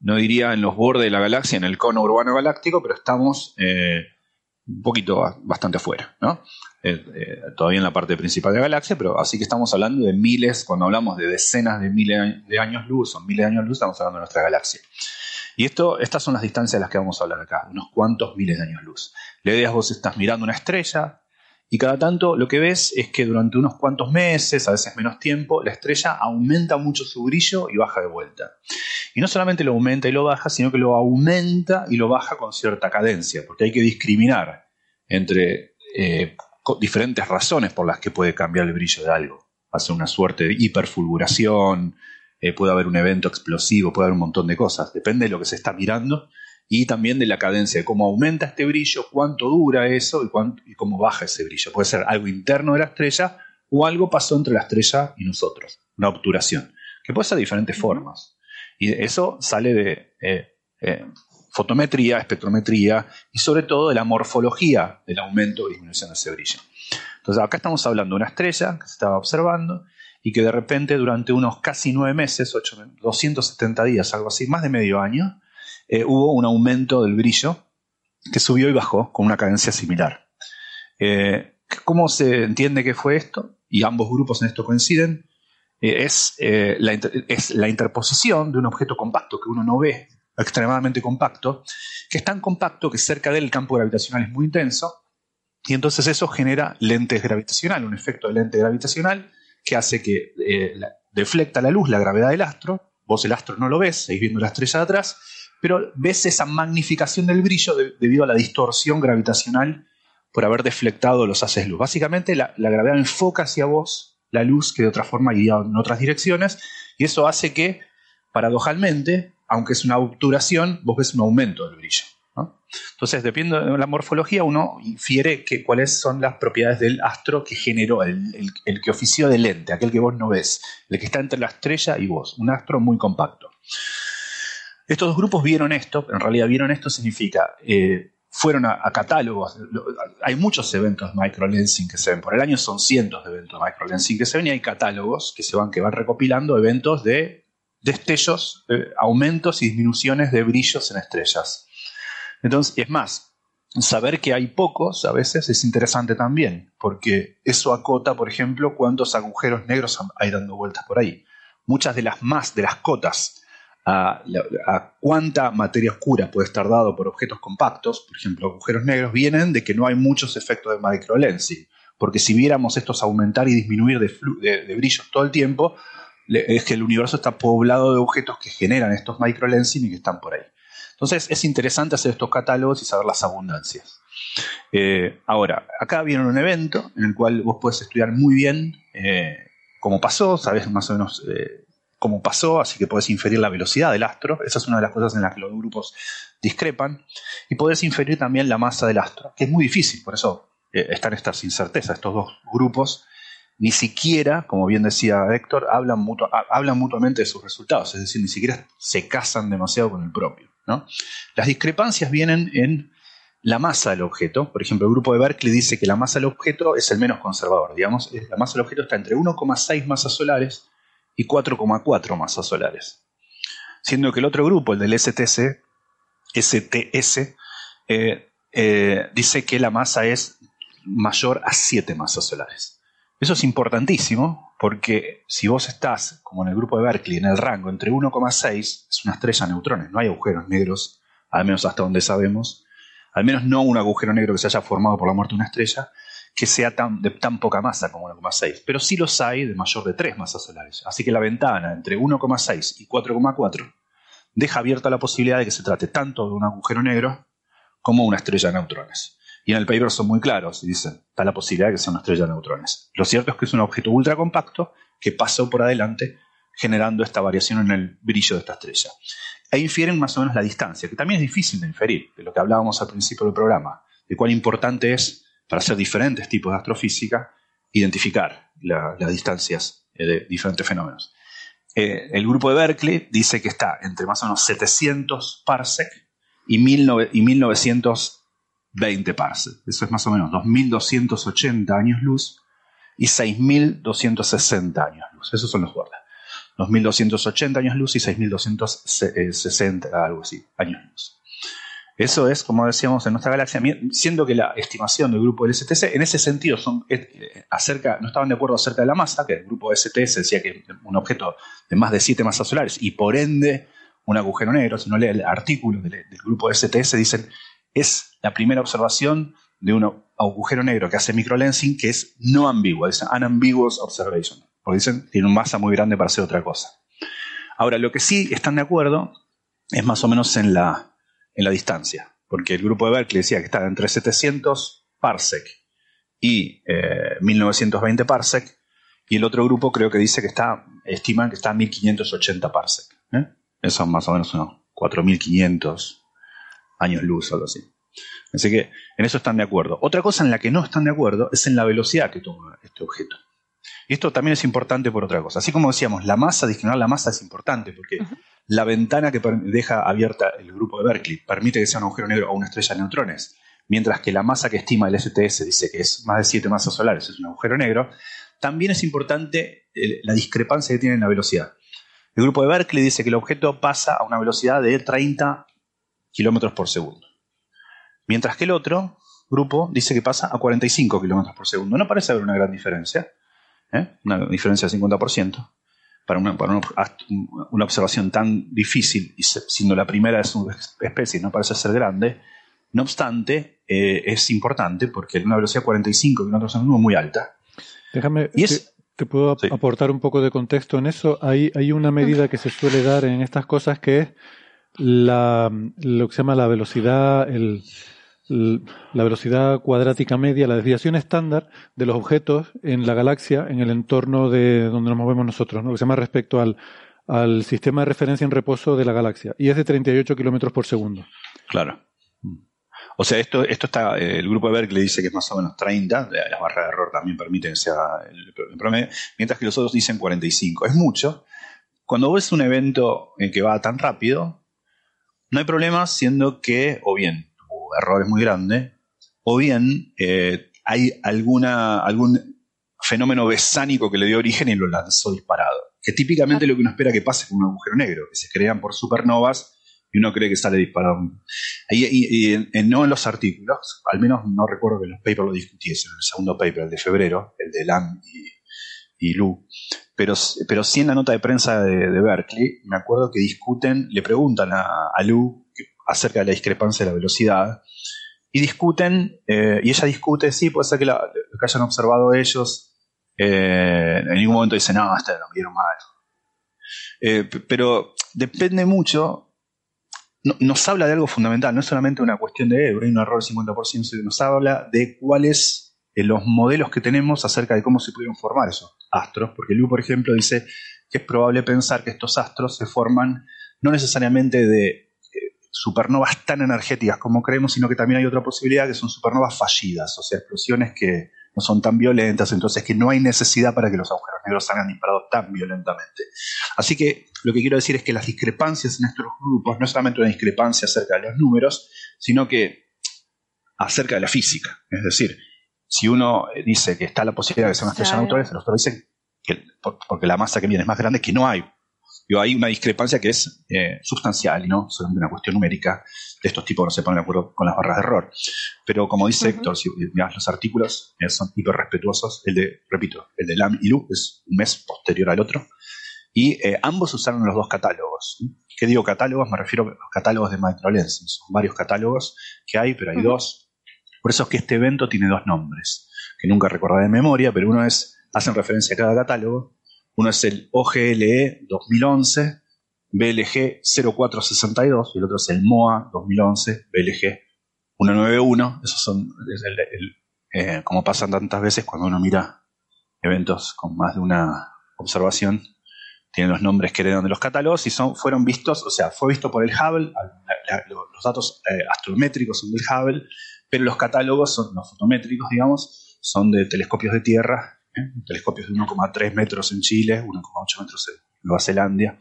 Speaker 4: no diría en los bordes de la galaxia, en el cono urbano galáctico, pero estamos eh, un poquito bastante afuera. ¿no? Eh, eh, todavía en la parte principal de la galaxia, pero así que estamos hablando de miles, cuando hablamos de decenas de miles de años luz o miles de años luz, estamos hablando de nuestra galaxia. Y esto, estas son las distancias de las que vamos a hablar acá, unos cuantos miles de años luz. La idea vos estás mirando una estrella y cada tanto lo que ves es que durante unos cuantos meses, a veces menos tiempo, la estrella aumenta mucho su brillo y baja de vuelta. Y no solamente lo aumenta y lo baja, sino que lo aumenta y lo baja con cierta cadencia, porque hay que discriminar entre eh, diferentes razones por las que puede cambiar el brillo de algo. Hace una suerte de hiperfulguración, eh, puede haber un evento explosivo, puede haber un montón de cosas. Depende de lo que se está mirando y también de la cadencia, de cómo aumenta este brillo, cuánto dura eso y, cómo baja ese brillo. Puede ser algo interno de la estrella o algo pasó entre la estrella y nosotros, una obturación, que puede ser de diferentes formas. Y eso sale de eh, eh, fotometría, espectrometría y sobre todo de la morfología del aumento o disminución de ese brillo. Entonces acá estamos hablando de una estrella que se estaba observando y que de repente durante unos casi nueve meses, 270 días, algo así, más de medio año, eh, hubo un aumento del brillo que subió y bajó con una cadencia similar. Eh, ¿Cómo se entiende que fue esto? Y ambos grupos en esto coinciden. Eh, la es la interposición de un objeto compacto que uno no ve, extremadamente compacto, que es tan compacto que cerca del campo gravitacional es muy intenso, y entonces eso genera lentes gravitacionales, un efecto de lente gravitacional que hace que deflecta la luz, la gravedad del astro, vos el astro no lo ves, seguís viendo la estrella de atrás, pero ves esa magnificación del brillo debido a la distorsión gravitacional por haber deflectado los haces luz. Básicamente la, gravedad enfoca hacia vos la luz que de otra forma iría en otras direcciones y eso hace que, paradojalmente, aunque es una obturación, vos ves un aumento del brillo. Entonces, dependiendo de la morfología, uno infiere que, cuáles son las propiedades del astro que generó, el, que ofició de lente, aquel que vos no ves, el que está entre la estrella y vos, un astro muy compacto. Estos dos grupos vieron esto, en realidad vieron esto significa, eh, fueron a, catálogos, hay muchos eventos microlensing que se ven, por el año son cientos de eventos microlensing que se ven y hay catálogos que se van, que van recopilando eventos de destellos, aumentos y disminuciones de brillos en estrellas. Entonces, es más, saber que hay pocos a veces es interesante también, porque eso acota, por ejemplo, cuántos agujeros negros hay dando vueltas por ahí. Muchas de las más, de las cotas a, cuánta materia oscura puede estar dado por objetos compactos, por ejemplo, agujeros negros, vienen de que no hay muchos efectos de microlensing. Porque si viéramos estos aumentar y disminuir de, de brillos todo el tiempo, es que el universo está poblado de objetos que generan estos microlensing y que están por ahí. Entonces es interesante hacer estos catálogos y saber las abundancias. Eh, ahora, acá viene un evento en el cual vos puedes estudiar muy bien eh, cómo pasó, sabes más o menos eh, cómo pasó, así que puedes inferir la velocidad del astro. Esa es una de las cosas en las que los grupos discrepan. Y puedes inferir también la masa del astro, que es muy difícil, por eso están estas incertezas, estos dos grupos ni siquiera, como bien decía Héctor, hablan, mutuamente de sus resultados, es decir, ni siquiera se casan demasiado con el propio. Las discrepancias vienen en la masa del objeto. Por ejemplo, el grupo de Berkeley dice que la masa del objeto es el menos conservador. Digamos, la masa del objeto está entre 1,6 masas solares y 4,4 masas solares. Siendo que el otro grupo, el del STS, STS, eh, eh, dice que la masa es mayor a 7 masas solares. Eso es importantísimo porque si vos estás, como en el grupo de Berkeley, en el rango entre 1,6, es una estrella de neutrones, no hay agujeros negros, al menos hasta donde sabemos, al menos no un agujero negro que se haya formado por la muerte de una estrella, que sea tan, de tan poca masa como 1,6, pero sí los hay de mayor de 3 masas solares. Así que la ventana entre 1,6 y 4,4 deja abierta la posibilidad de que se trate tanto de un agujero negro como una estrella de neutrones. Y en el paper son muy claros y dicen, está la posibilidad de que sea una estrella de neutrones. Lo cierto es que es un objeto ultra compacto que pasó por adelante generando esta variación en el brillo de esta estrella. E infieren más o menos la distancia, que también es difícil de inferir, de lo que hablábamos al principio del programa, de cuán importante es para hacer diferentes tipos de astrofísica identificar las distancias eh, de diferentes fenómenos. Eh, el grupo de Berkeley dice que está entre más o menos 700 parsec y, 1900 20 parsec. Eso es más o menos 2.280 años luz y 6.260 años luz. Esos son los bordes. 2.280 años luz y 6.260, algo así, años luz. Eso es, como decíamos, en nuestra galaxia, siendo que la estimación del grupo del STC, en ese sentido, son, eh, acerca, no estaban de acuerdo acerca de la masa, que el grupo STS decía que un objeto de más de 7 masas solares y por ende un agujero negro, si no lee el artículo del, del grupo STS, dicen es la primera observación de un agujero negro que hace microlensing que es no ambigua, dicen unambiguous observation, porque dicen tiene una masa muy grande para hacer otra cosa. Ahora, lo que sí están de acuerdo es más o menos en la, en la distancia, porque el grupo de Berkeley decía que está entre 700 parsec y 1920 eh, parsec, y el otro grupo creo que dice que está, estiman que está a 1580 parsec. ¿eh? Eso son más o menos unos 4500 años luz o algo así. Así que en eso están de acuerdo. Otra cosa en la que no están de acuerdo es en la velocidad que toma este objeto. Y esto también es importante por otra cosa. Así como decíamos, la masa, discriminar la masa es importante porque la ventana que deja abierta el grupo de Berkeley permite que sea un agujero negro o una estrella de neutrones, mientras que la masa que estima el STS dice que es más de 7 masas solares, es un agujero negro, también es importante eh, la discrepancia que tiene en la velocidad. El grupo de Berkeley dice que el objeto pasa a una velocidad de 30 kilómetros por segundo. Mientras que el otro grupo dice que pasa a 45 kilómetros por segundo. No parece haber una gran diferencia, ¿eh? una diferencia de 50%. Para, una, una, observación tan difícil, y siendo la primera de su especie, no parece ser grande, no obstante, eh, es importante porque una velocidad de 45 kilómetros por segundo es muy alta.
Speaker 3: Déjame, y te, puedo aportar un poco de contexto en eso. Hay, hay una medida que se suele dar en estas cosas que es la, lo que se llama la velocidad, el, la velocidad cuadrática media, la desviación estándar de los objetos en la galaxia, en el entorno de donde nos movemos nosotros, ¿no? lo que se llama respecto al, al sistema de referencia en reposo de la galaxia, y es de 38 kilómetros por segundo.
Speaker 4: Claro. O sea, esto, esto está, el grupo de Berkeley dice que es más o menos 30, las barras de error también permiten que sea el promedio, mientras que los otros dicen 45. Es mucho. Cuando ves un evento en que va tan rápido, no hay problema siendo que, o bien, tu error es muy grande, o bien eh, hay alguna, algún fenómeno besánico que le dio origen y lo lanzó disparado. Que típicamente lo que uno espera que pase con un agujero negro, que se crean por supernovas y uno cree que sale disparado. Y, no en los artículos, al menos no recuerdo que los papers lo discutiesen, el segundo paper, el de febrero, el de Lam y, y Lu, pero, sí en la nota de prensa de, Berkeley, me acuerdo que discuten, le preguntan a, a Lu acerca de la discrepancia de la velocidad, y discuten, eh, y ella discute, sí, puede ser que lo que hayan observado ellos, eh, en ningún momento dicen, no, hasta lo vieron mal. Eh, pero depende mucho, nos habla de algo fundamental, no es solamente una cuestión de, hay un error del 50%, sino nos habla de cuáles los modelos que tenemos acerca de cómo se pudieron formar esos astros, porque Liu, por ejemplo, dice que es probable pensar que estos astros se forman no necesariamente de supernovas tan energéticas como creemos, sino que también hay otra posibilidad que son supernovas fallidas, o sea, explosiones que no son tan violentas, entonces que no hay necesidad para que los agujeros negros salgan disparados tan violentamente. Así que lo que quiero decir es que las discrepancias en estos grupos no es solamente una discrepancia acerca de los números, sino que acerca de la física. Es decir, si uno dice que está la posibilidad de que sea una estrella neutral, los otros dicen que porque la masa que viene es más grande, que no hay hay una discrepancia que es eh, sustancial y no solamente una cuestión numérica. De estos tipos no se ponen de acuerdo con las barras de error. Pero como dice Héctor, si los artículos, eh, son hiper respetuosos. El de, repito, el de LAM y LU es un mes posterior al otro. Y eh, ambos usaron los dos catálogos. ¿Qué digo catálogos? Me refiero a los catálogos de microlensing. Son varios catálogos que hay, pero hay dos. Por eso es que este evento tiene dos nombres, que nunca recordaré de memoria, pero uno es, hacen referencia a cada catálogo, uno es el OGLE 2011, BLG 0462 y el otro es el MOA 2011, BLG 191. Esos son, eh, como pasan tantas veces cuando uno mira eventos con más de una observación, tienen los nombres que heredan de los catálogos y son, fueron vistos, o sea, fue visto por el Hubble, los datos eh, astrométricos son del Hubble, pero los catálogos son los fotométricos, digamos, son de telescopios de tierra ¿eh? telescopios de 1,3 metros en Chile, 1,8 metros en Nueva Zelanda.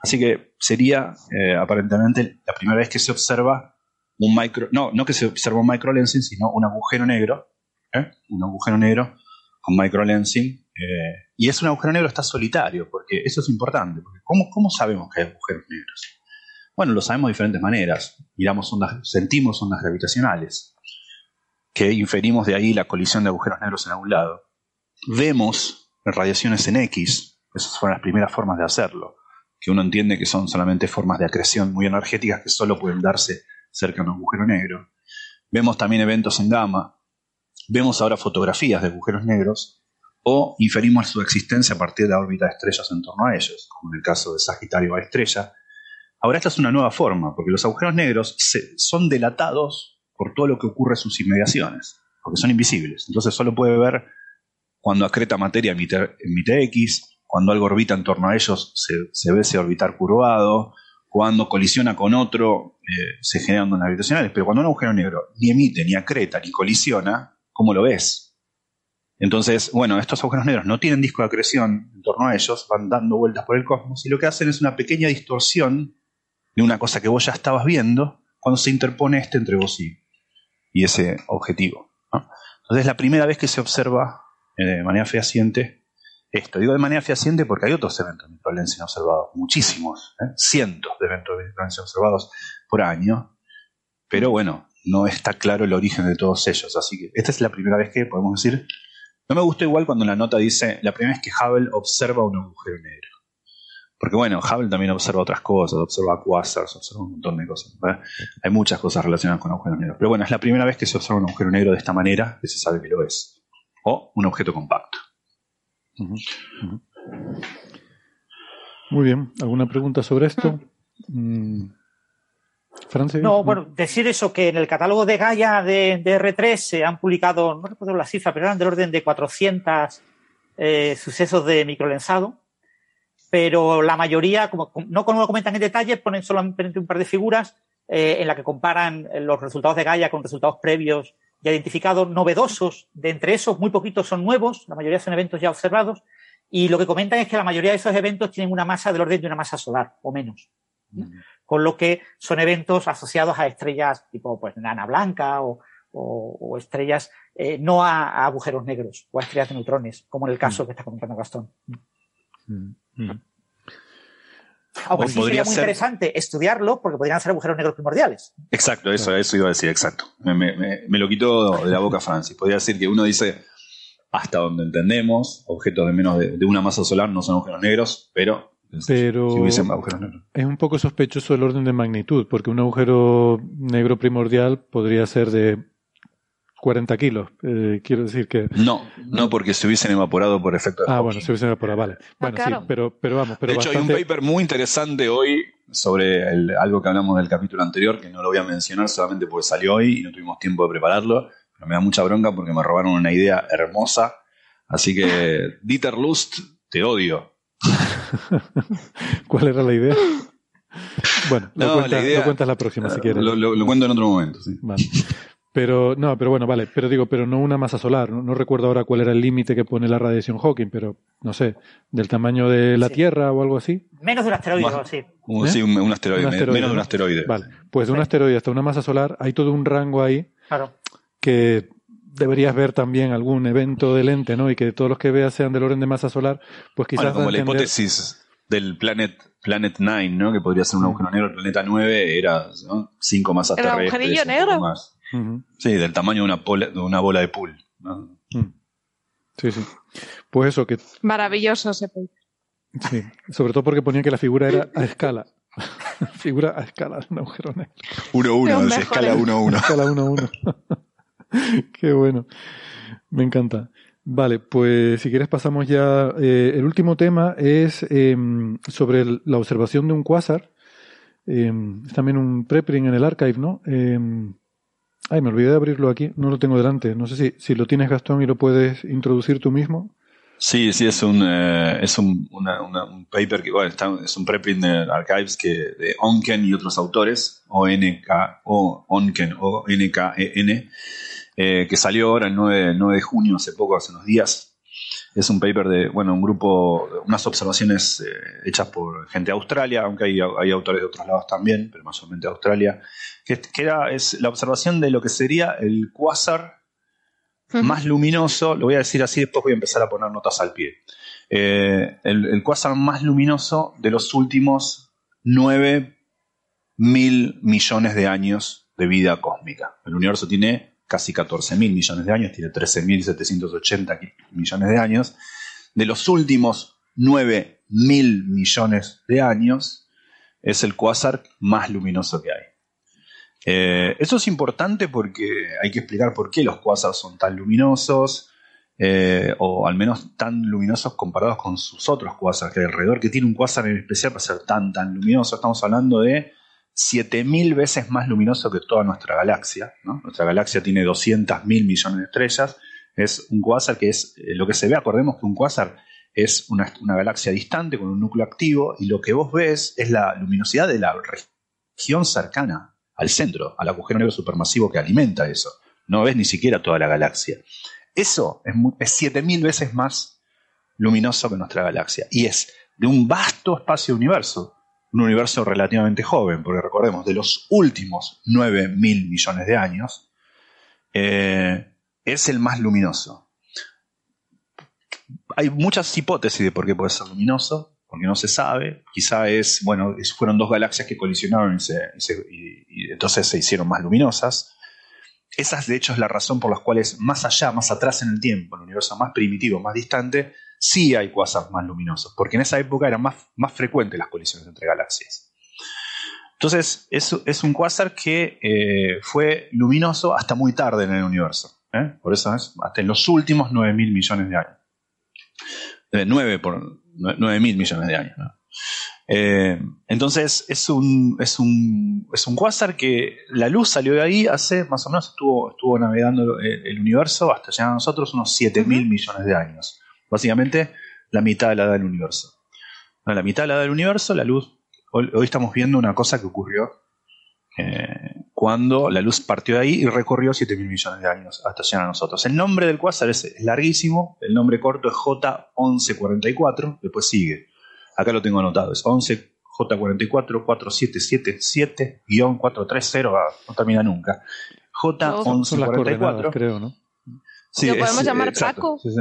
Speaker 4: Así que sería eh, aparentemente la primera vez que se observa un micro, no, no que se observa un microlensing, sino un agujero negro, ¿eh? un agujero negro con microlensing. y es un agujero negro está solitario, porque eso es importante, porque ¿cómo, ¿cómo sabemos que hay agujeros negros? Bueno, lo sabemos de diferentes maneras. Miramos ondas, sentimos ondas gravitacionales, que inferimos de ahí la colisión de agujeros negros en algún lado vemos radiaciones en X. Esas fueron las primeras formas de hacerlo, que uno entiende que son solamente formas de acreción muy energéticas que solo pueden darse cerca de un agujero negro. Vemos también eventos en gamma. Vemos ahora fotografías de agujeros negros o inferimos su existencia a partir de la órbita de estrellas en torno a ellos, como en el caso de Sagitario a estrella. Ahora esta es una nueva forma, porque los agujeros negros son delatados por todo lo que ocurre en sus inmediaciones, porque son invisibles. Entonces solo puede ver cuando acreta materia emite, X, cuando algo orbita en torno a ellos se, ve ese orbitar curvado, cuando colisiona con otro eh, se generan ondas gravitacionales, pero cuando un agujero negro ni emite, ni acreta, ni colisiona, ¿cómo lo ves? Entonces, bueno, estos agujeros negros no tienen disco de acreción en torno a ellos, van dando vueltas por el cosmos y lo que hacen es una pequeña distorsión de una cosa que vos ya estabas viendo cuando se interpone este entre vos y, ese objetivo. Entonces es la primera vez que se observa eh, de manera fehaciente esto. Digo de manera fehaciente porque hay otros eventos de microlensing observados, muchísimos, ¿eh? cientos de eventos de microlensing observados por año, pero bueno, no está claro el origen de todos ellos. Así que esta es la primera vez que podemos decir. No me gustó igual cuando la nota dice la primera vez que Hubble observa un agujero negro. Porque bueno, Hubble también observa otras cosas, observa quasars, observa un montón de cosas. Hay muchas cosas relacionadas con agujeros negros. Pero bueno, es la primera vez que se observa un agujero negro de esta manera, que se sabe que lo es o un objeto compacto.
Speaker 3: Muy bien, ¿alguna pregunta sobre esto? Mm.
Speaker 5: No, bueno, decir eso, que en el catálogo de Gaia de, R3 se han publicado, no recuerdo la cifra, pero eran del orden de 400 eh, sucesos de microlensado, pero la mayoría, como, no como lo comentan en detalle, ponen solamente un par de figuras eh, en la que comparan los resultados de Gaia con resultados previos ya identificados novedosos. De entre esos, muy poquitos son nuevos, la mayoría son eventos ya observados. Y lo que comentan es que la mayoría de esos eventos tienen una masa del orden de una masa solar o menos. Con lo que son eventos asociados a estrellas tipo pues, nana blanca o, estrellas eh, no a, agujeros negros o a estrellas de neutrones, como en el caso que está comentando Gastón. Aunque sí sería muy interesante estudiarlo porque podrían ser agujeros negros primordiales.
Speaker 4: Exacto, eso, eso iba a decir, exacto. Me, lo quitó de la boca Francis. Podría decir que uno dice, hasta donde entendemos, objetos de menos de, una masa solar no son agujeros negros, pero
Speaker 3: pero es un poco sospechoso el orden de magnitud, porque un agujero negro primordial podría ser de 40 kilos. Eh, quiero decir que.
Speaker 4: No, no porque se hubiesen evaporado por efecto
Speaker 3: de Ah, bueno, se hubiesen evaporado, vale. Ah, bueno, sí, pero, pero vamos. Pero
Speaker 4: de hecho, hay un paper muy interesante hoy sobre algo que hablamos del capítulo anterior, que no lo voy a mencionar solamente porque salió hoy y no tuvimos tiempo de prepararlo. Pero me da mucha bronca porque me robaron una idea hermosa. Así que, Dieter Lust, te odio.
Speaker 3: ¿Cuál era la idea? Bueno, lo, cuentas, la próxima si quieres.
Speaker 4: Lo, cuento en otro momento, sí. Vale.
Speaker 3: Pero, no, pero bueno, vale, pero digo, pero no una masa solar. No, recuerdo ahora cuál era el límite que pone la radiación Hawking, pero no sé, del tamaño de la Tierra o algo así.
Speaker 5: Menos de un asteroide, sí.
Speaker 4: Sí, un, asteroide, menos de un asteroide.
Speaker 3: Vale, pues de un asteroide hasta una masa solar hay todo un rango ahí
Speaker 5: claro.
Speaker 3: que deberías ver también algún evento de lente, ¿no? Y que todos los que veas sean del orden de masa solar, pues quizás...
Speaker 4: Bueno, como la hipótesis del Planet Planet 9, ¿no? Que podría ser un agujero negro. El planeta 9 era ¿no? cinco masas terrestres.
Speaker 6: ¿El agujerillo negro?
Speaker 4: Sí, del tamaño de una, de una bola de pool. Mm.
Speaker 3: Sí, sí. Pues eso que...
Speaker 6: Maravilloso ese
Speaker 3: Sí, sobre todo porque ponía que la figura era a escala. figura a escala de un agujero negro.
Speaker 4: 1-1, escala 1-1.
Speaker 3: Escala 1-1. Qué bueno. Me encanta. Vale, pues si quieres pasamos ya. Eh, el último tema es em, sobre la observación de un quasar. Em, es también un preprint en el archive, ¿no? Ay, me olvidé de abrirlo aquí, no lo tengo delante. No sé si, si lo tienes, Gastón, y lo puedes introducir tú mismo.
Speaker 4: Sí, sí, es un, eh, es un, un, paper que, bueno, está, es un preprint de Archives que, de Onken y otros autores, O-N-K, o Onken, O-N-K-E-N, eh, que salió ahora el 9, 9 de junio, hace poco, hace unos días. Es un paper de, bueno, un grupo, unas observaciones eh, hechas por gente de Australia, aunque hay, hay, autores de otros lados también, pero mayormente de Australia, que, era, es la observación de lo que sería el quasar más luminoso, lo voy a decir así, después voy a empezar a poner notas al pie. Eh, el, el quasar más luminoso de los últimos 9 mil millones de años de vida cósmica. El universo tiene casi 14 mil millones de años, tiene 13.780 millones de años. De los últimos 9 mil millones de años, es el cuásar más luminoso que hay. Eh, eso es importante porque hay que explicar por qué los cuásares son tan luminosos, eh, o al menos tan luminosos comparados con sus otros cuásares que hay alrededor, que tiene un cuásar en especial para ser tan, tan luminoso. Estamos hablando de 7000 veces más luminoso que toda nuestra galaxia. Nuestra galaxia tiene 200.000 millones de estrellas. Es un cuásar que es eh, lo que se ve. Acordemos que un cuásar es una, galaxia distante con un núcleo activo y lo que vos ves es la luminosidad de la región cercana al centro, al agujero negro supermasivo que alimenta eso. No ves ni siquiera toda la galaxia. Eso es, es 7000 veces más luminoso que nuestra galaxia y es de un vasto espacio universo un universo relativamente joven, porque recordemos, de los últimos 9 mil millones de años, eh, es el más luminoso. Hay muchas hipótesis de por qué puede ser luminoso, porque no se sabe. Quizá es, bueno, fueron dos galaxias que colisionaron y, entonces se hicieron más luminosas. Esa, de hecho, es la razón por la cual es más allá, más atrás en el tiempo, el universo más primitivo, más distante, sí hay cuasars más luminosos, porque en esa época eran más, más frecuentes las colisiones entre galaxias. Entonces, es, es un cuásar que eh, fue luminoso hasta muy tarde en el universo. ¿eh? Por eso es hasta en los últimos 9 mil millones de años. 9 por 9 mil millones de años. Eh, entonces, es un, es, un, es un cuásar que la luz salió de ahí hace más o menos, estuvo, estuvo navegando el, universo hasta llegar a nosotros unos 7 mil millones de años. Básicamente, la mitad de la edad del universo. A la mitad de la edad del universo, la luz. Hoy, estamos viendo una cosa que ocurrió eh, cuando la luz partió de ahí y recorrió 7 mil millones de años hasta llegar a nosotros. El nombre del cuásar es, larguísimo, el nombre corto es J1144, después sigue. Acá lo tengo anotado, es 11 J44 4777-430, no termina nunca. J1144.
Speaker 3: creo, ¿no?
Speaker 6: ¿Lo podemos llamar Paco? Sí, sí.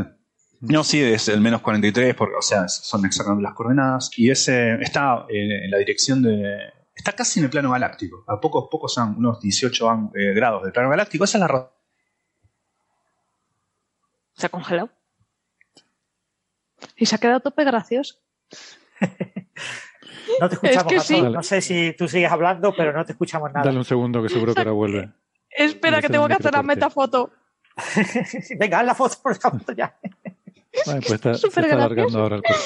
Speaker 4: No, sí, es el menos 43, porque, o sea, son exactamente las coordenadas. Y ese está eh, en la dirección de. Está casi en el plano galáctico. A pocos, pocos son unos 18 eh, grados del plano galáctico. Esa es la razón.
Speaker 6: ¿Se ha congelado? ¿Y se ha quedado tope gracioso?
Speaker 5: no te escuchamos, No sé si tú sigues hablando, pero no te escuchamos nada.
Speaker 3: Dale un segundo que seguro que ahora vuelve.
Speaker 6: Espera, que tengo que hacer la metafoto.
Speaker 5: Venga, haz la foto, por favor, ya.
Speaker 3: Vale, pues está, se está alargando ahora el corte.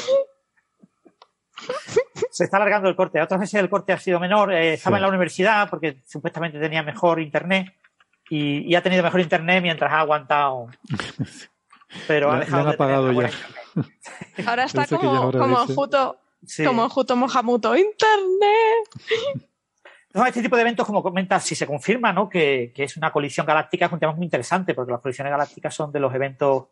Speaker 5: Se está alargando el corte. Otras veces el corte ha sido menor. Eh, estaba en la universidad porque supuestamente tenía mejor internet y, ha tenido mejor internet mientras ha aguantado. Pero ha dejado.
Speaker 3: de apagado ya.
Speaker 6: Ahora está como, como, en Juto, como en Juto Mojamuto. ¡Internet!
Speaker 5: este tipo de eventos, como comentas, si se confirma ¿no? que, es una colisión galáctica, es un tema muy interesante, porque las colisiones galácticas son de los eventos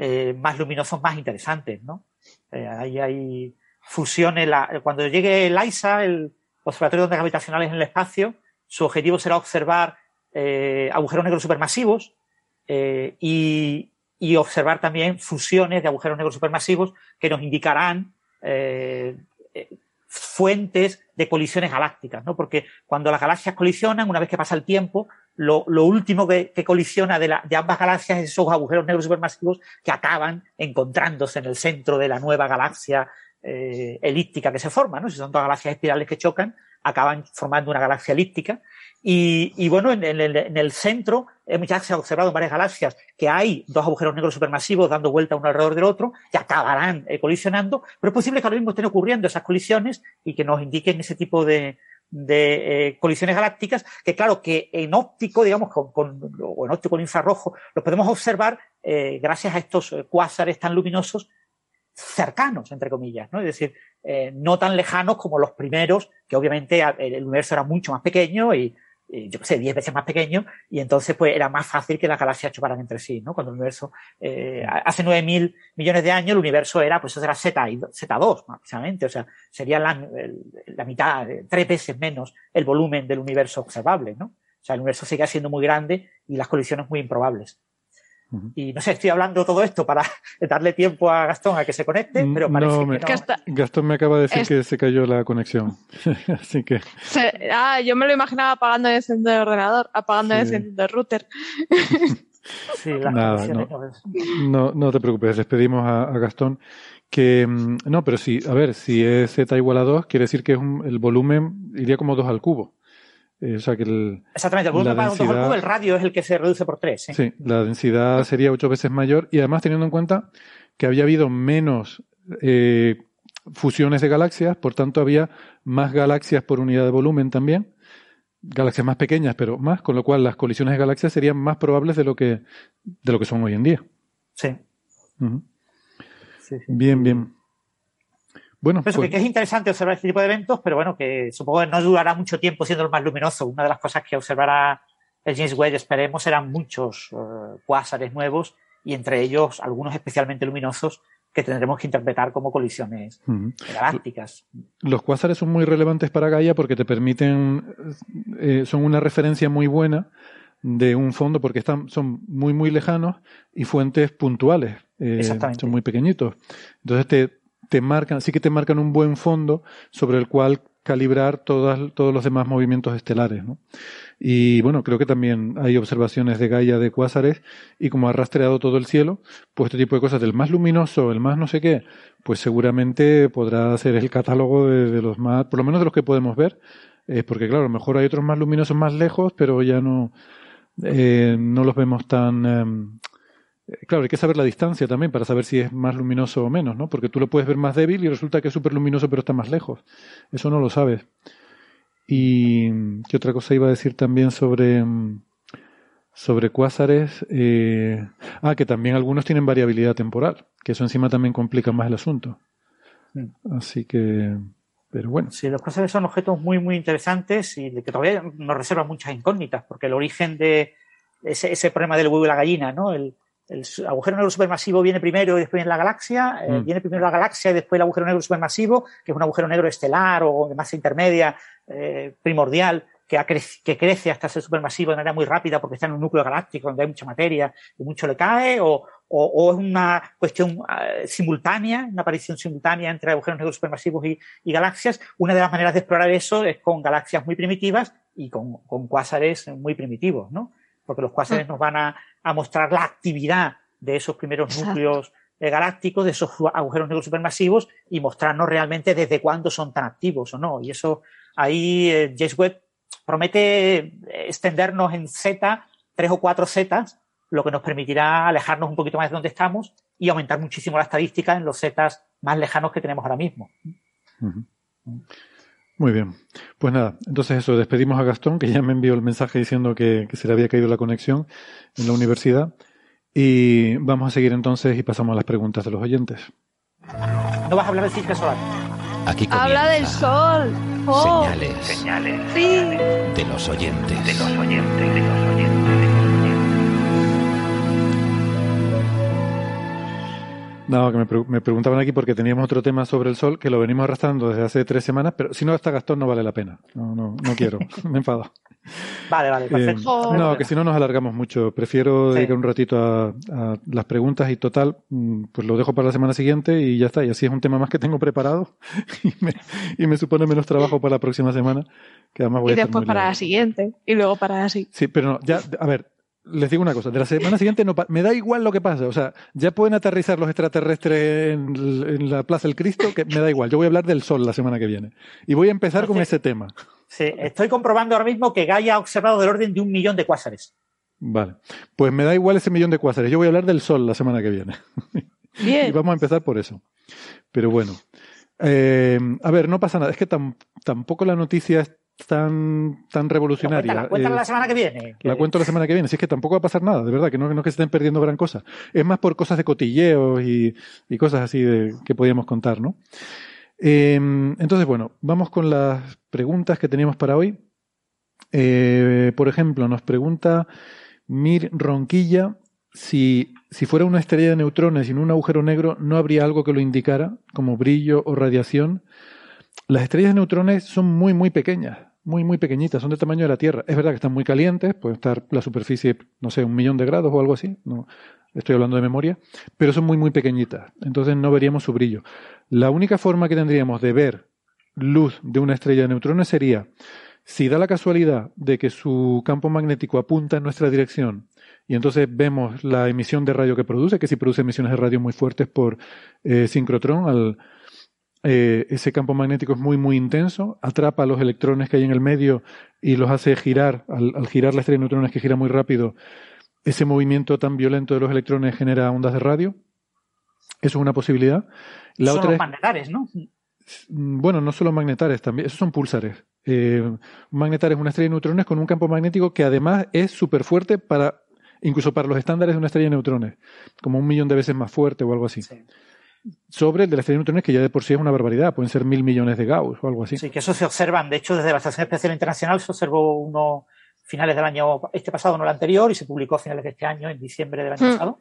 Speaker 5: eh, más luminosos, más interesantes. ¿no? Eh, ahí hay fusiones. cuando llegue el ISA, el Observatorio de Ondas Gravitacionales en el Espacio, su objetivo será observar eh, agujeros negros supermasivos y, y, observar también fusiones de agujeros negros supermasivos que nos indicarán fuentes de colisiones galácticas, ¿no? Porque cuando las galaxias colisionan, una vez que pasa el tiempo, lo, último que, colisiona de, ambas galaxias es esos agujeros negros supermasivos que acaban encontrándose en el centro de la nueva galaxia eh, elíptica que se forma, ¿no? Si son dos galaxias espirales que chocan, acaban formando una galaxia elíptica y, bueno, en, el centro ya se ha observado en varias galaxias que hay dos agujeros negros supermasivos dando vuelta uno alrededor del otro y acabarán eh, colisionando, pero es posible que ahora mismo estén ocurriendo esas colisiones y que nos indiquen ese tipo de, eh, colisiones galácticas, que claro, que en óptico, digamos, con, o en óptico infrarrojo, lo podemos observar eh, gracias a estos cuásares tan luminosos cercanos, entre comillas, ¿no? Es decir, no tan lejanos como los primeros, que obviamente el universo era mucho más pequeño y eh, yo qué sé, 10 veces más pequeño, y entonces pues era más fácil que las galaxias chocaran entre sí, ¿no? Cuando el universo, eh, hace 9.000 millones de años, el universo era, pues eso era Z, Z2, precisamente, o sea, sería la, la mitad, tres veces menos el volumen del universo observable, ¿no? O sea, el universo sigue siendo muy grande y las colisiones muy improbables. Y no sé, estoy hablando todo esto para darle tiempo a Gastón a que se conecte, mm, pero parece que no.
Speaker 3: Gastón me acaba de decir que se cayó la conexión. Así que.
Speaker 6: ah, yo me lo imaginaba apagando y encendiendo el ordenador, apagando y encendiendo el router.
Speaker 3: sí, Nada, no, no, te preocupes, despedimos a, a, Gastón. Que mm, no, pero sí, a ver, si es z igual a 2, quiere decir que es el volumen iría como 2 al cubo. Eh, o sea que el,
Speaker 5: Exactamente, el volumen para cubo, el radio es el que se reduce por 3.
Speaker 3: Sí, la densidad sería ocho veces mayor y además teniendo en cuenta que había habido menos eh, fusiones de galaxias, por tanto había más galaxias por unidad de volumen también, galaxias más pequeñas pero más, con lo cual las colisiones de galaxias serían más probables de lo que, de lo que son hoy en día.
Speaker 5: sí,
Speaker 3: sí. Bien, bien. Bueno,
Speaker 5: pues... que es interesante observar este tipo de eventos, pero bueno, que supongo que no durará mucho tiempo siendo el más luminoso. Una de las cosas que observará el James Webb, esperemos, serán muchos uh, cuásares nuevos y entre ellos algunos especialmente luminosos que tendremos que interpretar como colisiones galácticas.
Speaker 3: Los cuásares son muy relevantes para Gaia porque te permiten, eh, son una referencia muy buena de un fondo porque están, son muy, muy lejanos y fuentes puntuales. Eh, son muy pequeñitos. Entonces te, te marcan, sí que te marcan un buen fondo sobre el cual calibrar todas, todos los demás movimientos estelares. ¿no? Y bueno, creo que también hay observaciones de Gaia de cuásares y como ha rastreado todo el cielo, pues este tipo de cosas del más luminoso, el más no sé qué, pues seguramente podrá ser el catálogo de, los más, por lo menos de los que podemos ver, eh, porque claro, a lo mejor hay otros más luminosos más lejos, pero ya no, eh, no los vemos tan, em, Claro, hay que saber la distancia también para saber si es más luminoso o menos, ¿no? Porque tú lo puedes ver más débil y resulta que es súper luminoso pero está más lejos. Eso no lo sabes. Y qué otra cosa iba a decir también sobre sobre cuásares. Eh, ah, que también algunos tienen variabilidad temporal, que eso encima también complica más el asunto. Mm. Así que, pero bueno.
Speaker 5: Sí, los cuásares son objetos muy, muy interesantes y que todavía nos reservan muchas incógnitas, porque el origen de ese, ese problema del huevo y la gallina, ¿no? El, el agujero negro supermasivo viene primero y después en la galaxia, eh, mm. viene primero la galaxia y después el agujero negro supermasivo, que es un agujero negro estelar o de masa intermedia, eh, primordial, que, que crece hasta ser supermasivo de manera muy rápida porque está en un núcleo galáctico donde hay mucha materia y mucho le cae, o, o, es una cuestión eh, simultánea, una aparición simultánea entre agujeros negros supermasivos y, y, galaxias. Una de las maneras de explorar eso es con galaxias muy primitivas y con, con cuásares muy primitivos, ¿no? Porque los cuásares mm. nos van a, a, mostrar la actividad de esos primeros núcleos eh, galácticos, de esos agujeros negros supermasivos y mostrarnos realmente desde cuándo son tan activos o no. Y eso ahí eh, James Webb promete extendernos en Z, tres o cuatro Zetas, lo que nos permitirá alejarnos un poquito más de donde estamos y aumentar muchísimo la estadística en los zetas más lejanos que tenemos ahora mismo.
Speaker 3: Muy bien. Pues nada, entonces eso, despedimos a Gastón, que ya me envió el mensaje diciendo que, se le había caído la conexión en la universidad. Y vamos a seguir entonces y pasamos a las preguntas de los oyentes.
Speaker 5: ¿No vas a hablar del ciclo solar?
Speaker 2: Aquí
Speaker 6: Habla del sol.
Speaker 2: Oh. Señales.
Speaker 5: Señales.
Speaker 6: Sí.
Speaker 2: De los oyentes.
Speaker 5: De los oyentes. De los oyentes.
Speaker 3: No, que me, preguntaban aquí porque teníamos otro tema sobre el sol que lo venimos arrastrando desde hace tres semanas, pero si no está Gastón no vale la pena. No, no, no quiero, me enfado.
Speaker 5: Vale, vale, perfecto.
Speaker 3: Eh, no, que si no nos alargamos mucho. Prefiero dedicar un ratito a, las preguntas y total, mm, pues lo dejo para la semana siguiente y ya está. Y así es un tema más que tengo preparado y me, y me supone menos trabajo para la próxima semana. Que además voy
Speaker 6: y después para la siguiente y luego para así.
Speaker 3: Sí, pero no, ya, a ver, les digo una cosa, de la semana siguiente no me da igual lo que pasa, o sea, ya pueden aterrizar los extraterrestres en, la Plaza del Cristo, que me da igual, yo voy a hablar del Sol la semana que viene. Y voy a empezar con ese tema.
Speaker 5: Sí, estoy comprobando ahora mismo que Gaia ha observado del orden de un millón de cuásares.
Speaker 3: Vale, pues me da igual ese millón de cuásares, yo voy a hablar del Sol la semana que viene.
Speaker 6: Bien.
Speaker 3: y vamos a empezar por eso. Pero bueno, eh, a ver, no pasa nada, es que tampoco la noticia es tan, tan revolucionaria.
Speaker 5: La cuéntala, la semana que viene.
Speaker 3: La cuento la semana que viene. Si es que tampoco va a pasar nada, de verdad, que no, no que se estén perdiendo gran cosa. Es más por cosas de cotilleos y, y cosas así de, que podíamos contar, ¿no? Em, entonces, bueno, vamos con las preguntas que teníamos para hoy. Eh, por ejemplo, nos pregunta Mir Ronquilla si, si fuera una estrella de neutrones y en un agujero negro, ¿no habría algo que lo indicara, como brillo o radiación? Las estrellas de neutrones son muy, muy pequeñas muy, muy pequeñitas, son del tamaño de la Tierra. Es verdad que están muy calientes, puede estar la superficie, no sé, un millón de grados o algo así, no, estoy hablando de memoria, pero son muy, muy pequeñitas, entonces no veríamos su brillo. La única forma que tendríamos de ver luz de una estrella de neutrones sería si da la casualidad de que su campo magnético apunta en nuestra dirección y entonces vemos la emisión de radio que produce, que si produce emisiones de radio muy fuertes por eh, sincrotrón al, eh, ese campo magnético es muy, muy intenso, atrapa los electrones que hay en el medio y los hace girar, al, girar la estrella de neutrones que gira muy rápido, ese movimiento tan violento de los electrones genera ondas de radio. Eso es una posibilidad.
Speaker 5: La son otra los magnetares, ¿no?
Speaker 3: Mm, bueno, no solo magnetares, también, esos son pulsares. Eh, un magnetar es una estrella de neutrones con un campo magnético que además es súper fuerte para, incluso para los estándares de una estrella de neutrones, como un millón de veces más fuerte o algo así sobre el de la estrella de neutrones, que ya de por sí es una barbaridad, pueden ser mil millones de Gauss o algo así.
Speaker 5: Sí, que eso se observan. De hecho, desde la Estación Espacial Internacional se observó uno finales del año, este pasado, no el anterior, y se publicó a finales de este año, en diciembre del año hmm. pasado.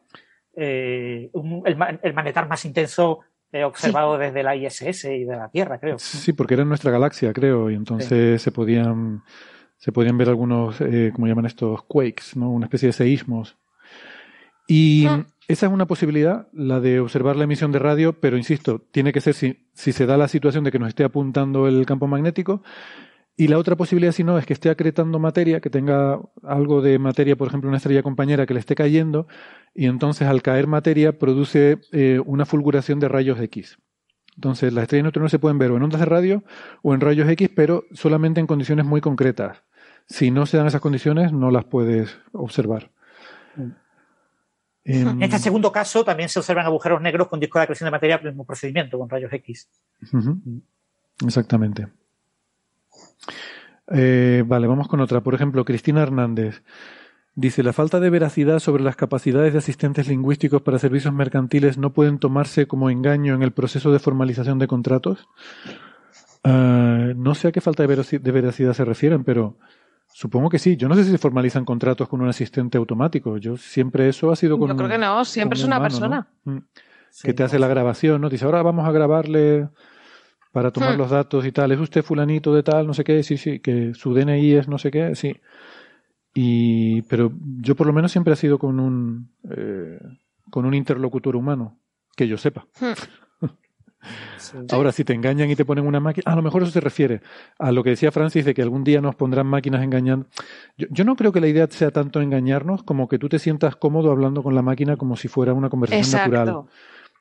Speaker 5: Eh, el, magnetar más intenso eh, observado desde la ISS y de la Tierra, creo.
Speaker 3: Sí, porque era en nuestra galaxia, creo, y entonces se podían se podían ver algunos, eh, como llaman estos, quakes, ¿no? Una especie de seísmos. Y hmm. Esa es una posibilidad, la de observar la emisión de radio, pero insisto, tiene que ser si, se da la situación de que nos esté apuntando el campo magnético. Y la otra posibilidad, si no, es que esté acretando materia, que tenga algo de materia, por ejemplo, una estrella compañera que le esté cayendo, y entonces al caer materia produce eh, una fulguración de rayos X. Entonces, las estrellas neutrones se pueden ver o en ondas de radio o en rayos X, pero solamente en condiciones muy concretas. Si no se dan esas condiciones, no las puedes observar. Mm.
Speaker 5: En este segundo caso también se observan agujeros negros con discos de acreción de materia por el mismo procedimiento, con rayos X.
Speaker 3: Exactamente. Eh, vale, vamos con otra. Por ejemplo, Cristina Hernández dice, la falta de veracidad sobre las capacidades de asistentes lingüísticos para servicios mercantiles no pueden tomarse como engaño en el proceso de formalización de contratos. Eh, no sé a qué falta de veracidad se refieren, pero Supongo que sí. Yo no sé si se formalizan contratos con un asistente automático. Yo siempre eso ha sido con.
Speaker 6: Yo creo que no, siempre es una persona.
Speaker 3: Mm. que te hace la grabación, ¿no? Dice, ahora vamos a grabarle para tomar hmm. los datos y tal. ¿Es usted fulanito de tal, no sé qué? Sí, sí, que su DNI es no sé qué, sí. Y, pero yo por lo menos siempre he sido con un, eh, con un interlocutor humano, que yo sepa. Hmm. Ahora, si te engañan y te ponen una máquina, a lo mejor eso se refiere a lo que decía Francis de que algún día nos pondrán máquinas engañando. Yo, no creo que la idea sea tanto engañarnos como que tú te sientas cómodo hablando con la máquina como si fuera una conversación natural.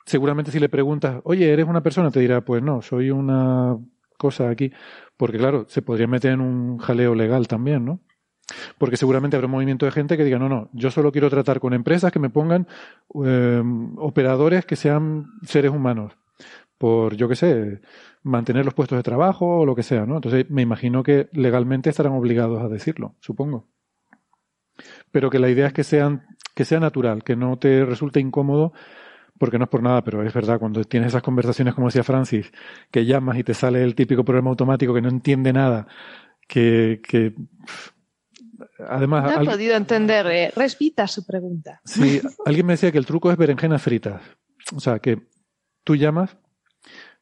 Speaker 3: Seguramente si le preguntas, oye, ¿eres una persona? Te dirá, pues no, soy una cosa aquí. Porque claro, se podría meter en un jaleo legal también, ¿no? Porque seguramente habrá un movimiento de gente que diga, no, no, yo solo quiero tratar con empresas que me pongan eh, operadores que sean seres humanos por, yo qué sé, mantener los puestos de trabajo o lo que sea, ¿no? Entonces me imagino que legalmente estarán obligados a decirlo, supongo. Pero que la idea es que sean, que sea natural, que no te resulte incómodo, porque no es por nada, pero es verdad, cuando tienes esas conversaciones, como decía Francis, que llamas y te sale el típico programa automático que no entiende nada, que, que además.
Speaker 6: No he podido entender, eh, respita su pregunta.
Speaker 3: Sí, alguien me decía que el truco es berenjenas fritas. O sea, que tú llamas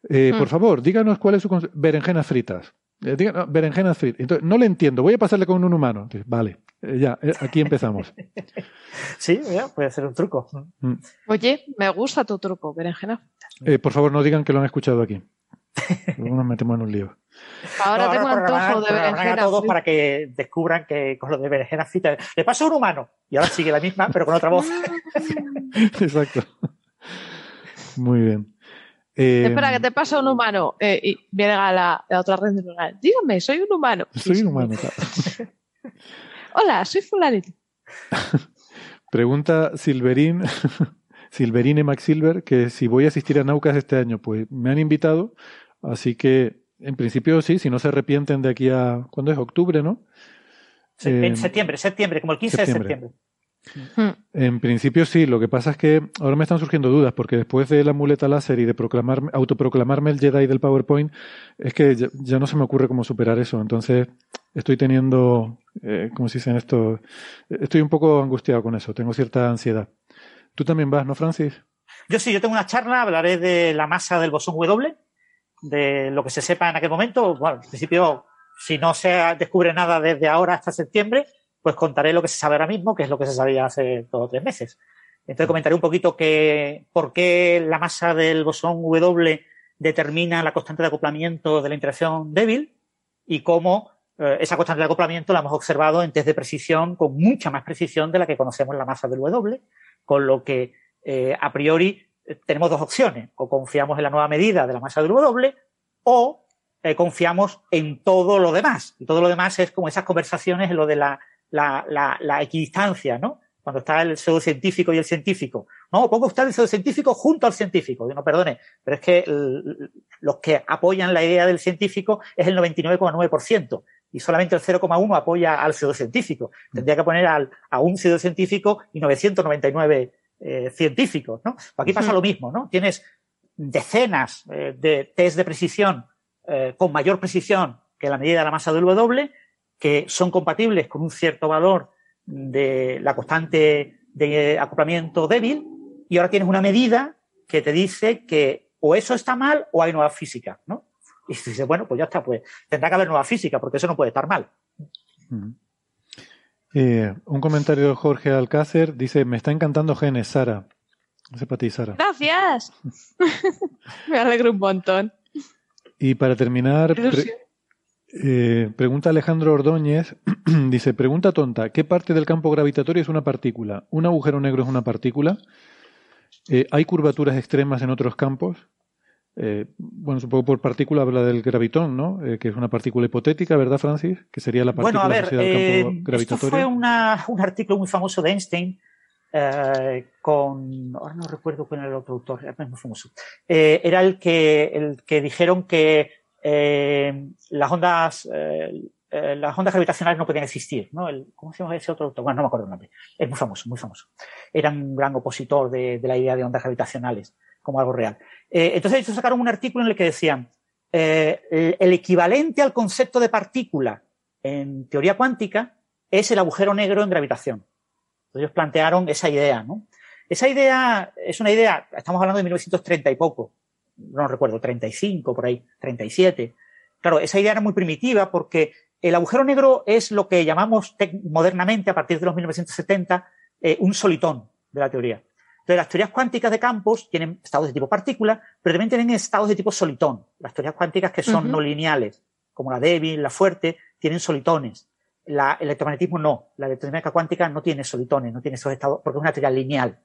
Speaker 3: eh, Por mm. favor, díganos cuál es su berenjenas fritas. Eh, berenjenas fritas. Entonces, no le entiendo. Voy a pasarle con un humano. vale, eh, ya, aquí empezamos.
Speaker 5: sí, puede ser un truco.
Speaker 6: Mm. Oye, me gusta tu truco, berenjenas
Speaker 3: fritas. por favor, no digan que lo han escuchado aquí. nos metemos en un lío.
Speaker 6: Ahora, tengo antojo de berenjenas.
Speaker 5: a todos para que descubran que con lo de berenjenas fritas le pasa a un humano y ahora sigue la misma, pero con otra voz.
Speaker 3: Exacto. Muy bien.
Speaker 6: Eh, Espera, que te pasa un humano. Eh, y viene a la, otra red neuronal. Dígame, soy un humano.
Speaker 3: Soy un humano,
Speaker 6: Hola, soy fulanito.
Speaker 3: Pregunta Silverín, Silverine Max Silver, que si voy a asistir a Naucas este año, pues me han invitado, así que en principio sí, si no se arrepienten de aquí a, ¿cuándo es? Octubre, ¿no?
Speaker 5: en eh, septiembre, septiembre, como el 15 de septiembre.
Speaker 3: Hmm. En principio sí, lo que pasa es que ahora me están surgiendo dudas, porque después de la muleta láser y de proclamar, autoproclamarme el Jedi del PowerPoint, es que ya, no se me ocurre cómo superar eso. Entonces estoy teniendo, eh, como se dice en esto, estoy un poco angustiado con eso, tengo cierta ansiedad. Tú también vas, ¿no, Francis?
Speaker 5: Yo sí, yo tengo una charla, hablaré de la masa del bosón W, de lo que se sepa en aquel momento. Bueno, en principio, si no se descubre nada desde ahora hasta septiembre, pues contaré lo que se sabe ahora mismo, que es lo que se sabía hace dos o tres meses. Entonces comentaré un poquito que, por qué la masa del bosón W determina la constante de acoplamiento de la interacción débil y cómo eh, esa constante de acoplamiento la hemos observado en test de precisión con mucha más precisión de la que conocemos la masa del W, con lo que eh, a priori eh, tenemos dos opciones, o confiamos en la nueva medida de la masa del W o confiamos en todo lo demás. Y todo lo demás es como esas conversaciones en lo de la la, la, la equidistancia, ¿no? Cuando está el pseudocientífico y el científico. No, pongo usted el pseudocientífico junto al científico. No, perdone, pero es que los que apoyan la idea del científico es el 99,9% y solamente el 0,1 apoya al pseudocientífico. Tendría que poner al, a un pseudocientífico y 999 eh, científicos, ¿no? Aquí pasa lo mismo, ¿no? Tienes decenas eh, de test de precisión eh, con mayor precisión que la medida de la masa del W que son compatibles con un cierto valor de la constante de acoplamiento débil y ahora tienes una medida que te dice que o eso está mal o hay nueva física, ¿no? Y dices, bueno, pues ya está, pues tendrá que haber nueva física porque eso no puede estar mal.
Speaker 3: Eh, un comentario de Jorge Alcácer dice, me está encantando Genes, Sara. No para ti, Sara.
Speaker 6: Gracias. me alegro un montón.
Speaker 3: Y para terminar, eh, pregunta Alejandro Ordóñez, dice, pregunta tonta, ¿qué parte del campo gravitatorio es una partícula? ¿Un agujero negro es una partícula? Eh, ¿Hay curvaturas extremas en otros campos? Eh, bueno, supongo por partícula habla del gravitón, ¿no? que es una partícula hipotética, ¿verdad, Francis? Que sería la partícula
Speaker 5: bueno, a ver, del campo gravitatorio. Esto fue un artículo muy famoso de Einstein con, ahora no recuerdo quién era el otro autor, es muy famoso. era el que, el que dijeron que eh, las ondas eh, eh, las ondas gravitacionales no podían existir, ¿no? ¿Cómo se llama ese otro? Bueno, no me acuerdo el nombre. Es muy famoso, muy famoso. Era un gran opositor de, la idea de ondas gravitacionales como algo real. entonces ellos sacaron un artículo en el que decían el, el equivalente al concepto de partícula en teoría cuántica es el agujero negro en gravitación. Entonces ellos plantearon esa idea, ¿no? Esa idea es una idea, estamos hablando de 1930 y poco, no recuerdo, 35 por ahí, 37. Claro, esa idea era muy primitiva porque el agujero negro es lo que llamamos modernamente, a partir de los 1970, eh, un solitón de la teoría. Entonces, las teorías cuánticas de campos tienen estados de tipo partícula, pero también tienen estados de tipo solitón. Las teorías cuánticas que son no lineales, como la débil, la fuerte, tienen solitones. La, el electromagnetismo no. La electrodinámica cuántica no tiene solitones, no tiene esos estados, porque es una teoría lineal.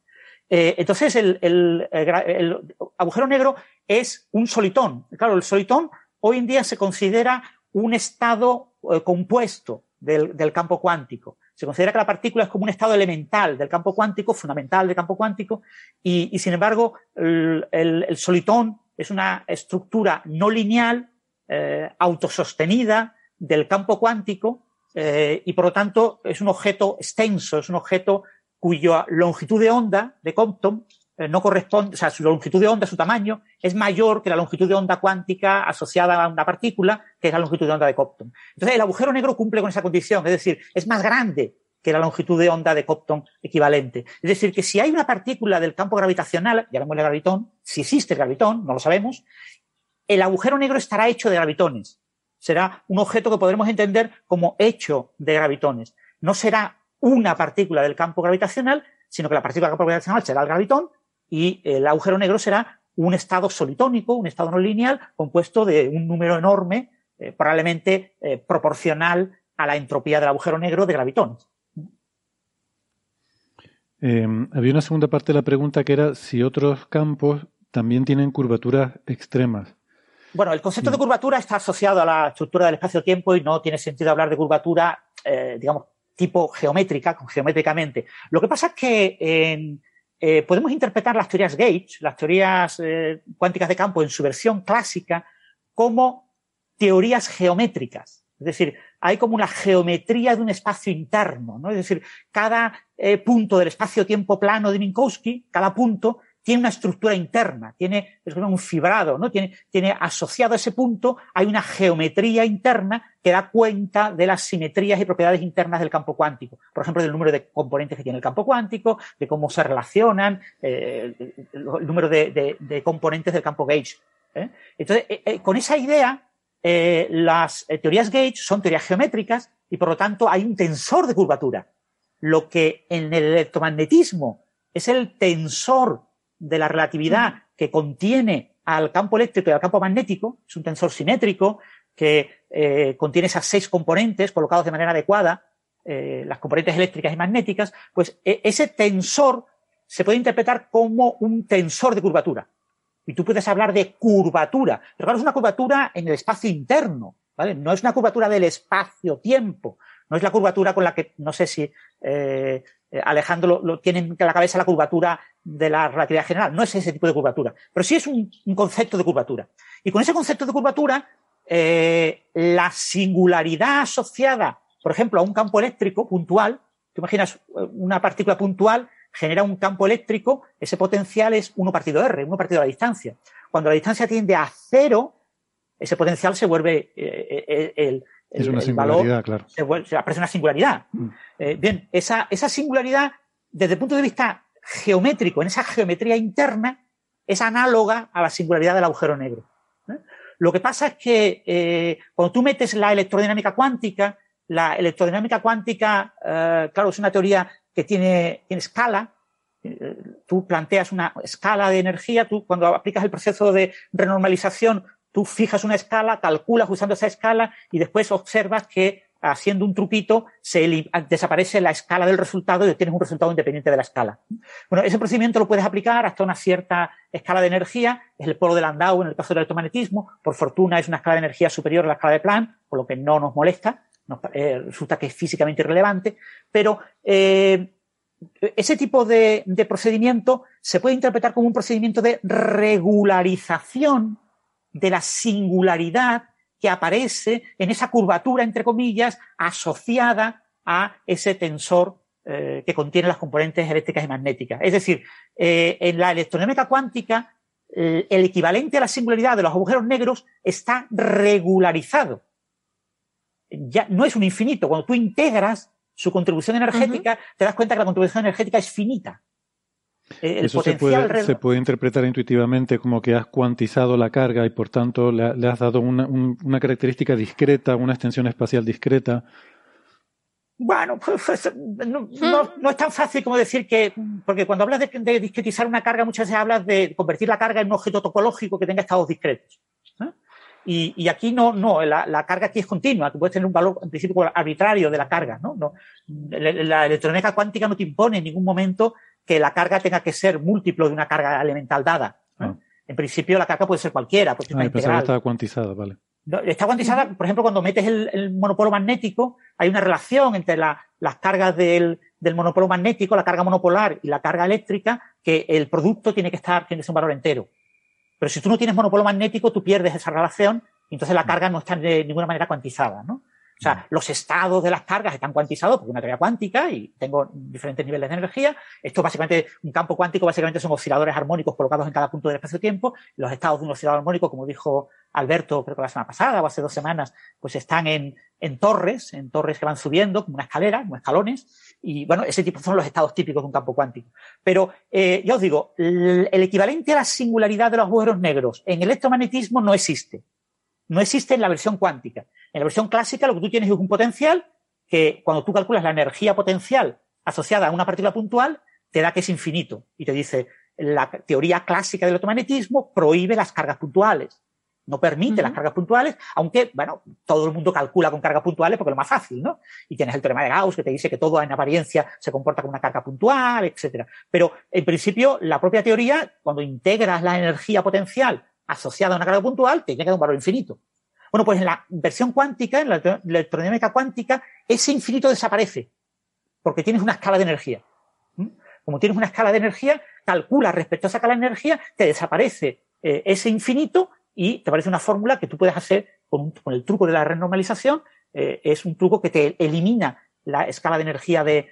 Speaker 5: Eh, entonces, el, el, el, agujero negro es un solitón. Claro, el solitón hoy en día se considera un estado eh, compuesto del, campo cuántico. Se considera que la partícula es como un estado elemental del campo cuántico, fundamental del campo cuántico, y, y sin embargo, el, el, solitón es una estructura no lineal, eh, autosostenida del campo cuántico, eh, y por lo tanto es un objeto extenso, es un objeto cuya longitud de onda de Compton no corresponde, o sea, su longitud de onda, su tamaño, es mayor que la longitud de onda cuántica asociada a una partícula, que es la longitud de onda de Compton. Entonces, el agujero negro cumple con esa condición, es decir, es más grande que la longitud de onda de Compton equivalente. Es decir, que si hay una partícula del campo gravitacional, llamémosle gravitón, si existe el gravitón, no lo sabemos, el agujero negro estará hecho de gravitones. Será un objeto que podremos entender como hecho de gravitones. No será una partícula del campo gravitacional, sino que la partícula del campo gravitacional será el gravitón y el agujero negro será un estado solitónico, un estado no lineal, compuesto de un número enorme, eh, probablemente eh, proporcional a la entropía del agujero negro de gravitones.
Speaker 3: Em, había una segunda parte de la pregunta que era si otros campos también tienen curvaturas extremas.
Speaker 5: Bueno, el concepto de curvatura está asociado a la estructura del espacio-tiempo y no tiene sentido hablar de curvatura, eh, digamos, tipo geométrica, geométricamente. Lo que pasa es que en, eh, podemos interpretar las teorías Gauge, las teorías eh, cuánticas de campo en su versión clásica, como teorías geométricas. Es decir, hay como una geometría de un espacio interno, ¿no? Es decir, cada eh, punto del espacio-tiempo plano de Minkowski, cada punto tiene una estructura interna, tiene un fibrado, ¿no? Tiene, tiene asociado a ese punto, hay una geometría interna que da cuenta de las simetrías y propiedades internas del campo cuántico. Por ejemplo, del número de componentes que tiene el campo cuántico, de cómo se relacionan, eh, el número de, de, componentes del campo gauge. ¿eh? Entonces, eh, con esa idea, las teorías gauge son teorías geométricas y por lo tanto hay un tensor de curvatura. Lo que en el electromagnetismo es el tensor de la relatividad que contiene al campo eléctrico y al campo magnético, es un tensor simétrico que eh, contiene esas seis componentes colocados de manera adecuada, eh, las componentes eléctricas y magnéticas, pues e, ese tensor se puede interpretar como un tensor de curvatura. Y tú puedes hablar de curvatura, pero claro, es una curvatura en el espacio interno, ¿vale? No es una curvatura del espacio-tiempo, no es la curvatura con la que, no sé si eh, eh, Alejandro lo, tiene en la cabeza la curvatura de la relatividad general. No es ese tipo de curvatura, pero sí es un, concepto de curvatura. Y con ese concepto de curvatura, eh, la singularidad asociada, por ejemplo, a un campo eléctrico puntual, te imaginas eh, una partícula puntual genera un campo eléctrico, ese potencial es 1 partido R, 1 partido a la distancia. Cuando la distancia tiende a cero, ese potencial se vuelve el,
Speaker 3: es una singularidad, claro.
Speaker 5: Se, aparece una singularidad. Mm. Eh, bien, esa, esa singularidad, desde el punto de vista geométrico, en esa geometría interna, es análoga a la singularidad del agujero negro. ¿eh? Lo que pasa es que eh, cuando tú metes la electrodinámica cuántica, la electrodinámica cuántica, claro, es una teoría que tiene, tiene escala. Tú planteas una escala de energía, tú cuando aplicas el proceso de renormalización, Tú fijas una escala, calculas usando esa escala y después observas que haciendo un truquito se desaparece la escala del resultado y obtienes un resultado independiente de la escala. Bueno, ese procedimiento lo puedes aplicar hasta una cierta escala de energía, es el polo de Landau en el caso del electromagnetismo, por fortuna es una escala de energía superior a la escala de Planck, por lo que no nos molesta, eh, resulta que es físicamente irrelevante, pero eh, ese tipo de procedimiento se puede interpretar como un procedimiento de regularización de la singularidad que aparece en esa curvatura, entre comillas, asociada a ese tensor eh, que contiene las componentes eléctricas y magnéticas. Es decir, eh, en la electrodinámica cuántica, el equivalente a la singularidad de los agujeros negros está regularizado. Ya no es un infinito. Cuando tú integras su contribución energética, te das cuenta que la contribución energética es finita.
Speaker 3: El Eso se puede, se puede, interpretar intuitivamente como que has cuantizado la carga y por tanto le, has dado una, una, característica discreta, una extensión espacial discreta.
Speaker 5: Bueno, pues, pues no, no, es tan fácil como decir que, porque cuando hablas de, de, discretizar una carga, muchas veces hablas de convertir la carga en un objeto topológico que tenga estados discretos. Y, y, aquí no, no, la, la, carga aquí es continua, tú puedes tener un valor en principio arbitrario de la carga, ¿no? no la, la electrónica cuántica no te impone en ningún momento que la carga tenga que ser múltiplo de una carga elemental dada. Ah. En principio la carga puede ser cualquiera, porque
Speaker 3: ah, estaba cuantizada, vale.
Speaker 5: Está cuantizada, por ejemplo, cuando metes el, el monopolo magnético, hay una relación entre la, las cargas del, del, monopolo magnético, la carga monopolar y la carga eléctrica, que el producto tiene que estar, tiene que ser un valor entero. Pero si tú no tienes monopolo magnético, tú pierdes esa relación y entonces la carga no está de ninguna manera cuantizada, ¿no? O sea, los estados de las cargas están cuantizados por una teoría cuántica y tengo diferentes niveles de energía. Esto básicamente, un campo cuántico básicamente son osciladores armónicos colocados en cada punto del espacio-tiempo. Los estados de un oscilador armónico, como dijo Alberto, creo que la semana pasada o hace dos semanas, pues están en, en torres, en torres que van subiendo, como una escalera, como escalones. Y bueno, ese tipo son los estados típicos de un campo cuántico. Pero eh, ya os digo, el, el equivalente a la singularidad de los agujeros negros en electromagnetismo no existe. No existe en la versión cuántica. En la versión clásica lo que tú tienes es un potencial que cuando tú calculas la energía potencial asociada a una partícula puntual, te da que es infinito. Y te dice, la teoría clásica del electromagnetismo prohíbe las cargas puntuales. No permite las cargas puntuales, aunque, bueno, todo el mundo calcula con cargas puntuales porque es lo más fácil, ¿no? Y tienes el teorema de Gauss que te dice que todo en apariencia se comporta como una carga puntual, etcétera. Pero, en principio, la propia teoría, cuando integras la energía potencial asociada a una carga puntual, te llega a un valor infinito. Bueno, pues en la versión cuántica, en la electrodinámica cuántica, ese infinito desaparece, porque tienes una escala de energía. Como tienes una escala de energía, calcula respecto a esa escala de energía, te desaparece eh, ese infinito y te aparece una fórmula que tú puedes hacer con, el truco de la renormalización. Eh, es un truco que te elimina la escala de energía de,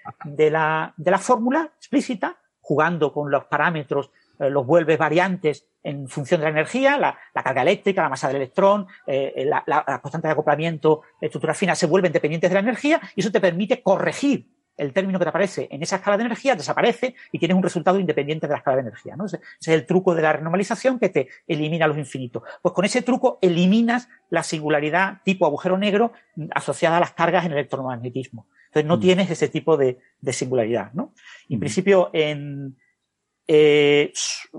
Speaker 5: la, fórmula explícita, jugando con los parámetros los vuelves variantes en función de la energía, la, carga eléctrica, la masa del electrón, eh, la, la, constante de acoplamiento, estructura fina se vuelven dependientes de la energía y eso te permite corregir el término que te aparece en esa escala de energía, desaparece y tienes un resultado independiente de la escala de energía. ¿no? Ese, es el truco de la renormalización que te elimina los infinitos. Pues con ese truco eliminas la singularidad tipo agujero negro asociada a las cargas en el electromagnetismo. Entonces no mm. tienes ese tipo de, de singularidad. ¿no? en mm. principio, en, eh,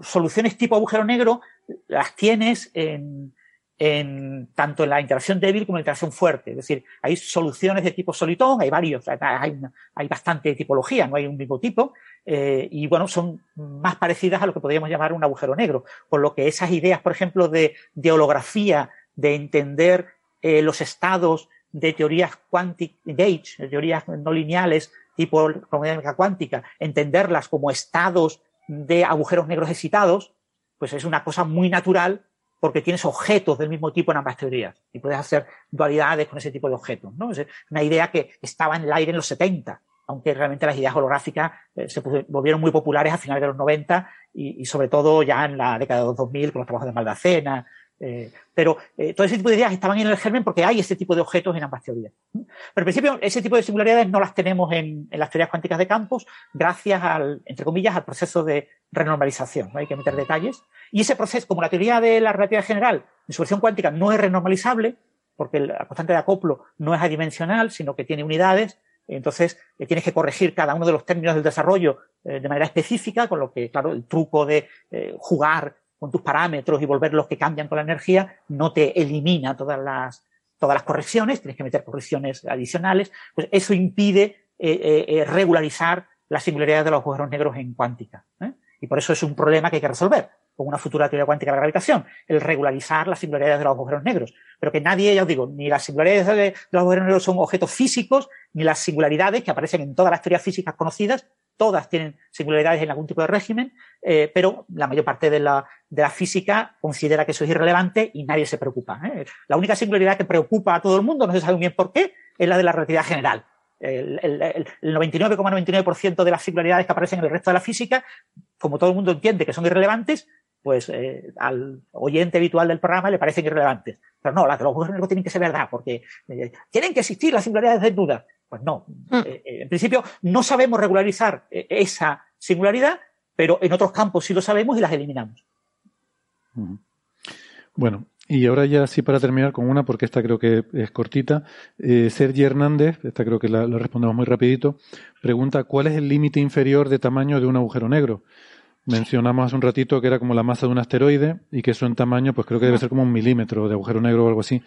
Speaker 5: soluciones tipo agujero negro las tienes en, en, tanto en la interacción débil como en la interacción fuerte. Es decir, hay soluciones de tipo solitón, hay varios, hay, hay bastante tipología, no hay un mismo tipo, eh, y bueno, son más parecidas a lo que podríamos llamar un agujero negro. Por lo que esas ideas, por ejemplo, de, de holografía, de entender eh, los estados de teorías quantic gauge, teorías no lineales, tipo dinámica cuántica, entenderlas como estados de agujeros negros excitados, pues es una cosa muy natural porque tienes objetos del mismo tipo en ambas teorías y puedes hacer dualidades con ese tipo de objetos. ¿no? Es una idea que estaba en el aire en los 70, aunque realmente las ideas holográficas eh, se volvieron muy populares a finales de los 90 y, sobre todo ya en la década de los 2000 con los trabajos de Maldacena, eh, pero eh, todo ese tipo de ideas estaban en el germen porque hay ese tipo de objetos en ambas teorías. Pero en principio, ese tipo de singularidades no las tenemos en, en, las teorías cuánticas de campos gracias al, entre comillas, al proceso de renormalización. ¿no? Hay que meter detalles. Y ese proceso, como la teoría de la relatividad general en su versión cuántica no es renormalizable, porque la constante de acoplo no es adimensional, sino que tiene unidades, entonces eh, tienes que corregir cada uno de los términos del desarrollo eh, de manera específica, con lo que, claro, el truco de eh, jugar con tus parámetros y volver los que cambian con la energía, no te elimina todas las, todas las correcciones, tienes que meter correcciones adicionales, pues eso impide eh, eh, eh regularizar la singularidad de los agujeros negros en cuántica. ¿eh? Y por eso es un problema que hay que resolver con una futura teoría cuántica de la gravitación, el regularizar las singularidades de los agujeros negros. Pero que nadie, ya os digo, ni las singularidades de los agujeros negros son objetos físicos, ni las singularidades que aparecen en todas las teorías físicas conocidas todas tienen singularidades en algún tipo de régimen, eh, pero la mayor parte de la, de la, física considera que eso es irrelevante y nadie se preocupa. ¿eh? La única singularidad que preocupa a todo el mundo, no se sabe muy bien por qué, es la de la relatividad general. El, el, el 99,99% de las singularidades que aparecen en el resto de la física, como todo el mundo entiende que son irrelevantes, pues eh, al oyente habitual del programa le parecen irrelevantes. Pero no, las de los agujeros tienen que ser verdad, porque eh, tienen que existir las singularidades desnudas. Pues no. Mm. Eh, en principio, no sabemos regularizar esa singularidad, pero en otros campos sí lo sabemos y las eliminamos.
Speaker 3: Bueno, y ahora ya sí para terminar con una, porque esta creo que es cortita. Eh, Sergi Hernández, esta creo que la, respondemos muy rapidito, pregunta ¿cuál es el límite inferior de tamaño de un agujero negro? Mencionamos hace un ratito que era como la masa de un asteroide y que eso en tamaño pues creo que debe ser como un milímetro de agujero negro o algo así.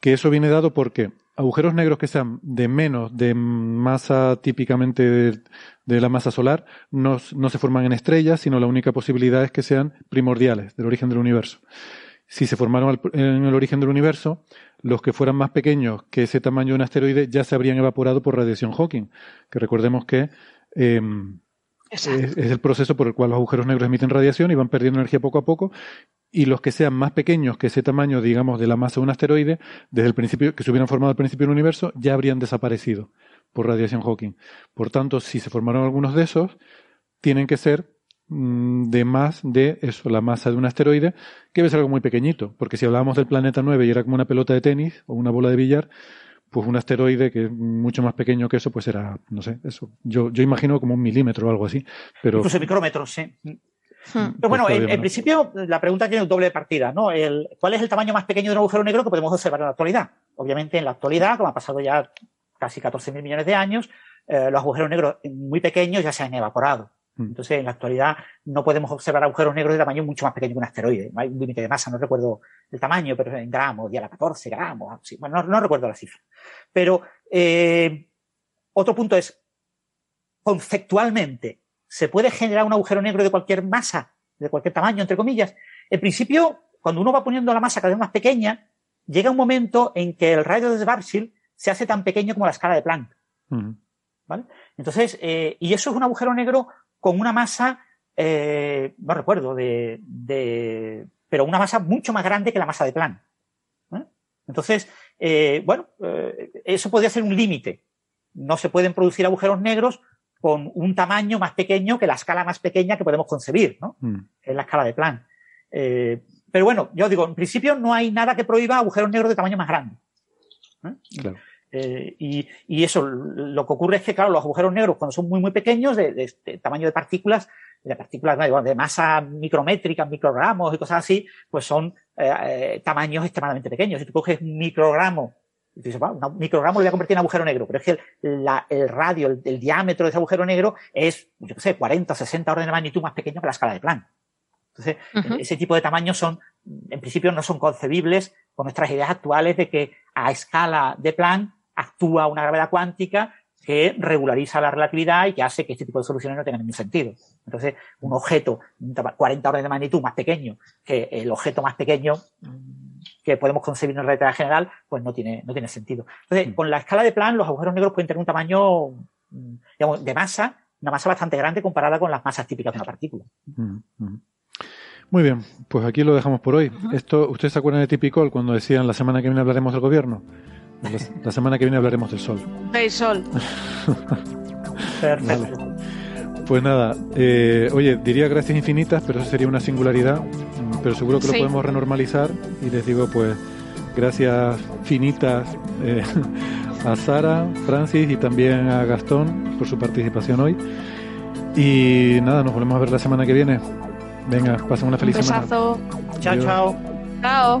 Speaker 3: Que eso viene dado porque agujeros negros que sean de menos de masa típicamente de, la masa solar no, no se forman en estrellas, sino la única posibilidad es que sean primordiales del origen del universo. Si se formaron en el origen del universo, los que fueran más pequeños que ese tamaño de un asteroide ya se habrían evaporado por radiación Hawking, que recordemos que em, es, el proceso por el cual los agujeros negros emiten radiación y van perdiendo energía poco a poco, y los que sean más pequeños que ese tamaño, digamos, de la masa de un asteroide, desde el principio, que se hubieran formado al principio del universo, ya habrían desaparecido por radiación Hawking. Por tanto, si se formaron algunos de esos, tienen que ser Mm, de más de eso, la masa de un asteroide, que debe ser algo muy pequeñito, porque si hablábamos del planeta 9 y era como una pelota de tenis o una bola de billar, pues un asteroide que es mucho más pequeño que eso, pues era, no sé, eso. Yo, yo imagino como un milímetro o algo así. Pero...
Speaker 5: Incluso micrómetros, sí. Hmm. Pero bueno, pues en, principio la pregunta tiene un doble partida, ¿no? El, ¿Cuál es el tamaño más pequeño de un agujero negro que podemos observar en la actualidad? Obviamente en la actualidad, como ha pasado ya casi 14.000 millones de años, eh, los agujeros negros muy pequeños ya se han evaporado. Mm. Entonces, en la actualidad no podemos observar agujeros negros de tamaño mucho más pequeño que un asteroide. Hay un límite de masa, no recuerdo el tamaño, pero en gramos, y a la 14 gramos, bueno, no, recuerdo la cifra. Pero eh, otro punto es, conceptualmente, ¿se puede generar un agujero negro de cualquier masa, de cualquier tamaño, entre comillas? En principio, cuando uno va poniendo la masa cada vez más pequeña, llega un momento en que el radio de Schwarzschild se hace tan pequeño como la escala de Planck. Mm. ¿Vale? Entonces, eh, y eso es un agujero negro con una masa, eh, no recuerdo, de, de, pero una masa mucho más grande que la masa de Planck. ¿eh? Entonces, eh, bueno, eh, eso podría ser un límite. No se pueden producir agujeros negros con un tamaño más pequeño que la escala más pequeña que podemos concebir, ¿no? Mm. es la escala de Planck. Pero bueno, yo digo, en principio no hay nada que prohíba agujeros negros de tamaño más grande. Claro. Eh, y, eso, lo que ocurre es que, claro, los agujeros negros, cuando son muy, muy pequeños, de, este tamaño de partículas, de partículas de masa micrométrica, microgramos y cosas así, pues son eh, eh, tamaños extremadamente pequeños. Si tú coges un microgramo, y dices, un microgramo lo voy a convertir en agujero negro, pero es que el, radio, el, diámetro de ese agujero negro es, yo qué sé, 40, 60 órdenes de magnitud más pequeño que la escala de Planck. Entonces, ese tipo de tamaños son, en principio, no son concebibles con nuestras ideas actuales de que a escala de Planck actúa una gravedad cuántica que regulariza la relatividad y que hace que este tipo de soluciones no tengan ningún sentido. Entonces, un objeto 40 órdenes de magnitud más pequeño que el objeto más pequeño mm, que podemos concebir en la relatividad general, pues no tiene, no tiene sentido. Entonces, mm. con la escala de Planck, los agujeros negros pueden tener un tamaño, mm, digamos, de masa, una masa bastante grande comparada con las masas típicas de una partícula.
Speaker 3: Muy bien, pues aquí lo dejamos por hoy. Esto, ¿ustedes se acuerdan de Tipicol cuando decían la semana que viene hablaremos del gobierno? La, semana que viene hablaremos del sol.
Speaker 6: Del sol.
Speaker 5: Perfecto.
Speaker 3: Pues nada, eh, oye, diría gracias infinitas, pero eso sería una singularidad. Mm, pero seguro que lo podemos renormalizar. Y les digo, pues, gracias finitas eh, a Sara, Francis y también a Gastón por su participación hoy. Y nada, nos volvemos a ver la semana que viene. Venga, pasen una feliz semana.
Speaker 5: Chao, chao.
Speaker 6: Chao.